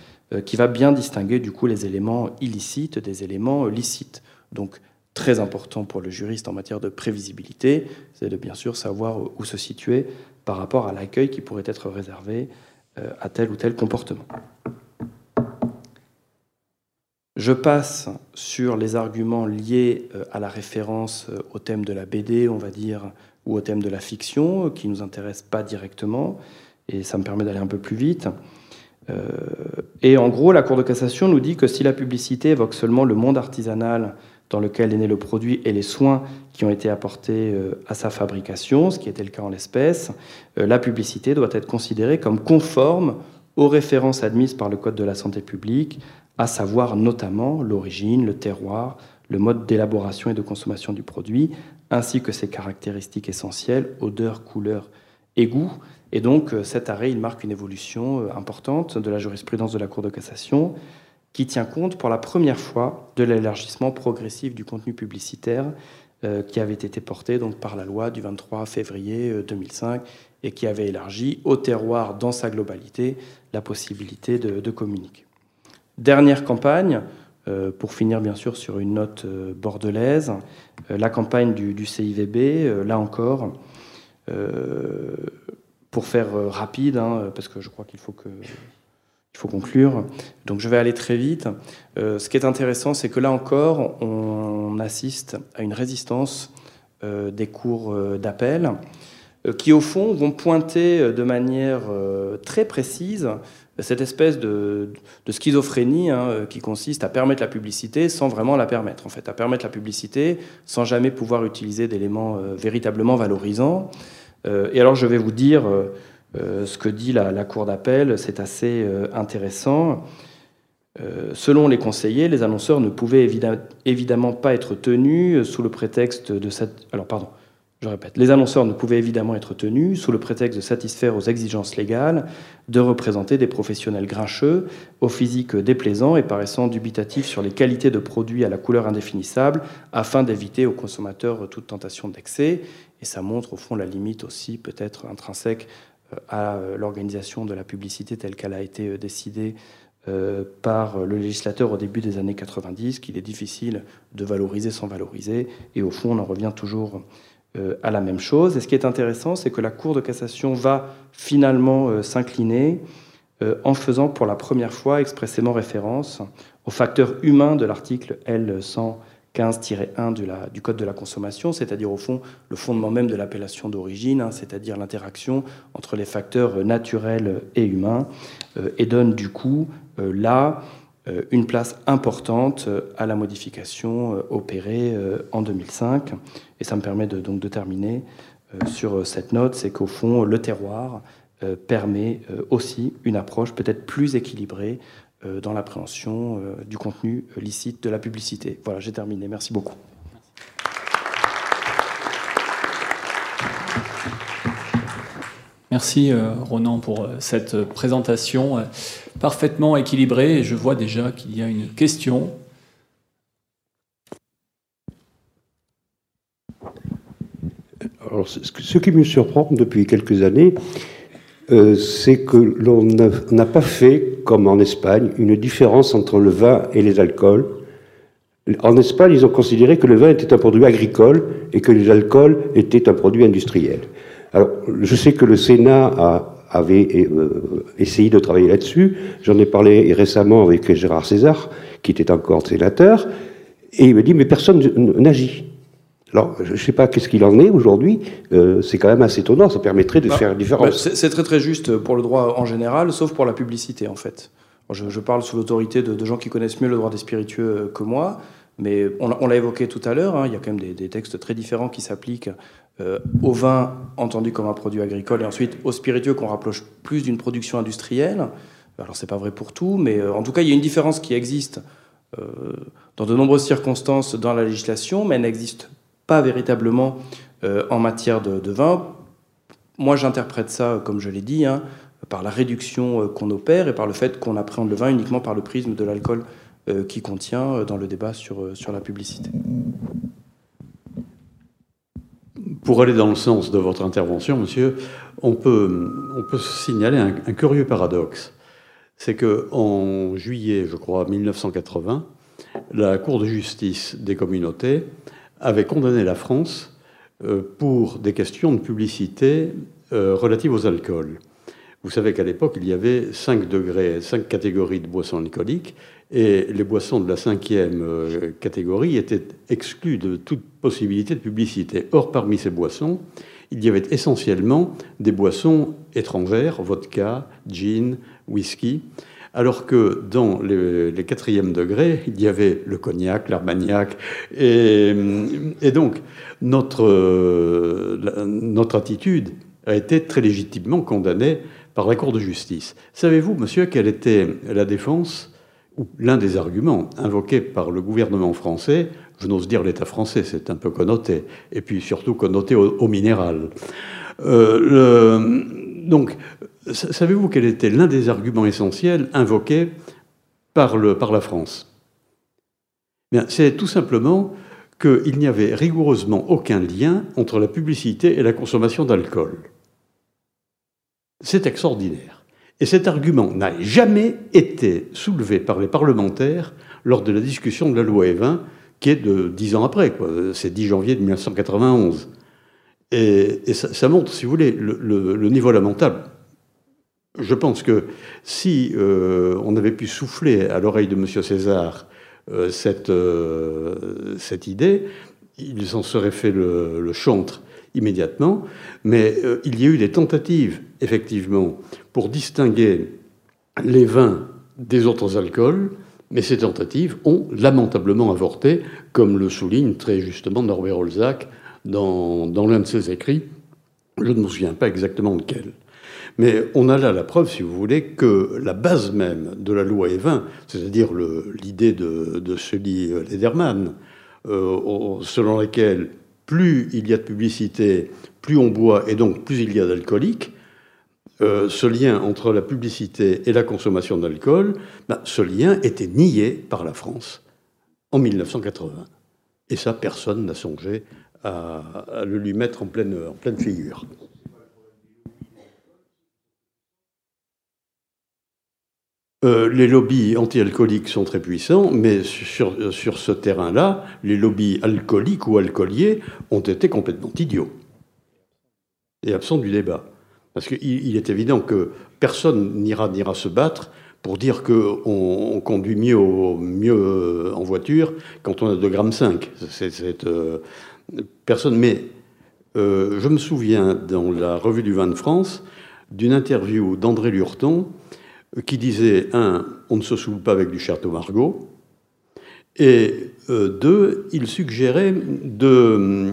L: qui va bien distinguer du coup les éléments illicites des éléments licites. Donc, très important pour le juriste en matière de prévisibilité, c'est de bien sûr savoir où se situer par rapport à l'accueil qui pourrait être réservé euh, à tel ou tel comportement. Je passe sur les arguments liés euh, à la référence euh, au thème de la BD, on va dire, ou au thème de la fiction, qui ne nous intéressent pas directement, et ça me permet d'aller un peu plus vite. Et en gros, la Cour de cassation nous dit que si la publicité évoque seulement le monde artisanal dans lequel est né le produit et les soins qui ont été apportés euh, à sa fabrication, ce qui était le cas en l'espèce, euh, la publicité doit être considérée comme conforme aux références admises par le Code de la santé publique, à savoir notamment l'origine, le terroir, le mode d'élaboration et de consommation du produit, ainsi que ses caractéristiques essentielles, odeur, couleur et goût, Et donc cet arrêt, marque une évolution importante de la jurisprudence de la Cour de cassation qui tient compte pour la première fois de l'élargissement progressif du contenu publicitaire qui avait été porté par la loi du 23 février 2005 et qui avait élargi au terroir dans sa globalité la possibilité de, communiquer. Dernière campagne, euh, pour finir bien sûr sur une note euh, bordelaise, euh, la campagne du, CIVB, là encore, pour faire rapide, hein, parce que je crois qu'il faut que il faut conclure. Donc je vais aller très vite. ce qui est intéressant, c'est que là encore, on assiste à une résistance des cours d'appel. Qui au fond vont pointer de manière très précise cette espèce de, schizophrénie hein, qui consiste à permettre la publicité sans vraiment la permettre, en fait, à permettre la publicité sans jamais pouvoir utiliser d'éléments véritablement valorisants. et alors je vais vous dire ce que dit la, Cour d'appel, c'est assez intéressant. selon les conseillers, les annonceurs ne pouvaient évidemment pas être tenus sous le prétexte de cette... Alors pardon. Je répète, les annonceurs ne pouvaient évidemment être tenus, sous le prétexte de satisfaire aux exigences légales, de représenter des professionnels grincheux, au physique déplaisant et paraissant dubitatifs sur les qualités de produits à la couleur indéfinissable, afin d'éviter aux consommateurs toute tentation d'excès. Et ça montre au fond la limite aussi peut-être intrinsèque euh, à l'organisation de la publicité telle qu'elle a été euh, décidée euh, par le législateur au début des années 90, qu'il est difficile de valoriser sans valoriser. Et au fond, on en revient toujours euh, à la même chose. Et ce qui est intéressant, c'est que la Cour de cassation va finalement euh, s'incliner euh, en faisant pour la première fois expressément référence au facteur humain de l'article L115-1 du, Code de la consommation, c'est-à-dire au fond le fondement même de l'appellation d'origine, hein, c'est-à-dire l'interaction entre les facteurs naturels et humains, et donne du coup là euh, une place importante euh, à la modification euh, opérée en 2005. Et ça me permet de, terminer sur cette note, c'est qu'au fond, le terroir permet aussi une approche peut-être plus équilibrée dans l'appréhension du contenu licite de la publicité. Voilà, j'ai terminé. Merci beaucoup.
B: Merci Ronan pour cette présentation parfaitement équilibré et je vois déjà qu'il y a une question.
H: Alors, ce qui me surprend depuis quelques années, euh, c'est que l'on n'a pas fait, comme en Espagne, une différence entre le vin et les alcools. En Espagne, ils ont considéré que le vin était un produit agricole et que les alcools étaient un produit industriel. Alors, je sais que le Sénat avait euh, essayé de travailler là-dessus. J'en ai parlé récemment avec Gérard César, qui était encore sénateur, et il me dit, mais personne n'agit. Alors, je ne sais pas qu'est-ce qu'il en est aujourd'hui, euh, c'est quand même assez étonnant, ça permettrait de bah, faire une différence.
L: Bah, c'est très très juste pour le droit en général, sauf pour la publicité en fait. Je, parle sous l'autorité de, gens qui connaissent mieux le droit des spiritueux que moi, mais on, l'a évoqué tout à l'heure, hein, il y a quand même des, des textes très différents qui s'appliquent euh, au vin entendu comme un produit agricole et ensuite au spiritueux qu'on rapproche plus d'une production industrielle. Alors c'est pas vrai pour tout, mais euh, en tout cas il y a une différence qui existe euh, dans de nombreuses circonstances dans la législation, mais elle n'existe pas véritablement en matière de, vin. Moi j'interprète ça, comme je l'ai dit, hein, par la réduction qu'on opère et par le fait qu'on appréhende le vin uniquement par le prisme de l'alcool qui contient dans le débat sur, sur la publicité.
E: Pour aller dans le sens de votre intervention, monsieur, on peut, on peut signaler un, curieux paradoxe. C'est qu'en juillet, je crois, 1980, la Cour de justice des communautés avait condamné la France euh, pour des questions de publicité euh, relatives aux alcools. Vous savez qu'à l'époque, il y avait cinq degrés, cinq catégories de boissons alcooliques, et les boissons de la cinquième euh, catégorie étaient exclues de toute possibilité de publicité. Or, parmi ces boissons, il y avait essentiellement des boissons étrangères, vodka, gin, whisky, alors que dans les, quatrièmes degrés, il y avait le cognac, l'armagnac, et, donc notre, euh, notre attitude a été très légitimement condamnée par la Cour de justice. Savez-vous, monsieur, quelle était la défense ou l'un des arguments invoqués par le gouvernement français, je n'ose dire l'État français, c'est un peu connoté, et puis surtout connoté au, minéral. donc, savez-vous quel était l'un des arguments essentiels invoqués par, la France? C'est tout simplement qu'il n'y avait rigoureusement aucun lien entre la publicité et la consommation d'alcool. C'est extraordinaire. Et cet argument n'a jamais été soulevé par les parlementaires lors de la discussion de la loi Evin, qui est de dix ans après, c'est 10 janvier de 1991. Et, ça, montre, si vous voulez, le, niveau lamentable. Je pense que si euh, on avait pu souffler à l'oreille de M. César euh, cette, euh, cette idée, il s'en serait fait le, chantre immédiatement, mais il y a eu des tentatives, effectivement, pour distinguer les vins des autres alcools, mais ces tentatives ont lamentablement avorté, comme le souligne très justement Norbert Olzac dans, dans l'un de ses écrits. Je ne me souviens pas exactement lequel. Mais on a là la preuve, si vous voulez, que la base même de la loi Evin, c'est-à-dire l'idée de, de Sully Lederman, euh, selon laquelle plus il y a de publicité, plus on boit et donc plus il y a d'alcoolique, euh, ce lien entre la publicité et la consommation d'alcool, ben, ce lien était nié par la France en 1980. Et ça, personne n'a songé à, le lui mettre en pleine figure. Euh, les lobbies anti-alcooliques sont très puissants, mais sur, sur ce terrain-là, les lobbies alcooliques ou alcooliers ont été complètement idiots et absents du débat. Parce qu'il est évident que personne n'ira se battre pour dire qu'on on conduit mieux, mieux en voiture quand on a 2,5 grammes. C'est, euh, personne. Mais euh, je me souviens dans la revue du vin de France d'une interview d'André Lurton qui disait un, on ne se saoule pas avec du Château Margaux, et euh, deux, il suggérait de,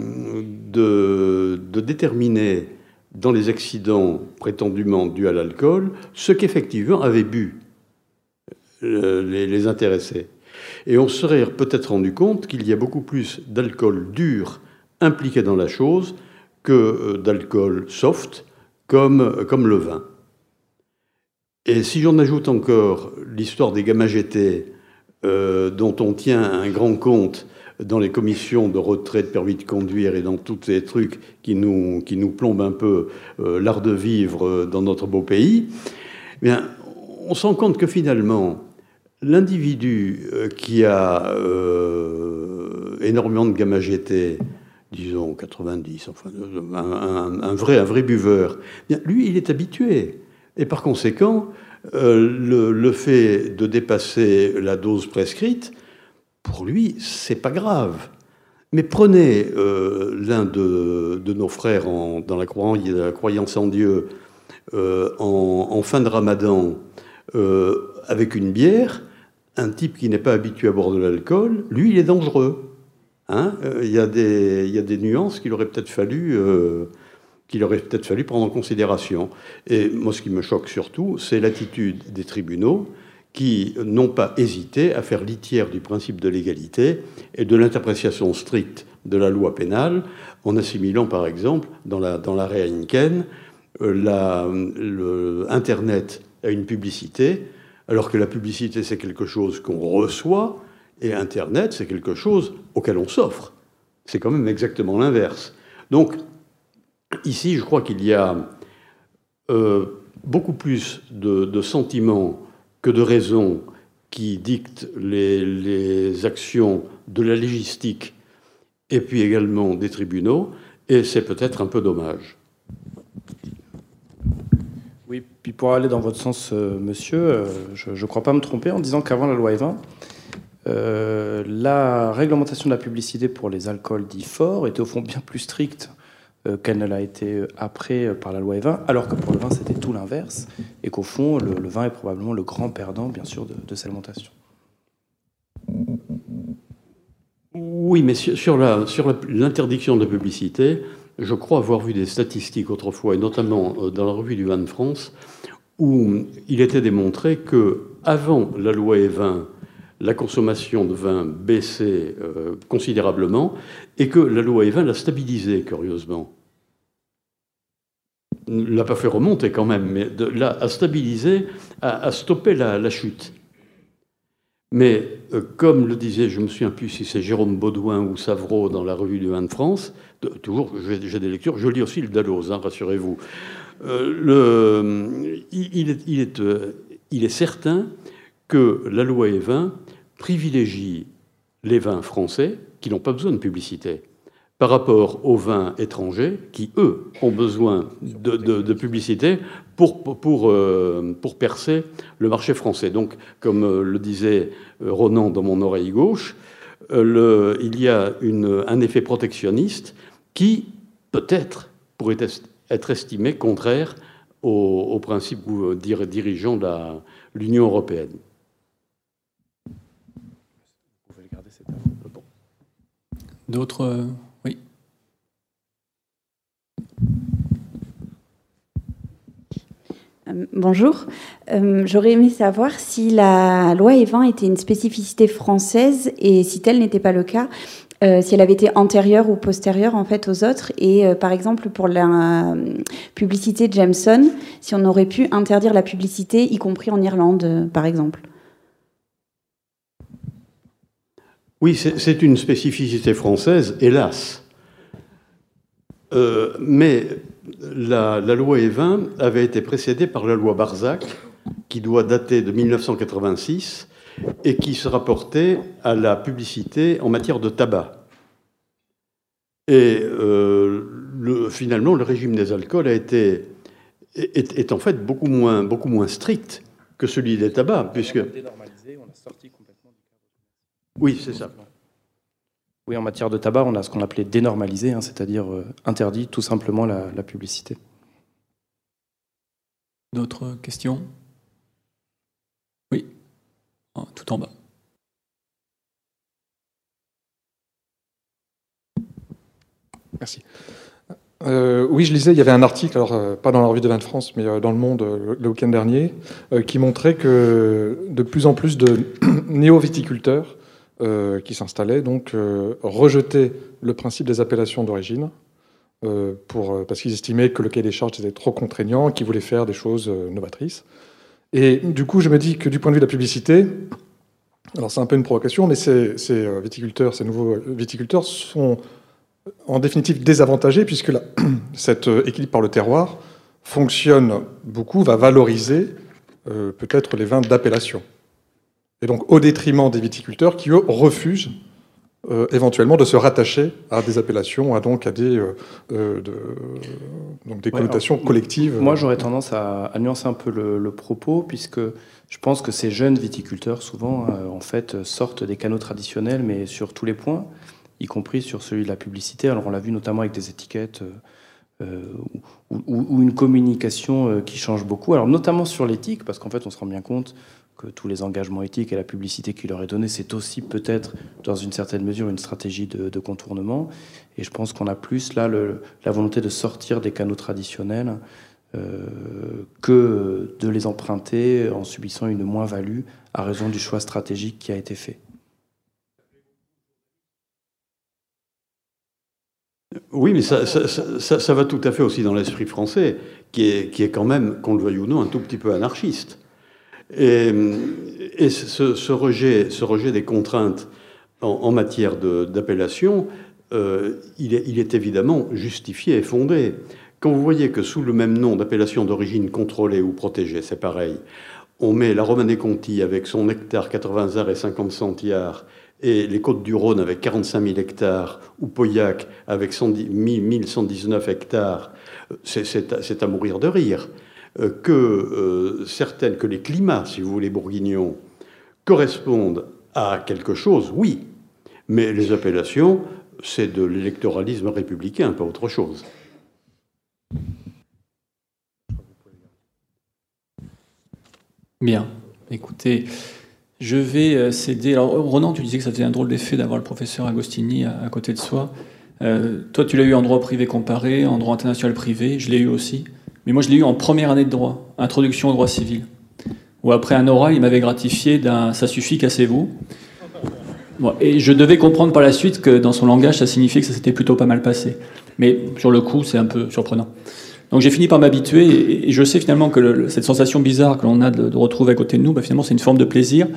E: déterminer dans les accidents prétendument dus à l'alcool ce qu'effectivement avaient bu euh, les, intéressés. Et on serait peut-être rendu compte qu'il y a beaucoup plus d'alcool dur impliqué dans la chose que euh, d'alcool soft comme, comme le vin. Et si j'en ajoute encore l'histoire des gamma GT, euh, dont on tient un grand compte dans les commissions de retrait de permis de conduire et dans tous ces trucs qui nous, qui nous plombent un peu euh, l'art de vivre dans notre beau pays, eh bien, on se rend compte que finalement, l'individu euh, qui a énormément de gamma GT, disons 90, enfin un, vrai, un vrai buveur, eh bien, lui, il est habitué. Et par conséquent, euh, le, fait de dépasser la dose prescrite, pour lui, c'est pas grave. Mais prenez euh, l'un de, nos frères dans la croyance, en Dieu euh, en, fin de ramadan avec une bière, un type qui n'est pas habitué à boire de l'alcool, lui, il est dangereux. Hein il, y a des, il y a des nuances qu'il aurait peut-être fallu qu'il aurait peut-être fallu prendre en considération. Et moi, ce qui me choque surtout, c'est l'attitude des tribunaux qui n'ont pas hésité à faire litière du principe de l'égalité et de l'interprétation stricte de la loi pénale, en assimilant par exemple dans la dans l'arrêt Heineken euh, la, à une publicité, alors que la publicité c'est quelque chose qu'on reçoit et Internet c'est quelque chose auquel on s'offre. C'est quand même exactement l'inverse. Donc Ici, je crois qu'il y a euh, beaucoup plus de, sentiments que de raisons qui dictent les, actions de la légistique et puis également des tribunaux, et c'est peut-être un peu dommage.
L: Oui, puis pour aller dans votre sens, euh, monsieur, euh, je ne crois pas me tromper en disant qu'avant la loi Evin, la réglementation de la publicité pour les alcools dits forts était au fond bien plus stricte qu'elle ne l'a été euh, après euh, par la loi E20, alors que pour le vin, c'était tout l'inverse, et qu'au fond, le, vin est probablement le grand perdant, bien sûr, de, cette alimentation.
E: Oui, mais sur l'interdiction de publicité, je crois avoir vu des statistiques autrefois, et notamment dans la revue du Vin de France, où il était démontré que avant la loi E20, la consommation de vin baissait considérablement et que la loi E20 l'a stabilisé, curieusement. L'a pas fait remonter quand même, mais là, à stabiliser, à, stopper la, chute. Mais euh, comme le disait, je me souviens plus si c'est Jérôme Baudouin ou Savreau dans la revue du vin de France, toujours, j'ai des lectures, je lis aussi le Dalloz, hein, rassurez-vous. Euh, il, est, euh, il est certain que la loi Evin privilégie les vins français qui n'ont pas besoin de publicité par rapport aux vins étrangers qui, eux, ont besoin de, publicité pour, pour, euh, pour, percer le marché français. Donc, comme euh, le disait euh, Ronan dans mon oreille gauche, le, il y a une, un effet protectionniste qui, peut-être, pourrait être estimé contraire aux, principes dirigeants de l'Union européenne.
B: D'autres
M: Euh, bonjour. Euh, j'aurais aimé savoir si la loi Evin était une spécificité française et si tel n'était pas le cas, euh, si elle avait été antérieure ou postérieure en fait aux autres. Et par exemple pour la publicité Jameson, si on aurait pu interdire la publicité, y compris en Irlande, par exemple.
E: Oui, c'est une spécificité française, hélas. mais la, loi Evin avait été précédée par la loi Barzac, qui doit dater de 1986 et qui se rapportait à la publicité en matière de tabac. Et euh, finalement, le régime des alcools a été, est, en fait beaucoup moins, beaucoup moins strict que celui des tabacs, puisque... Oui, c'est ça.
L: Oui, en matière de tabac, on a ce qu'on appelait dénormalisé, hein, c'est-à-dire euh, interdit tout simplement la, publicité.
B: D'autres questions? Oui, tout en bas.
D: Merci. Euh, oui, je lisais, il y avait un article, alors euh, pas dans la revue de vin de France, mais dans le Monde le week-end dernier, qui montrait que de plus en plus de néo-viticulteurs euh, qui s'installait, donc euh, le principe des appellations d'origine, euh, pour, parce qu'ils estimaient que le cahier des charges était trop contraignant, qu'ils voulaient faire des choses novatrices. Et du coup, je me dis que du point de vue de la publicité, alors c'est un peu une provocation, mais ces, viticulteurs, ces nouveaux viticulteurs sont en définitive désavantagés, puisque cet équilibre par le terroir fonctionne beaucoup, va valoriser peut-être les vins d'appellation et donc au détriment des viticulteurs qui, eux, refusent euh, éventuellement de se rattacher à des appellations, à donc à des, euh, euh, donc des connotations collectives.
L: Moi, j'aurais tendance à, nuancer un peu le, propos, puisque je pense que ces jeunes viticulteurs, souvent, en fait, sortent des canaux traditionnels, mais sur tous les points, y compris sur celui de la publicité. Alors, on l'a vu notamment avec des étiquettes. ou, ou, une communication qui change beaucoup. Alors notamment sur l'éthique, parce qu'en fait on se rend bien compte que tous les engagements éthiques et la publicité qui leur est donnée, c'est aussi peut-être, dans une certaine mesure, une stratégie de, contournement. Et je pense qu'on a plus là la volonté de sortir des canaux traditionnels euh, que de les emprunter en subissant une moins-value à raison du choix stratégique qui a été fait.
E: Oui, mais ça, va tout à fait aussi dans l'esprit français, qui est quand même, qu'on le veuille ou non, un tout petit peu anarchiste. Et, ce, rejet, ce rejet des contraintes en, matière d'appellation, euh, il, est, évidemment justifié et fondé. Quand vous voyez que sous le même nom d'appellation d'origine contrôlée ou protégée, c'est pareil, on met la Romanée Conti avec son hectare 80 arts et 50 centiares, et les Côtes du Rhône avec 45 000 hectares, ou Pauillac avec 1119 hectares, c'est à mourir de rire. Euh, que euh, certaines, que les climats, si vous voulez, bourguignons, correspondent à quelque chose, oui, mais les appellations, c'est de l'électoralisme républicain, pas autre chose.
B: Bien, écoutez, je vais euh, céder. Alors, Ronan, tu disais que ça faisait un drôle d'effet d'avoir le professeur Agostini à, côté de soi. toi, tu l'as eu en droit privé comparé, en droit international privé, je l'ai eu aussi. Mais moi, je l'ai eu en première année de droit, introduction au droit civil. Où après un oral, il m'avait gratifié d'un ça suffit, cassez-vous. et je devais comprendre par la suite que dans son langage, ça signifiait que ça s'était plutôt pas mal passé. Mais sur le coup, c'est un peu surprenant. Donc j'ai fini par m'habituer et, je sais finalement que cette sensation bizarre que l'on a de, retrouver à côté de nous, bah, finalement c'est une forme de plaisir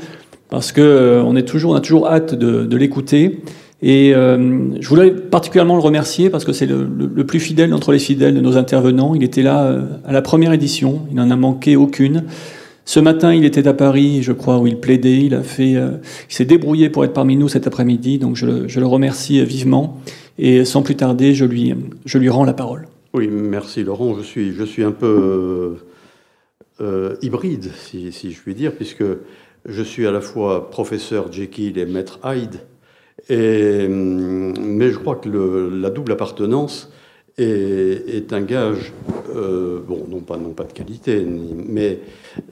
B: parce que euh, on est toujours, on a toujours hâte de, l'écouter. Et euh, je voulais particulièrement le remercier parce que c'est le, plus fidèle d'entre les fidèles de nos intervenants. Il était là euh, à la première édition, il n'en a manqué aucune. Ce matin, il était à Paris, je crois, où il plaidait. Il a fait, il s'est débrouillé pour être parmi nous cet après-midi. Donc je le, je le, remercie vivement. Et sans plus tarder, je lui, je lui rends la parole.
E: Oui, merci Laurent. Je suis, je suis un peu hybride, si, si, je puis dire, puisque je suis à la fois professeur Jekyll et maître Hyde, et, mais je crois que la double appartenance est, un gage, euh, bon, non pas, de qualité, mais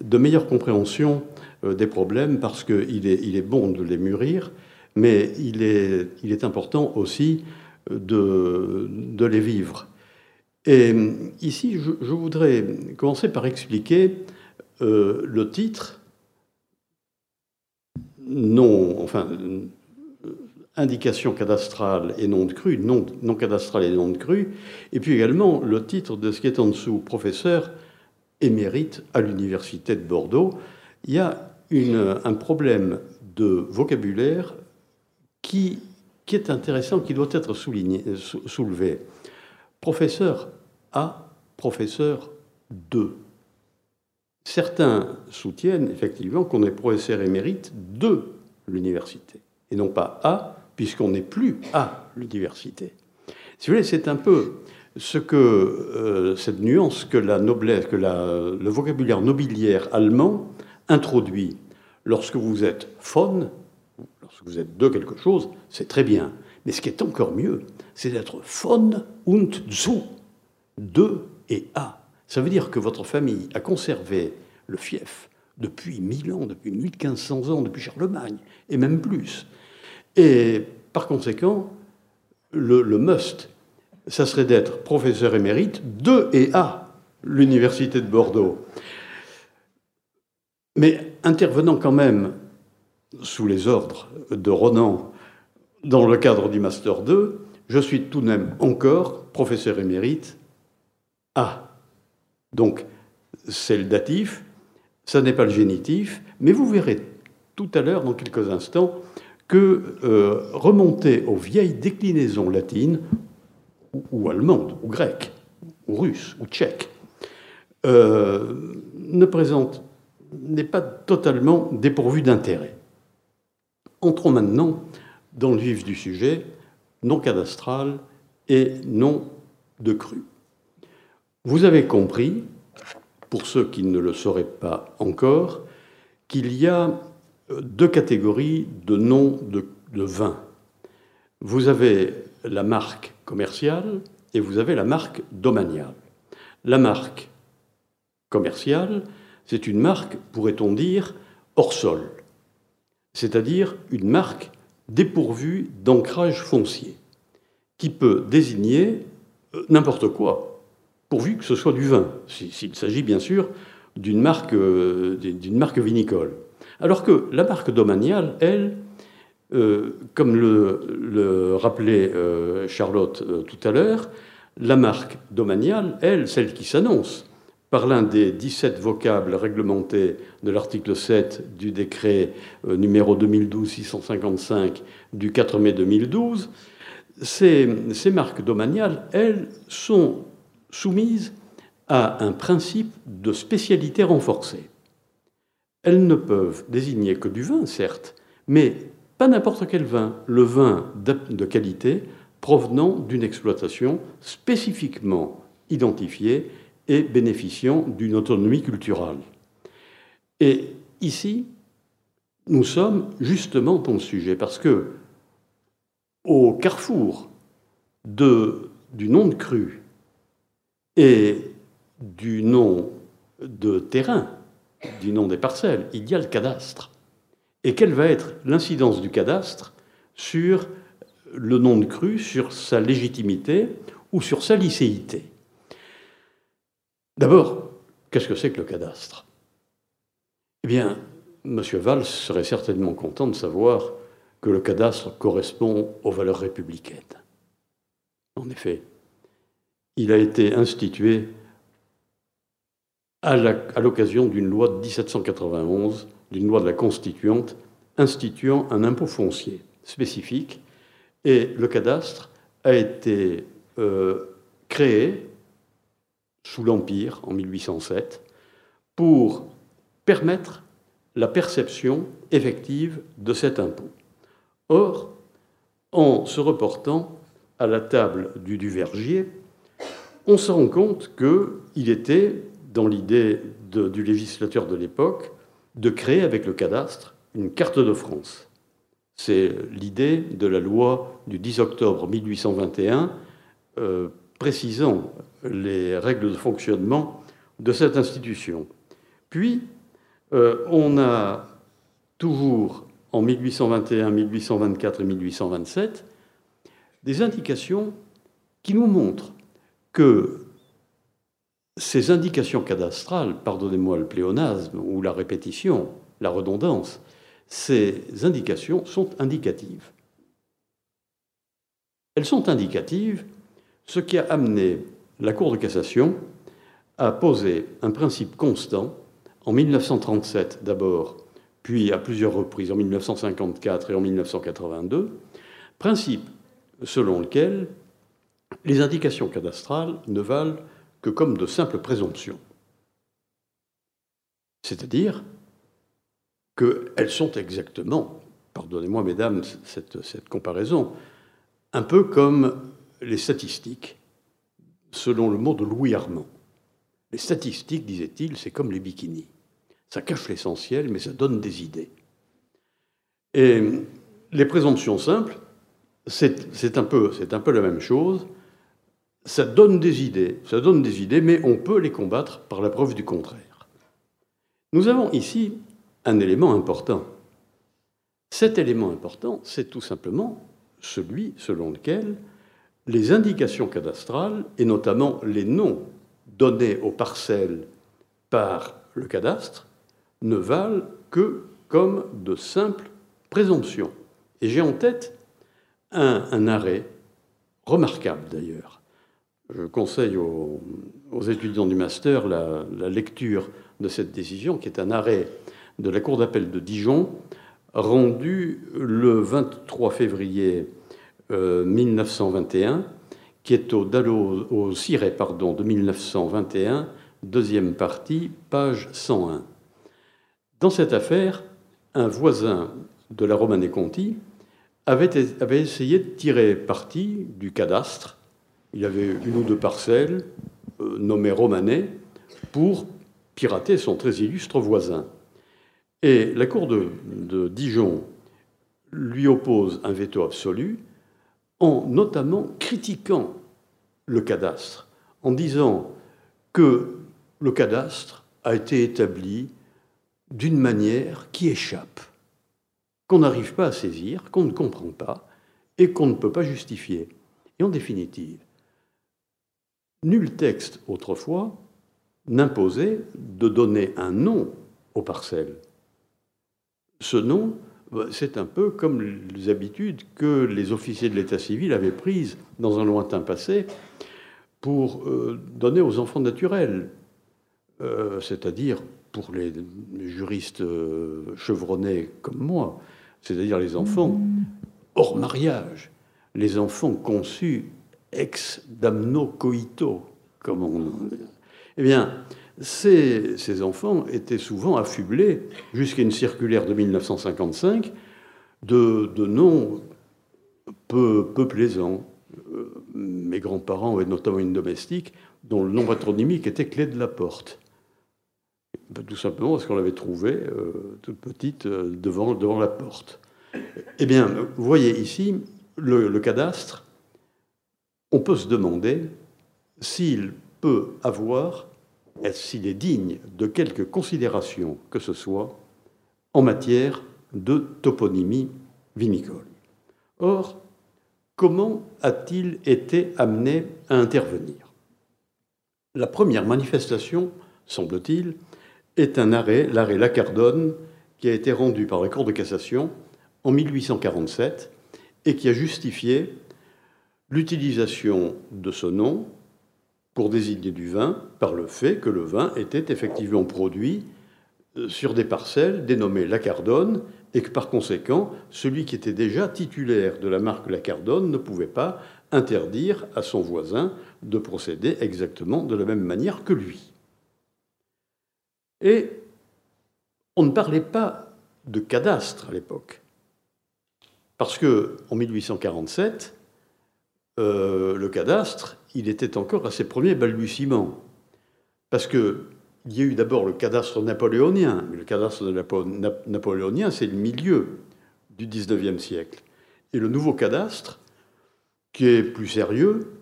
E: de meilleure compréhension euh, des problèmes, parce qu'il est, bon de les mûrir, mais il est, important aussi de, de les vivre. Et ici, je, voudrais commencer par expliquer euh, le titre non, enfin, indication cadastrale et nom de cru, non, non cadastral et nom de cru, et puis également le titre de ce qui est en dessous, professeur émérite à l'Université de Bordeaux. Il y a un problème de vocabulaire qui, qui est intéressant, qui doit être souligné, soulevé. Professeur A, professeur 2. Certains soutiennent effectivement qu'on est professeur émérite de l'université, et non pas à, puisqu'on n'est plus à l'université. Si vous voulez, c'est un peu ce que euh, cette nuance que la noblesse, que le vocabulaire nobiliaire allemand introduit. Lorsque vous êtes von, lorsque vous êtes de quelque chose, c'est très bien. Mais ce qui est encore mieux, c'est d'être von und zu, de et à. Ça veut dire que votre famille a conservé le fief depuis mille ans, depuis 1500 ans, depuis Charlemagne, et même plus. Et par conséquent, le, must, ça serait d'être professeur émérite de et à l'Université de Bordeaux. Mais intervenant quand même sous les ordres de Ronan dans le cadre du Master 2, je suis tout de même encore professeur émérite à. Donc, c'est le datif, ça n'est pas le génitif, mais vous verrez tout à l'heure, dans quelques instants, que euh, remonter aux vieilles déclinaisons latines, ou, allemandes, ou grecques, ou russes, ou tchèques, euh, n'est pas totalement dépourvu d'intérêt. Entrons maintenant dans le vif du sujet, non cadastral et non de cru. Vous avez compris, pour ceux qui ne le sauraient pas encore, qu'il y a deux catégories de noms de, vins. Vous avez la marque commerciale et vous avez la marque domaniale. La marque commerciale, c'est une marque, pourrait-on dire, hors sol, c'est-à-dire une marque dépourvue d'ancrage foncier, qui peut désigner euh, n'importe quoi, pourvu que ce soit du vin, s'il s'agit bien sûr d'une marque, euh, d'une marque vinicole. Alors que la marque domaniale, elle, euh, comme le, rappelait euh, Charlotte tout à l'heure, la marque domaniale, elle, celle qui s'annonce par l'un des 17 vocables réglementés de l'article 7 du décret numéro 2012-655 du 4 mai 2012, ces, ces marques domaniales, elles, sont soumises à un principe de spécialité renforcée. Elles ne peuvent désigner que du vin, certes, mais pas n'importe quel vin, le vin de qualité provenant d'une exploitation spécifiquement identifiée et bénéficiant d'une autonomie culturelle. Et ici, nous sommes justement dans le sujet, parce que au carrefour du nom de cru et du nom de terrain, du nom des parcelles, il y a le cadastre. Et quelle va être l'incidence du cadastre sur le nom de cru, sur sa légitimité ou sur sa licéité? D'abord, qu'est-ce que c'est que le cadastre? Eh bien, M. Valls serait certainement content de savoir que le cadastre correspond aux valeurs républicaines. En effet, il a été institué à l'occasion d'une loi de 1791, d'une loi de la Constituante, instituant un impôt foncier spécifique. Et le cadastre a été euh, créé sous l'Empire en 1807 pour permettre la perception effective de cet impôt. Or, en se reportant à la table du Duvergier, on se rend compte qu'il était, dans l'idée du législateur de l'époque, de créer avec le cadastre une carte de France. C'est l'idée de la loi du 10 octobre 1821 euh, précisant les règles de fonctionnement de cette institution. Puis, euh, on a toujours en 1821, 1824 et 1827 des indications qui nous montrent que ces indications cadastrales, pardonnez-moi le pléonasme ou la répétition, la redondance, ces indications sont indicatives. Elles sont indicatives, ce qui a amené la Cour de cassation à poser un principe constant en 1937 d'abord, puis à plusieurs reprises en 1954 et en 1982, principe selon lequel les indications cadastrales ne valent comme de simples présomptions. C'est-à-dire qu'elles sont exactement, pardonnez-moi mesdames cette, comparaison, un peu comme les statistiques, selon le mot de Louis Armand. Les statistiques, disait-il, c'est comme les bikinis. Ça cache l'essentiel, mais ça donne des idées. Et les présomptions simples, c'est un peu la même chose. Ça donne des idées, ça donne des idées, mais on peut les combattre par la preuve du contraire. Nous avons ici un élément important. Cet élément important, c'est tout simplement celui selon lequel les indications cadastrales, et notamment les noms donnés aux parcelles par le cadastre, ne valent que comme de simples présomptions. Et j'ai en tête un, arrêt, remarquable d'ailleurs. Je conseille aux, étudiants du master la, lecture de cette décision, qui est un arrêt de la Cour d'appel de Dijon, rendu le 23 février 1921, euh, qui est au, au, au Ciré pardon, de 1921, deuxième partie, page 101. Dans cette affaire, un voisin de la Romanée-Conti avait, essayé de tirer parti du cadastre. Il avait une ou deux parcelles euh, nommées Romanet pour pirater son très illustre voisin. Et la Cour de Dijon lui oppose un veto absolu en notamment critiquant le cadastre, en disant que le cadastre a été établi d'une manière qui échappe, qu'on n'arrive pas à saisir, qu'on ne comprend pas et qu'on ne peut pas justifier. Et en définitive, nul texte autrefois n'imposait de donner un nom aux parcelles. Ce nom, c'est un peu comme les habitudes que les officiers de l'état civil avaient prises dans un lointain passé pour euh, donner aux enfants naturels, euh, c'est-à-dire pour les, juristes euh, chevronnés comme moi, c'est-à-dire les enfants hors mariage, les enfants conçus ex damno coito, comme on. Eh bien, ces, enfants étaient souvent affublés, jusqu'à une circulaire de 1955, de, noms peu, peu plaisants. Euh, mes grands-parents, et notamment une domestique, dont le nom patronymique était Clé de la Porte. Ben, tout simplement parce qu'on l'avait trouvée euh, toute petite euh, devant, devant la porte. Eh bien, vous voyez ici, le, cadastre, on peut se demander s'il peut avoir, s'il est digne de quelque considération que ce soit en matière de toponymie vinicole. Or, comment a-t-il été amené à intervenir? La première manifestation, semble-t-il, est un arrêt, l'arrêt Lacardone, qui a été rendu par la Cour de cassation en 1847 et qui a justifié l'utilisation de ce nom pour désigner du vin par le fait que le vin était effectivement produit euh, sur des parcelles dénommées Lacardone et que par conséquent, celui qui était déjà titulaire de la marque Lacardone ne pouvait pas interdire à son voisin de procéder exactement de la même manière que lui. Et on ne parlait pas de cadastre à l'époque. Parce que en 1847, euh, le cadastre, il était encore à ses premiers balbutiements. Parce qu'il y a eu d'abord le cadastre napoléonien. le cadastre napoléonien, c'est le milieu du XIXe siècle. Et le nouveau cadastre, qui est plus sérieux,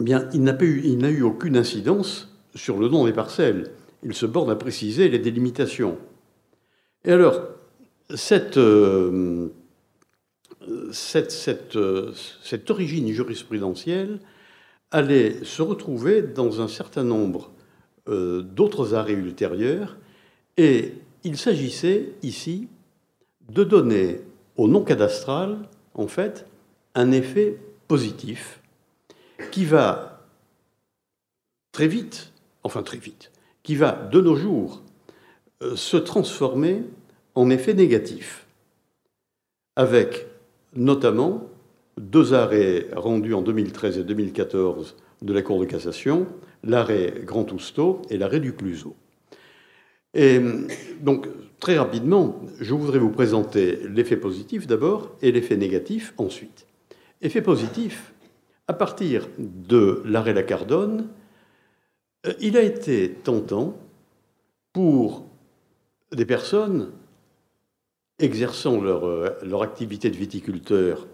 E: eh bien, il n'a eu, eu aucune incidence sur le nom des parcelles. Il se borne à préciser les délimitations. Et alors, cette, euh, cette, euh, cette, origine jurisprudentielle allait se retrouver dans un certain nombre euh, d'autres arrêts ultérieurs, et il s'agissait ici de donner au nom cadastral, en fait, un effet positif qui va très vite, enfin très vite, qui va de nos jours euh, se transformer en effet négatif, avec notamment deux arrêts rendus en 2013 et 2014 de la Cour de cassation, l'arrêt Grand Ousteau et l'arrêt du Cluseau. Et donc, très rapidement, je voudrais vous présenter l'effet positif d'abord et l'effet négatif ensuite. Effet positif, à partir de l'arrêt Lacardone, euh, il a été tentant pour des personnes exerçant leur, euh, leur activité de viticulteur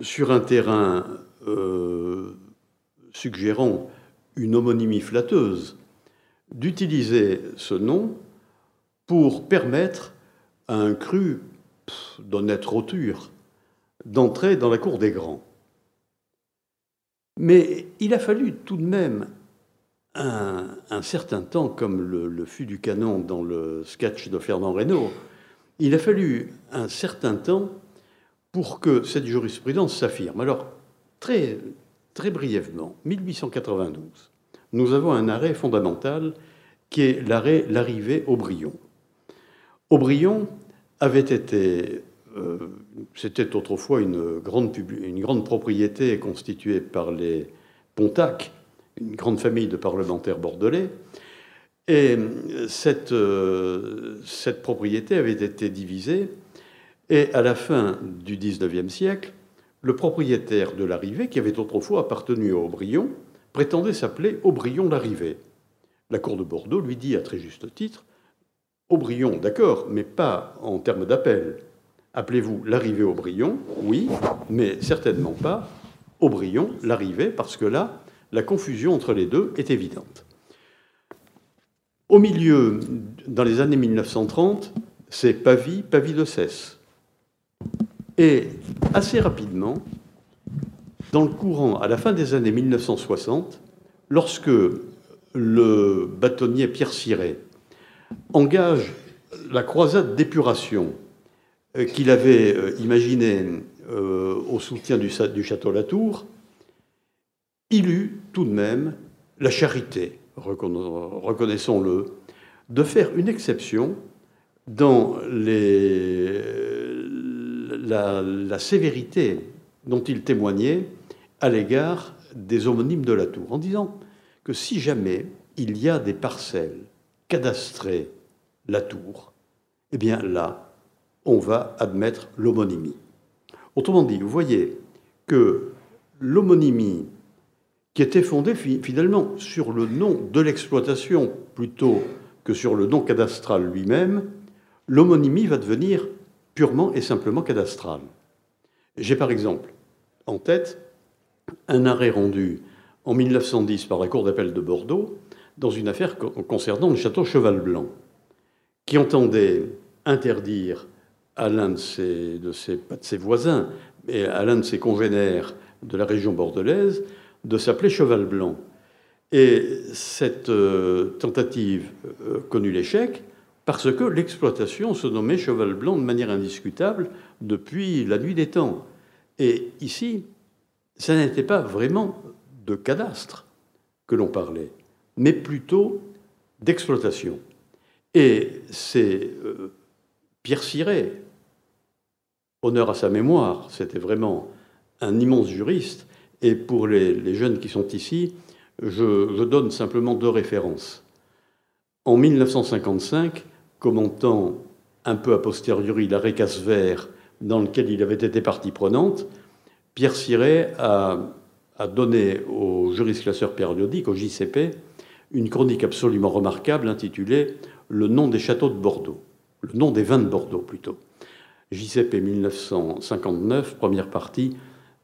E: sur un terrain euh, suggérant une homonymie flatteuse, d'utiliser ce nom pour permettre à un cru d'honnête roture d'entrer dans la cour des grands. Mais il a fallu tout de même un, certain temps, comme le, le, fut du canon dans le sketch de Fernand Reynaud, il a fallu un certain temps pour que cette jurisprudence s'affirme. Alors, très, brièvement, 1892, nous avons un arrêt fondamental qui est l'arrêt L'arrivée Aubryon. Aubryon avait été, euh, c'était autrefois une grande, une grande propriété constituée par les Pontac, une grande famille de parlementaires bordelais, et cette, euh, cette propriété avait été divisée, et à la fin du XIXe siècle, le propriétaire de l'arrivée, qui avait autrefois appartenu à Aubryon, prétendait s'appeler Aubryon l'arrivée. La Cour de Bordeaux lui dit à très juste titre Aubryon, d'accord, mais pas en termes d'appel. Appelez-vous l'arrivée Aubryon Oui, mais certainement pas Aubryon l'arrivée, parce que là, la confusion entre les deux est évidente. Au milieu, dans les années 1930, c'est Pavie, Pavie de Cesse. Et assez rapidement, dans le courant, à la fin des années 1960, lorsque le bâtonnier Pierre Siret engage la croisade d'épuration euh, qu'il avait euh, imaginée euh, au soutien du, château Latour, il eut tout de même la charité reconnaissons-le, de faire une exception dans la, sévérité dont il témoignait à l'égard des homonymes de la tour, en disant que si jamais il y a des parcelles cadastrées la tour, eh bien là, on va admettre l'homonymie. Autrement dit, vous voyez que l'homonymie qui était fondé finalement sur le nom de l'exploitation plutôt que sur le nom cadastral lui-même, l'homonymie va devenir purement et simplement cadastrale. J'ai par exemple en tête un arrêt rendu en 1910 par la Cour d'appel de Bordeaux dans une affaire concernant le château Cheval Blanc, qui entendait interdire à l'un de ses, voisins, et à l'un de ses congénères de la région bordelaise, de s'appeler Cheval Blanc. Et cette euh, tentative euh, connut l'échec parce que l'exploitation se nommait Cheval Blanc de manière indiscutable depuis la nuit des temps. Et ici, ça n'était pas vraiment de cadastre. que l'on parlait, mais plutôt d'exploitation. Et c'est euh, Pierre Siret, honneur à sa mémoire, c'était vraiment un immense juriste, et pour les, jeunes qui sont ici, je, donne simplement deux références. En 1955, commentant un peu a posteriori l'arrêt Casse-Vert dans lequel il avait été partie prenante, Pierre Siret a, donné au jurisclasseur périodique, au JCP, une chronique absolument remarquable intitulée Le nom des châteaux de Bordeaux, le nom des vins de Bordeaux plutôt. JCP 1959, première partie,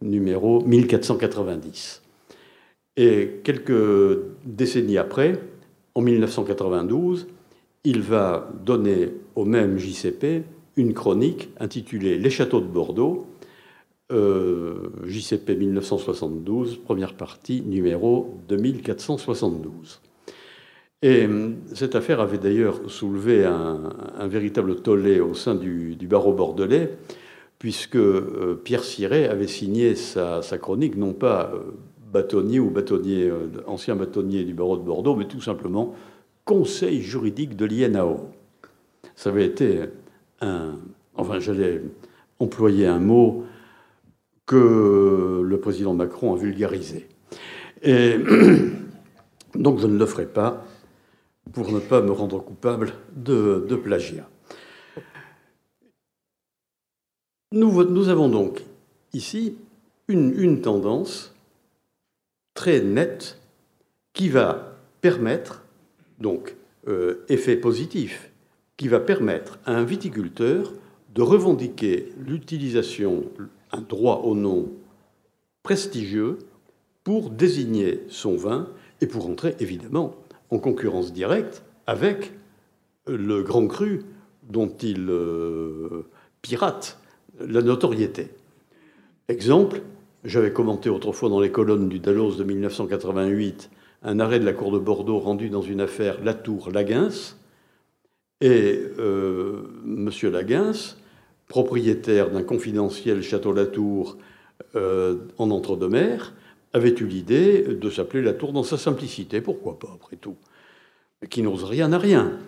E: numéro 1490. Et quelques décennies après, en 1992, il va donner au même JCP une chronique intitulée Les châteaux de Bordeaux, euh, JCP 1972, première partie, numéro 2472. Et euh, cette affaire avait d'ailleurs soulevé un, véritable tollé au sein du, barreau bordelais, puisque euh, Pierre Siret avait signé sa, chronique, non pas bâtonnier ou bâtonnier, ancien bâtonnier du barreau de Bordeaux, mais tout simplement conseil juridique de l'INAO. Ça avait été un. Enfin, j'allais employer un mot que le président Macron a vulgarisé. Et donc, je ne le ferai pas pour ne pas me rendre coupable de, plagiat. Nous, avons donc ici une, une tendance très nette qui va permettre donc, euh, effet positif qui va permettre à un viticulteur de revendiquer l'utilisation, un droit au nom prestigieux pour désigner son vin et pour entrer évidemment en concurrence directe avec le grand cru dont il euh, pirate la notoriété. Exemple, j'avais commenté autrefois dans les colonnes du Dallos de 1988 un arrêt de la Cour de Bordeaux rendu dans une affaire Latour-Laguens. Et euh, M. Laguens, propriétaire d'un confidentiel château Latour euh, en entre-deux-mers, avait eu l'idée de s'appeler Latour dans sa simplicité. Pourquoi pas, après tout Qui n'ose rien n'a rien.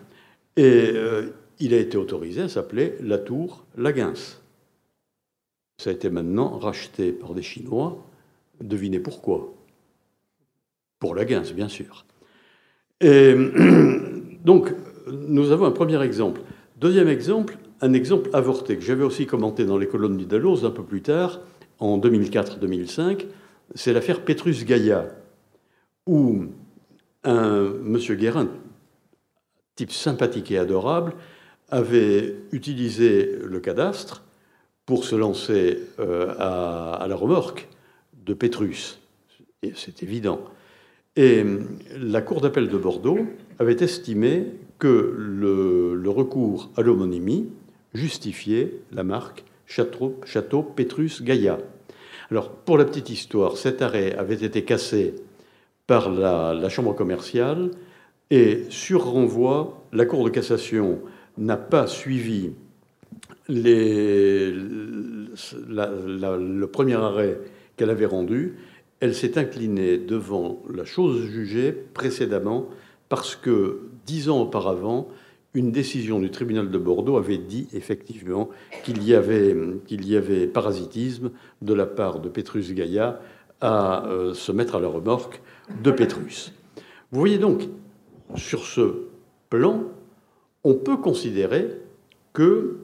E: Et euh, il a été autorisé à s'appeler Latour Laguens. Ça a été maintenant racheté par des Chinois. Devinez pourquoi pour la Guince, bien sûr. Et donc, nous avons un premier exemple. Deuxième exemple, un exemple avorté que j'avais aussi commenté dans les colonnes du Dalloz un peu plus tard, en 2004-2005, c'est l'affaire Petrus Gaïa, où un monsieur Guérin, type sympathique et adorable, avait utilisé le cadastre pour se lancer euh, à, la remorque de Pétrus. C'est évident. Et la Cour d'appel de Bordeaux avait estimé que le, recours à l'homonymie justifiait la marque Château, Château Petrus Gaïa. Alors, pour la petite histoire, cet arrêt avait été cassé par la, Chambre commerciale et, sur renvoi, la Cour de cassation n'a pas suivi le premier arrêt qu'elle avait rendu elle s'est inclinée devant la chose jugée précédemment parce que dix ans auparavant, une décision du tribunal de Bordeaux avait dit effectivement qu'il y avait, qu'il y avait parasitisme de la part de Petrus Gaïa à euh, se mettre à la remorque de Petrus. Vous voyez donc, sur ce plan, on peut considérer qu'il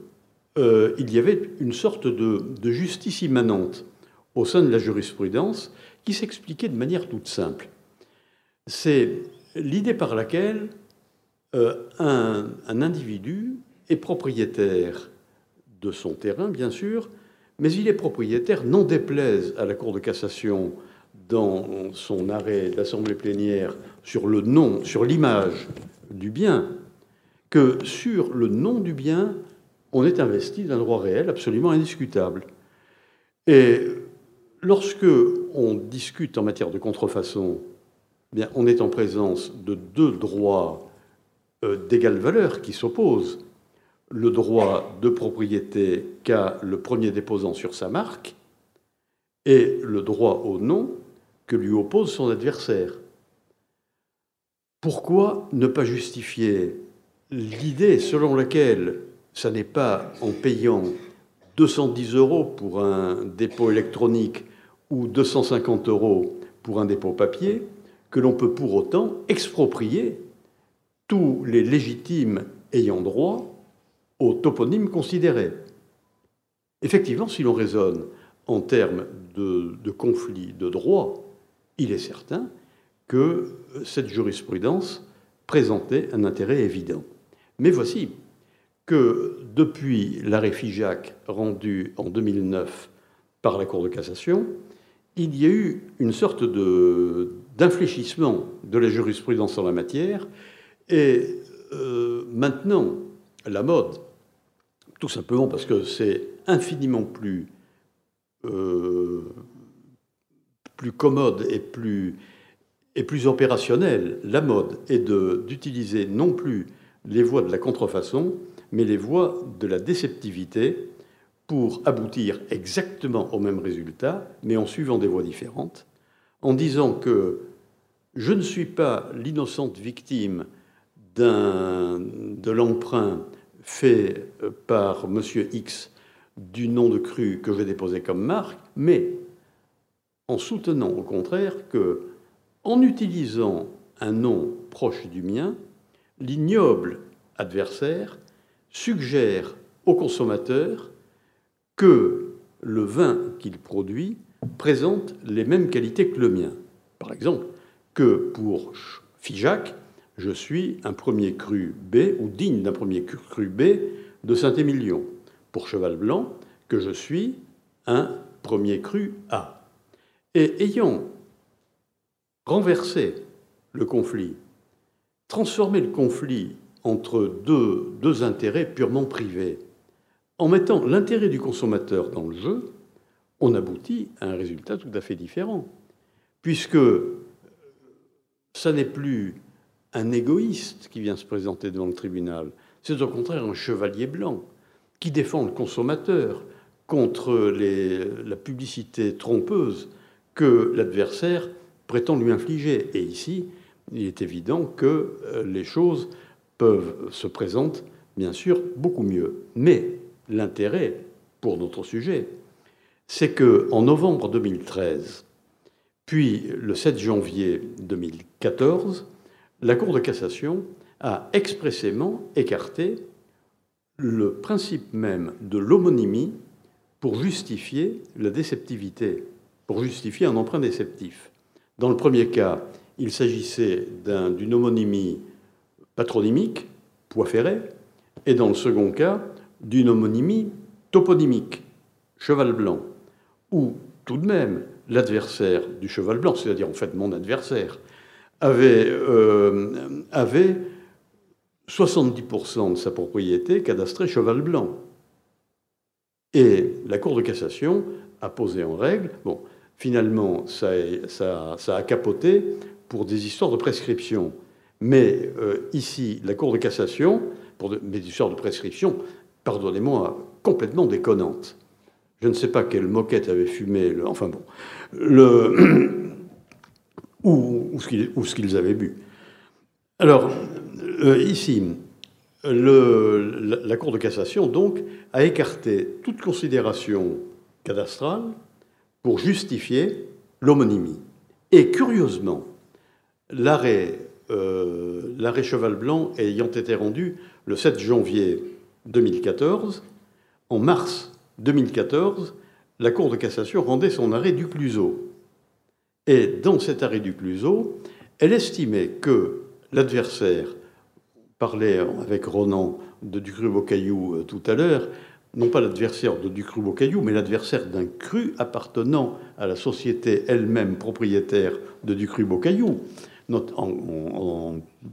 E: euh, y avait une sorte de, de justice immanente au sein de la jurisprudence qui s'expliquait de manière toute simple. C'est l'idée par laquelle euh, un, individu est propriétaire de son terrain, bien sûr, mais il est propriétaire, non déplaise à la Cour de cassation dans son arrêt d'assemblée plénière sur le nom, sur l'image du bien, que sur le nom du bien, on est investi d'un droit réel absolument indiscutable. Et Lorsque on discute en matière de contrefaçon, eh bien, on est en présence de deux droits euh, d'égale valeur qui s'opposent. Le droit de propriété qu'a le premier déposant sur sa marque et le droit au nom que lui oppose son adversaire. Pourquoi ne pas justifier l'idée selon laquelle ce n'est pas en payant 210 euros pour un dépôt électronique ou 250 euros pour un dépôt papier que l'on peut pour autant exproprier tous les légitimes ayant droit au toponyme considéré. Effectivement, si l'on raisonne en termes de, de conflit de droit, il est certain que cette jurisprudence présentait un intérêt évident. Mais voici que depuis l'arrêt FIJAC rendu en 2009 par la Cour de cassation, il y a eu une sorte d'infléchissement de, la jurisprudence en la matière. Et euh, maintenant, la mode, tout simplement parce que c'est infiniment plus, euh, plus commode et plus, et plus opérationnel, la mode est d'utiliser non plus les voies de la contrefaçon, mais les voies de la déceptivité pour aboutir exactement au même résultat, mais en suivant des voies différentes, en disant que je ne suis pas l'innocente victime de l'emprunt fait par M. X du nom de cru que j'ai déposé comme marque, mais en soutenant au contraire que, en utilisant un nom proche du mien, l'ignoble adversaire suggère au consommateur que le vin qu'il produit présente les mêmes qualités que le mien. Par exemple, que pour Figeac, je suis un premier cru B ou digne d'un premier cru B de Saint-Émilion. Pour Cheval Blanc, que je suis un premier cru A. Et ayant renversé le conflit transformer le conflit entre deux, deux intérêts purement privés, en mettant l'intérêt du consommateur dans le jeu, on aboutit à un résultat tout à fait différent. Puisque ça n'est plus un égoïste qui vient se présenter devant le tribunal, c'est au contraire un chevalier blanc qui défend le consommateur contre la publicité trompeuse que l'adversaire prétend lui infliger. Et ici, il est évident que euh, les choses peuvent se présenter, bien sûr, beaucoup mieux. Mais l'intérêt pour notre sujet, c'est que en novembre 2013, puis le 7 janvier 2014, la Cour de cassation a expressément écarté le principe même de l'homonymie pour justifier la déceptivité, pour justifier un emprunt déceptif. Dans le premier cas, il s'agissait d'une homonymie patronymique, Poiferré, et dans le second cas, d'une homonymie toponymique, Cheval Blanc, où tout de même l'adversaire du Cheval Blanc, c'est-à-dire en fait mon adversaire, avait, euh, avait 70% de sa propriété cadastrée Cheval Blanc. Et la Cour de cassation a posé en règle, bon, finalement ça, ça, ça a capoté pour des histoires de prescription. Mais euh, ici, la Cour de cassation, pour des histoires de prescription, pardonnez-moi, complètement déconnantes. Je ne sais pas quelle moquette avait fumé, le, enfin bon, le, ou, ce qu'ils avaient bu. Alors, euh, ici, la, Cour de cassation, donc, a écarté toute considération cadastrale pour justifier l'homonymie. Et curieusement, euh, l'arrêt Cheval Blanc ayant été rendu le 7 janvier 2014, en mars 2014, la Cour de cassation rendait son arrêt du Cluseau. Et dans cet arrêt du Cluseau, elle estimait que l'adversaire, parlait avec Ronan de Ducru-Beaucaillou euh, tout à l'heure, non pas l'adversaire de Ducru-Beaucaillou, mais l'adversaire d'un cru appartenant à la société elle-même propriétaire de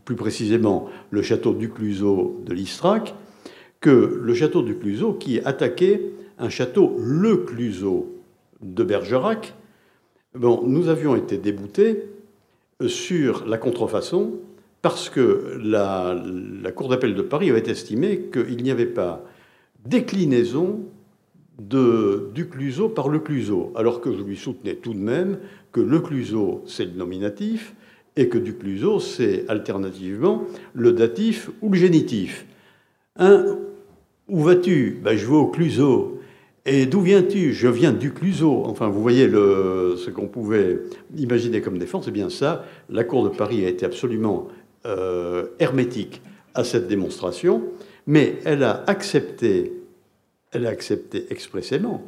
E: Plus précisément le château du Cluseau de l'Istrac, que le château du Cluseau qui attaquait un château Le Cluseau de Bergerac. Bon, nous avions été déboutés sur la contrefaçon parce que la, la Cour d'appel de Paris avait estimé qu'il n'y avait pas déclinaison de, du Cluseau par le Cluseau, alors que je lui soutenais tout de même que le Cluseau, c'est le nominatif, et que du Cluso, c'est alternativement le datif ou le génitif. Un, où vas-tu? Ben, Je vais au Cluso. Et d'où viens-tu? Je viens du Cluso. Enfin, vous voyez ce qu'on pouvait imaginer comme défense, c'est bien ça. La Cour de Paris a été absolument euh, hermétique à cette démonstration, mais elle a accepté, elle a accepté expressément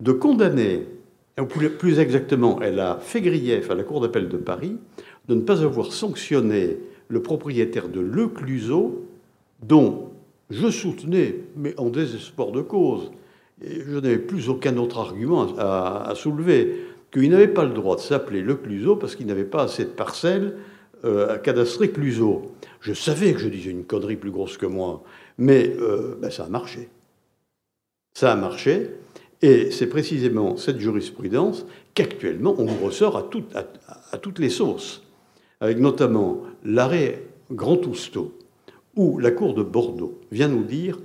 E: de condamner, ou plus exactement, elle a fait grief à la Cour d'appel de Paris de ne pas avoir sanctionné le propriétaire de Le Cluso, dont je soutenais, mais en désespoir de cause, et je n'avais plus aucun autre argument à, soulever, qu'il n'avait pas le droit de s'appeler Le Cluso parce qu'il n'avait pas assez de parcelles euh, à cadastrer Cluso. Je savais que je disais une connerie plus grosse que moi, mais euh, ben, ça a marché. Ça a marché, et c'est précisément cette jurisprudence qu'actuellement on ressort à, à, toutes les sources, avec notamment l'arrêt Grand Tousteau, où la Cour de Bordeaux vient nous dire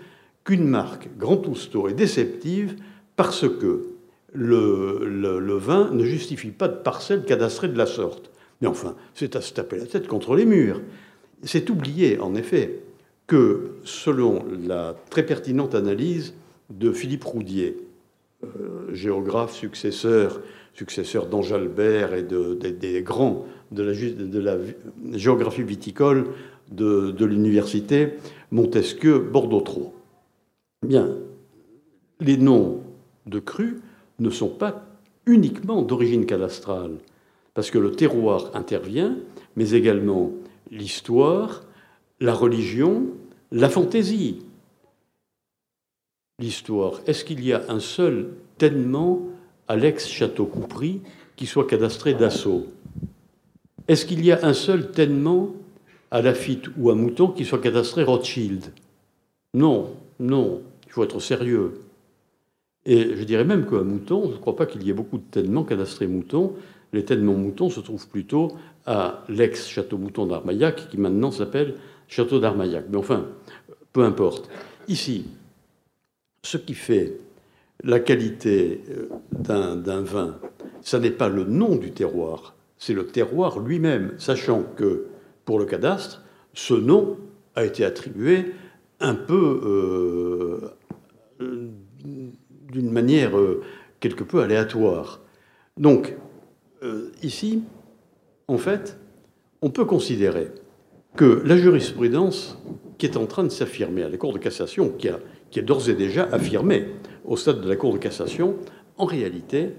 E: qu'une marque Grand Tousteau est déceptive parce que le, vin ne justifie pas de parcelle cadastrée de la sorte. Mais enfin, c'est à se taper la tête contre les murs. C'est oublié, en effet, que selon la très pertinente analyse de Philippe Roudier, euh, géographe successeur, successeur d'Anjalbert et de, des grands de la, géographie viticole de, l'université Montesquieu Bordeaux-Trois. Bien, les noms de crus ne sont pas uniquement d'origine cadastrale, parce que le terroir intervient, mais également l'histoire, la religion, la fantaisie l'histoire, est-ce qu'il y a un seul tellement à l'ex-Château-Coupry qui soit cadastré d'assaut? Est-ce qu'il y a un seul tellement à Lafitte ou à Mouton qui soit cadastré Rothschild? Non, non, il faut être sérieux. Et je dirais même qu'à Mouton, je ne crois pas qu'il y ait beaucoup de tellement cadastrés Mouton. Les tellement Mouton se trouvent plutôt à l'ex-Château-Mouton d'Armaillac, qui maintenant s'appelle Château d'Armaillac. Mais enfin, peu importe. Ici, ce qui fait la qualité euh, d'un vin, ce n'est pas le nom du terroir, c'est le terroir lui-même, sachant que pour le cadastre, ce nom a été attribué un peu euh, d'une manière euh, quelque peu aléatoire. Donc, ici, en fait, on peut considérer que la jurisprudence qui est en train de s'affirmer à la Cour de cassation, qui est d'ores et déjà affirmée au stade de la Cour de cassation, en réalité,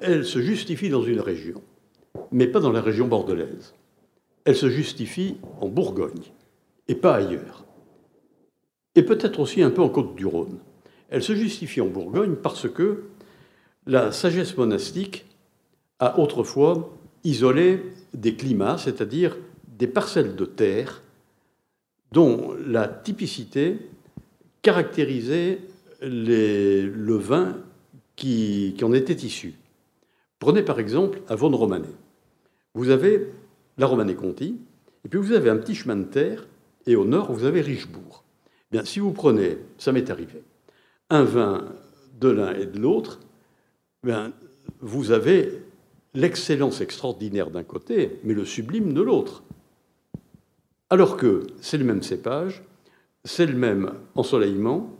E: elle se justifie dans une région, mais pas dans la région bordelaise. Elle se justifie en Bourgogne, et pas ailleurs. Et peut-être aussi un peu en Côte-du-Rhône. Elle se justifie en Bourgogne parce que la sagesse monastique a autrefois isolé des climats, c'est-à-dire des parcelles de terre dont la typicité caractériser le vin qui, en était issu. Prenez par exemple Vaune Romanée. Vous avez la Romanée Conti, et puis vous avez un petit chemin de terre, et au nord, vous avez Richebourg. Bien, si vous prenez, ça m'est arrivé, un vin de l'un et de l'autre, bien, vous avez l'excellence extraordinaire d'un côté, mais le sublime de l'autre. Alors que c'est le même cépage, c'est le même ensoleillement,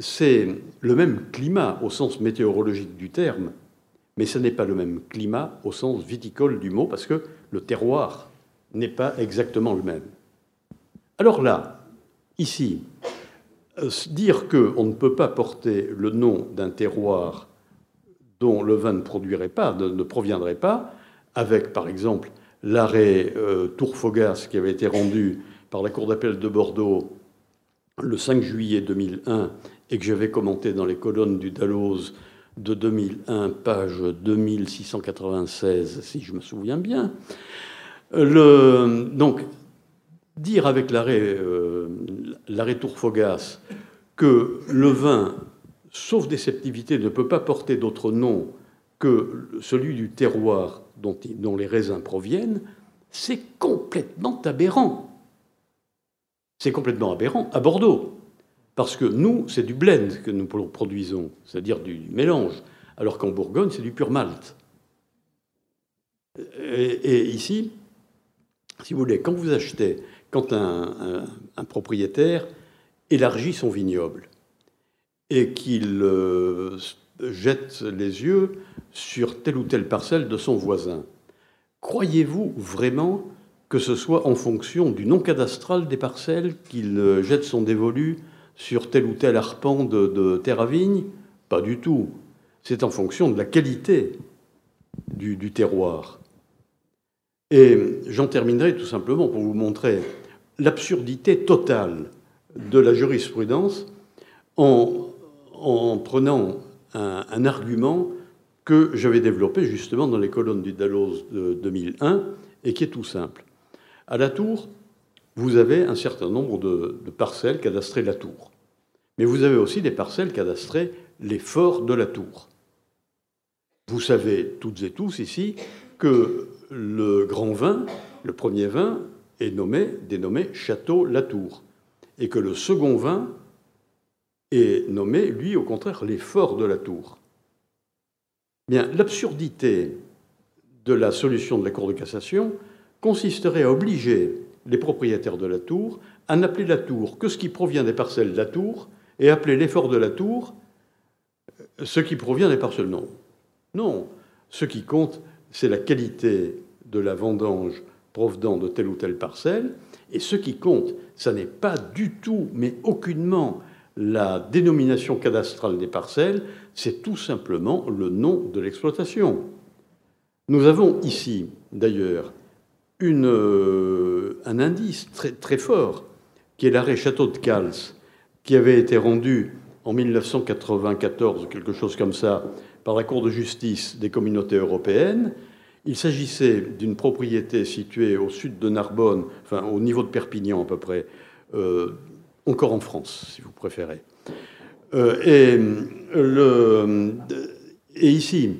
E: c'est le même climat au sens météorologique du terme, mais ce n'est pas le même climat au sens viticole du mot, parce que le terroir n'est pas exactement le même. Alors là, ici, euh, dire qu'on ne peut pas porter le nom d'un terroir dont le vin ne produirait pas, ne proviendrait pas, avec par exemple l'arrêt euh, Tourfogas qui avait été rendu par la Cour d'appel de Bordeaux le 5 juillet 2001 et que j'avais commenté dans les colonnes du Dalloz de 2001, page 2696, si je me souviens bien. Donc, dire avec l'arrêt euh, Tourfogas que le vin, sauf déceptivité, ne peut pas porter d'autre nom que celui du terroir dont les raisins proviennent, c'est complètement aberrant. C'est complètement aberrant à Bordeaux. Parce que nous, c'est du blend que nous produisons, c'est-à-dire du mélange, alors qu'en Bourgogne, c'est du pur malt. Et, ici, si vous voulez, quand vous achetez, quand un, propriétaire élargit son vignoble et qu'il euh, jette les yeux sur telle ou telle parcelle de son voisin, croyez-vous vraiment que ce soit en fonction du nom cadastral des parcelles qu'il euh, jette son dévolu sur tel ou tel arpent de, terre à vigne Pas du tout. C'est en fonction de la qualité du terroir. Et j'en terminerai tout simplement pour vous montrer l'absurdité totale de la jurisprudence en, prenant un, argument que j'avais développé justement dans les colonnes du Dalloz de 2001 et qui est tout simple. À la tour, vous avez un certain nombre de, parcelles cadastrées la tour. Mais vous avez aussi des parcelles cadastrées les forts de la tour. Vous savez toutes et tous ici que le grand vin, le premier vin, est nommé, dénommé Château Latour, et que le second vin est nommé, lui, au contraire, les forts de la tour. Bien, l'absurdité de la solution de la Cour de cassation consisterait à obliger les propriétaires de la tour à n'appeler la tour que ce qui provient des parcelles de la tour et appeler l'effort de la tour ce qui provient des parcelles. Non. Non. Ce qui compte, c'est la qualité de la vendange provenant de telle ou telle parcelle. Et ce qui compte, ça n'est pas du tout, mais aucunement, la dénomination cadastrale des parcelles, c'est tout simplement le nom de l'exploitation. Nous avons ici, d'ailleurs, euh, un indice très, très fort, qui est l'arrêt Château de Cals, qui avait été rendu en 1994, quelque chose comme ça, par la Cour de justice des communautés européennes. Il s'agissait d'une propriété située au sud de Narbonne, enfin au niveau de Perpignan à peu près, euh, encore en France, si vous préférez. Euh, et, et, ici,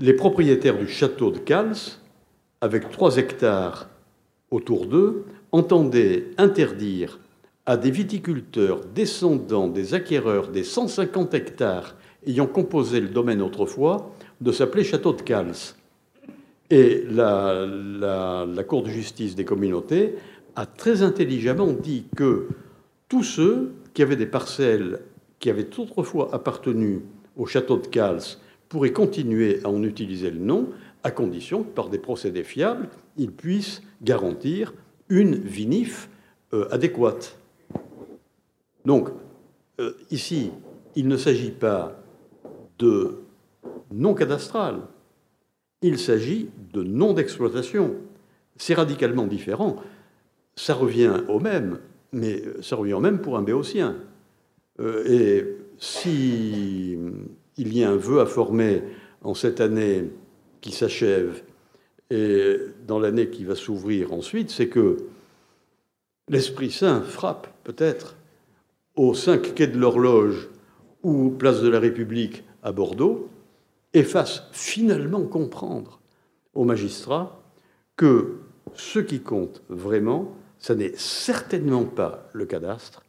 E: les propriétaires du château de Cals, avec trois hectares autour d'eux, entendaient interdire à des viticulteurs descendants des acquéreurs des 150 hectares ayant composé le domaine autrefois, de s'appeler Château de Cals. Et la, Cour de justice des communautés a très intelligemment dit que tous ceux qui avaient des parcelles qui avaient autrefois appartenu au château de Cals pourraient continuer à en utiliser le nom, à condition que par des procédés fiables, ils puissent garantir une vinif euh, adéquate. Donc, euh, ici, il ne s'agit pas de non cadastral. Il s'agit de non d'exploitation. C'est radicalement différent. Ça revient au même, mais ça revient au même pour un béotien. Euh, et si il y a un vœu à former en cette année qui s'achève et dans l'année qui va s'ouvrir ensuite, c'est que l'Esprit Saint frappe peut-être aux cinq quais de l'horloge ou place de la République à Bordeaux et fasse finalement comprendre aux magistrats que ce qui compte vraiment, ce n'est certainement pas le cadastre,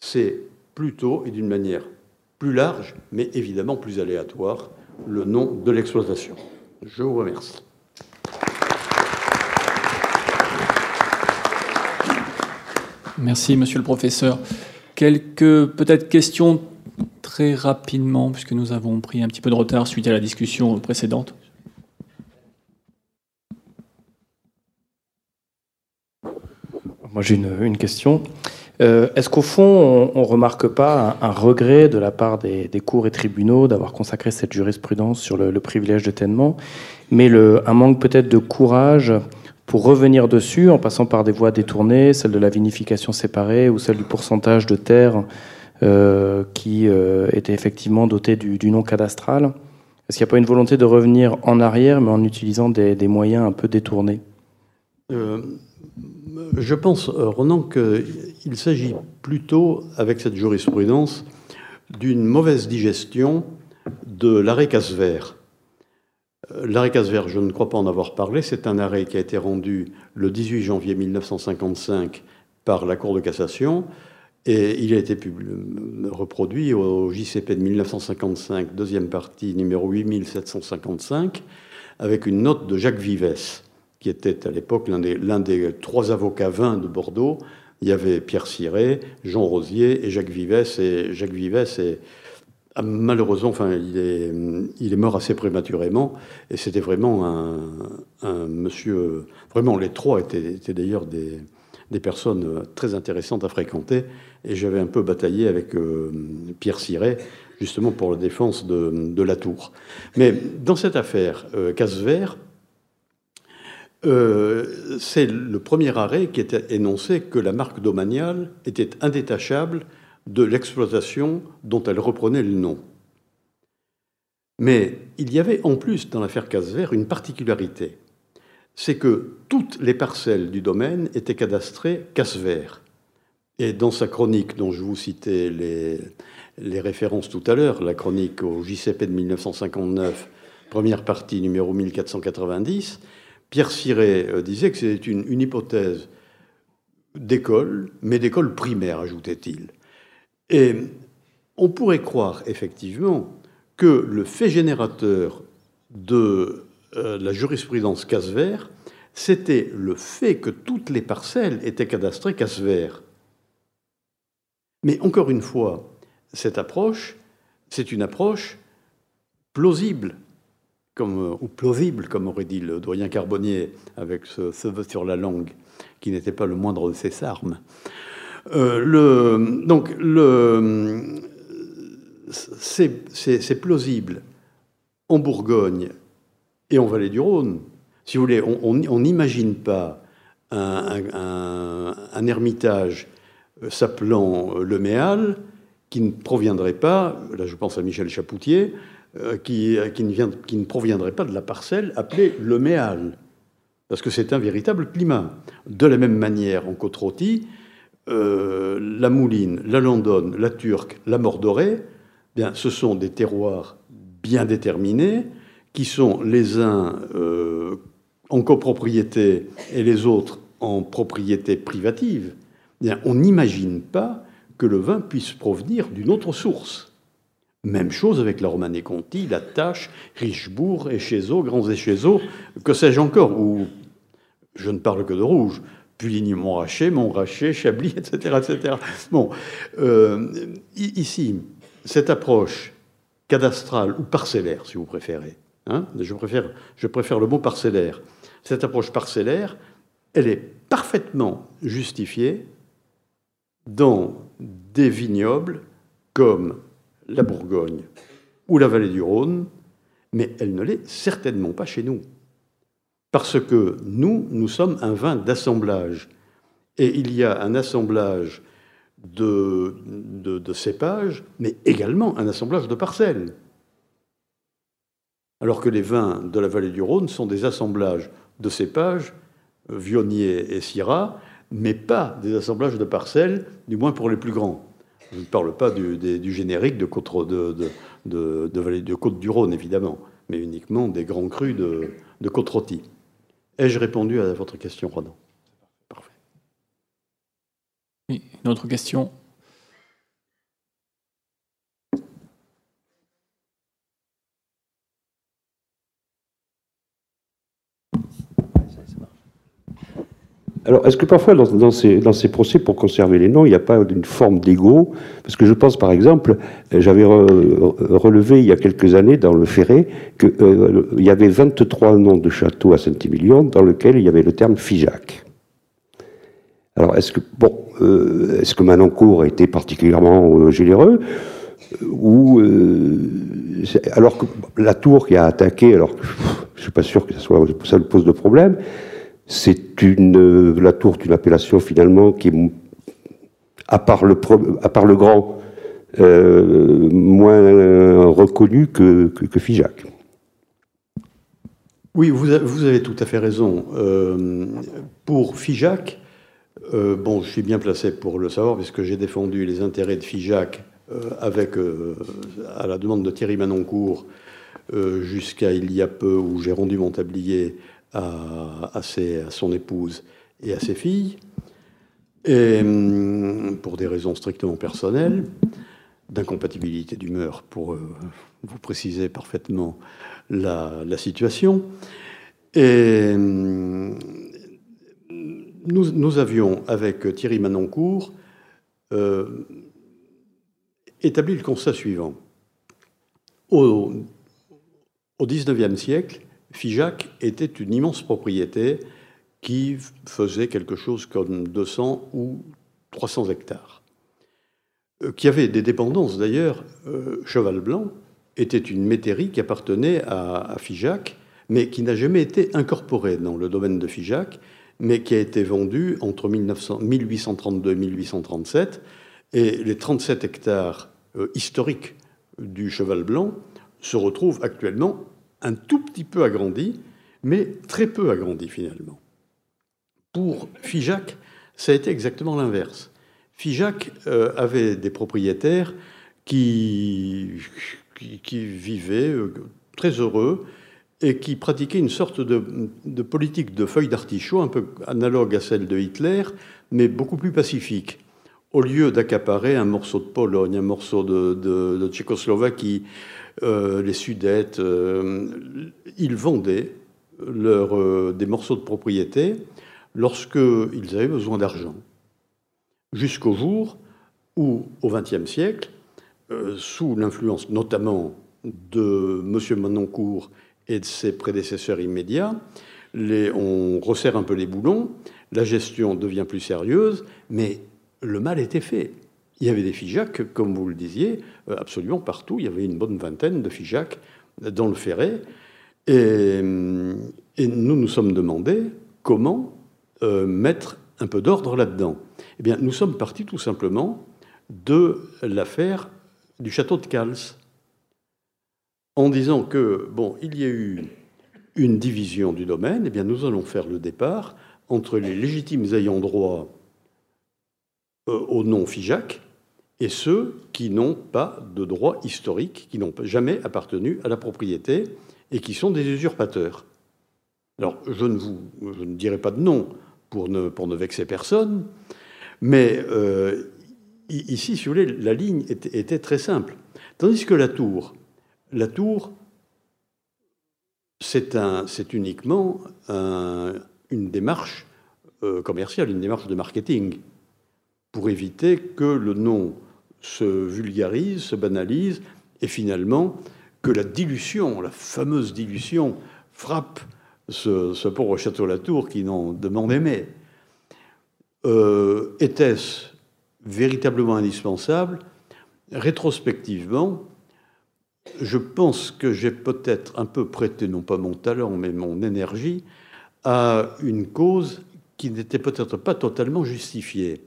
E: c'est plutôt et d'une manière plus large, mais évidemment plus aléatoire, le nom de l'exploitation. Je vous remercie.
B: Merci, monsieur le professeur. Quelques peut-être questions très rapidement, puisque nous avons pris un petit peu de retard suite à la discussion précédente.
L: Moi, j'ai une, question. Euh, est-ce qu'au fond, on ne remarque pas un, regret de la part des, cours et tribunaux d'avoir consacré cette jurisprudence sur le, privilège de ténement, mais un manque peut-être de courage pour revenir dessus en passant par des voies détournées, celle de la vinification séparée ou celle du pourcentage de terre euh, qui euh, était effectivement doté du, nom cadastral? Est-ce qu'il n'y a pas une volonté de revenir en arrière, mais en utilisant des, moyens un peu détournés?
E: Je pense, Ronan, qu'il s'agit plutôt, avec cette jurisprudence, d'une mauvaise digestion de l'arrêt Casvert. L'arrêt Casvert, je ne crois pas en avoir parlé, c'est un arrêt qui a été rendu le 18 janvier 1955 par la Cour de cassation et il a été reproduit au JCP de 1955, deuxième partie, numéro 8755, avec une note de Jacques Vivès, qui était à l'époque l'un des, des, trois avocats vins de Bordeaux. Il y avait Pierre Ciré, Jean Rosier et Jacques Vivès. Et Jacques Vivès est, ah, malheureusement, enfin, il est, il est mort assez prématurément. Et c'était vraiment un, monsieur. Vraiment, les trois étaient, d'ailleurs des, des, personnes très intéressantes à fréquenter. Et j'avais un peu bataillé avec euh, Pierre Ciré, justement pour la défense de, de, la tour. Mais dans cette affaire, euh, Casse-Vert, euh, c'est le premier arrêt qui était énoncé que la marque domaniale était indétachable de l'exploitation dont elle reprenait le nom. Mais il y avait en plus dans l'affaire Casse-Vert une particularité, c'est que toutes les parcelles du domaine étaient cadastrées Casse-Vert. Et dans sa chronique dont je vous citais les, les références tout à l'heure, la chronique au JCP de 1959, première partie numéro 1490, Pierre Siret euh, disait que c'était une, hypothèse d'école, mais d'école primaire, ajoutait-il. Et on pourrait croire effectivement que le fait générateur de euh, la jurisprudence casse-vert, c'était le fait que toutes les parcelles étaient cadastrées casse-vert. Mais encore une fois, cette approche, c'est une approche plausible, comme, ou plausible, comme aurait dit le doyen Carbonnier, avec ce, ce sur la langue, qui n'était pas le moindre de ses armes. Euh, donc, c'est plausible en Bourgogne et en Vallée du Rhône. Si vous voulez, on n'imagine pas un, ermitage s'appelant le Méal qui ne proviendrait pas, là je pense à Michel Chapoutier, euh, ne vient, qui, ne proviendrait pas de la parcelle appelée le Méal, parce que c'est un véritable climat. De la même manière, en côte euh, la Mouline, la Landonne, la Turque, la Mordorée, bien, ce sont des terroirs bien déterminés, qui sont les uns euh, en copropriété et les autres en propriété privative. Bien, on n'imagine pas que le vin puisse provenir d'une autre source. Même chose avec la Romanée Conti, la Tâche, Richebourg, Échezeaux, Grands Échezeaux, que sais-je encore, ou je ne parle que de rouge, Puligny, Montrachet, Montrachet, Chablis, etc. etc. Bon, euh, ici, cette approche cadastrale ou parcellaire, si vous préférez, hein, je, je préfère le mot parcellaire, cette approche parcellaire, elle est parfaitement justifiée dans des vignobles comme la Bourgogne ou la vallée du Rhône, mais elle ne l'est certainement pas chez nous. Parce que nous, nous sommes un vin d'assemblage. Et il y a un assemblage de, cépages, mais également un assemblage de parcelles. Alors que les vins de la vallée du Rhône sont des assemblages de cépages, Vionnier et Syrah, mais pas des assemblages de parcelles, du moins pour les plus grands. Je ne parle pas du, générique de côte, de, de, côte du Rhône, évidemment, mais uniquement des grands crus de, de côte Ai-je répondu à votre question, Ronan?
B: Parfait. Oui, une autre question
H: Alors, est-ce que parfois, dans, ces, procès, pour conserver les noms, il n'y a pas une forme d'ego? Parce que je pense, par exemple, euh, j'avais relevé il y a quelques années dans le Ferré qu'il euh, y avait 23 noms de châteaux à Saint-Émilion dans lesquels il y avait le terme Figeac. Alors, est-ce que, bon, euh, est-ce que Manoncourt a été particulièrement généreux? Ou alors que la tour qui a attaqué, alors je ne suis pas sûr que ça, soit, ça pose de problème, c'est une, euh, la tour d'une appellation finalement qui est, à part le, grand, euh, moins reconnu que, que, Figeac.
E: Oui, vous avez, tout à fait raison. Euh, pour Figeac, je suis bien placé pour le savoir puisque j'ai défendu les intérêts de Figeac avec, à la demande de Thierry Manoncourt jusqu'à il y a peu où j'ai rendu mon tablier à, son épouse et à ses filles, et, hum, pour des raisons strictement personnelles. d'incompatibilité d'humeur pour euh, vous préciser parfaitement la, situation. Et nous, nous, avions, avec Thierry Manoncourt, euh, établi le constat suivant. Au, au XIXe siècle, Figeac était une immense propriété qui faisait quelque chose comme 200 ou 300 hectares, euh, qui avait des dépendances d'ailleurs. Euh, Cheval Blanc était une métairie qui appartenait à, Figeac, mais qui n'a jamais été incorporée dans le domaine de Figeac, mais qui a été vendue entre 1832 et 1837. Et les 37 hectares euh, historiques du Cheval Blanc se retrouvent actuellement un tout petit peu agrandis, mais très peu agrandis finalement. Pour Figeac, ça a été exactement l'inverse. Figeac euh, avait des propriétaires qui, qui, vivaient euh, très heureux et qui pratiquaient une sorte de, politique de feuille d'artichaut, un peu analogue à celle de Hitler, mais beaucoup plus pacifique. Au lieu d'accaparer un morceau de Pologne, un morceau de, Tchécoslovaquie, euh, les Sudètes, ils vendaient leur, des morceaux de propriété lorsqu'ils avaient besoin d'argent. Jusqu'au jour où, au XXe siècle, euh, sous l'influence notamment de M. Manoncourt et de ses prédécesseurs immédiats, on resserre un peu les boulons, la gestion devient plus sérieuse, mais le mal était fait. Il y avait des figeacs, comme vous le disiez, euh, absolument partout. Il y avait une bonne vingtaine de figeacs dans le Ferret. Et, et nous nous sommes demandé comment euh, mettre un peu d'ordre là-dedans Eh bien, nous sommes partis tout simplement de l'affaire du château de Cals, en disant que, bon, il y a eu une division du domaine, eh bien, nous allons faire le départ entre les légitimes ayants droit euh, au nom FIJAC et ceux qui n'ont pas de droit historique, qui n'ont jamais appartenu à la propriété et qui sont des usurpateurs. Alors, je ne vous ne dirai pas de nom pour ne, pour ne vexer personne. Mais euh, ici, si vous voulez, la ligne était, très simple. Tandis que la tour, la tour, c'est uniquement une démarche euh, commerciale, une démarche de marketing, pour éviter que le nom se vulgarise, se banalise, et finalement que la dilution, la fameuse dilution, frappe ce, pauvre Château-Latour qui n'en demandait mais. Euh, était-ce véritablement indispensable? Rétrospectivement, je pense que j'ai peut-être un peu prêté, non pas mon talent, mais mon énergie, à une cause qui n'était peut-être pas totalement justifiée.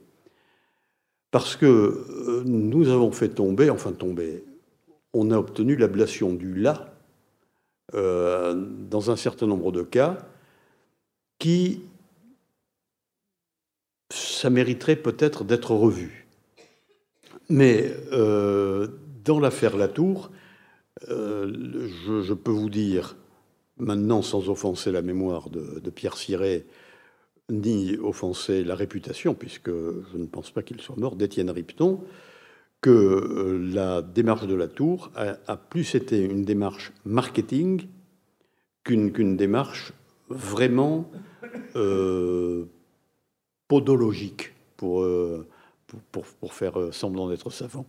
E: Parce que euh, nous avons fait tomber, enfin tomber, on a obtenu l'ablation du là euh, dans un certain nombre de cas qui, ça mériterait peut-être d'être revu. Mais euh, dans l'affaire Latour, euh, je, peux vous dire, maintenant sans offenser la mémoire de, de Pierre Siret, ni offenser la réputation, puisque je ne pense pas qu'il soit mort, d'Étienne Ripton, que euh, la démarche de la Tour a, plus été une démarche marketing qu'une démarche vraiment euh, podologique pour, euh, faire semblant d'être savant.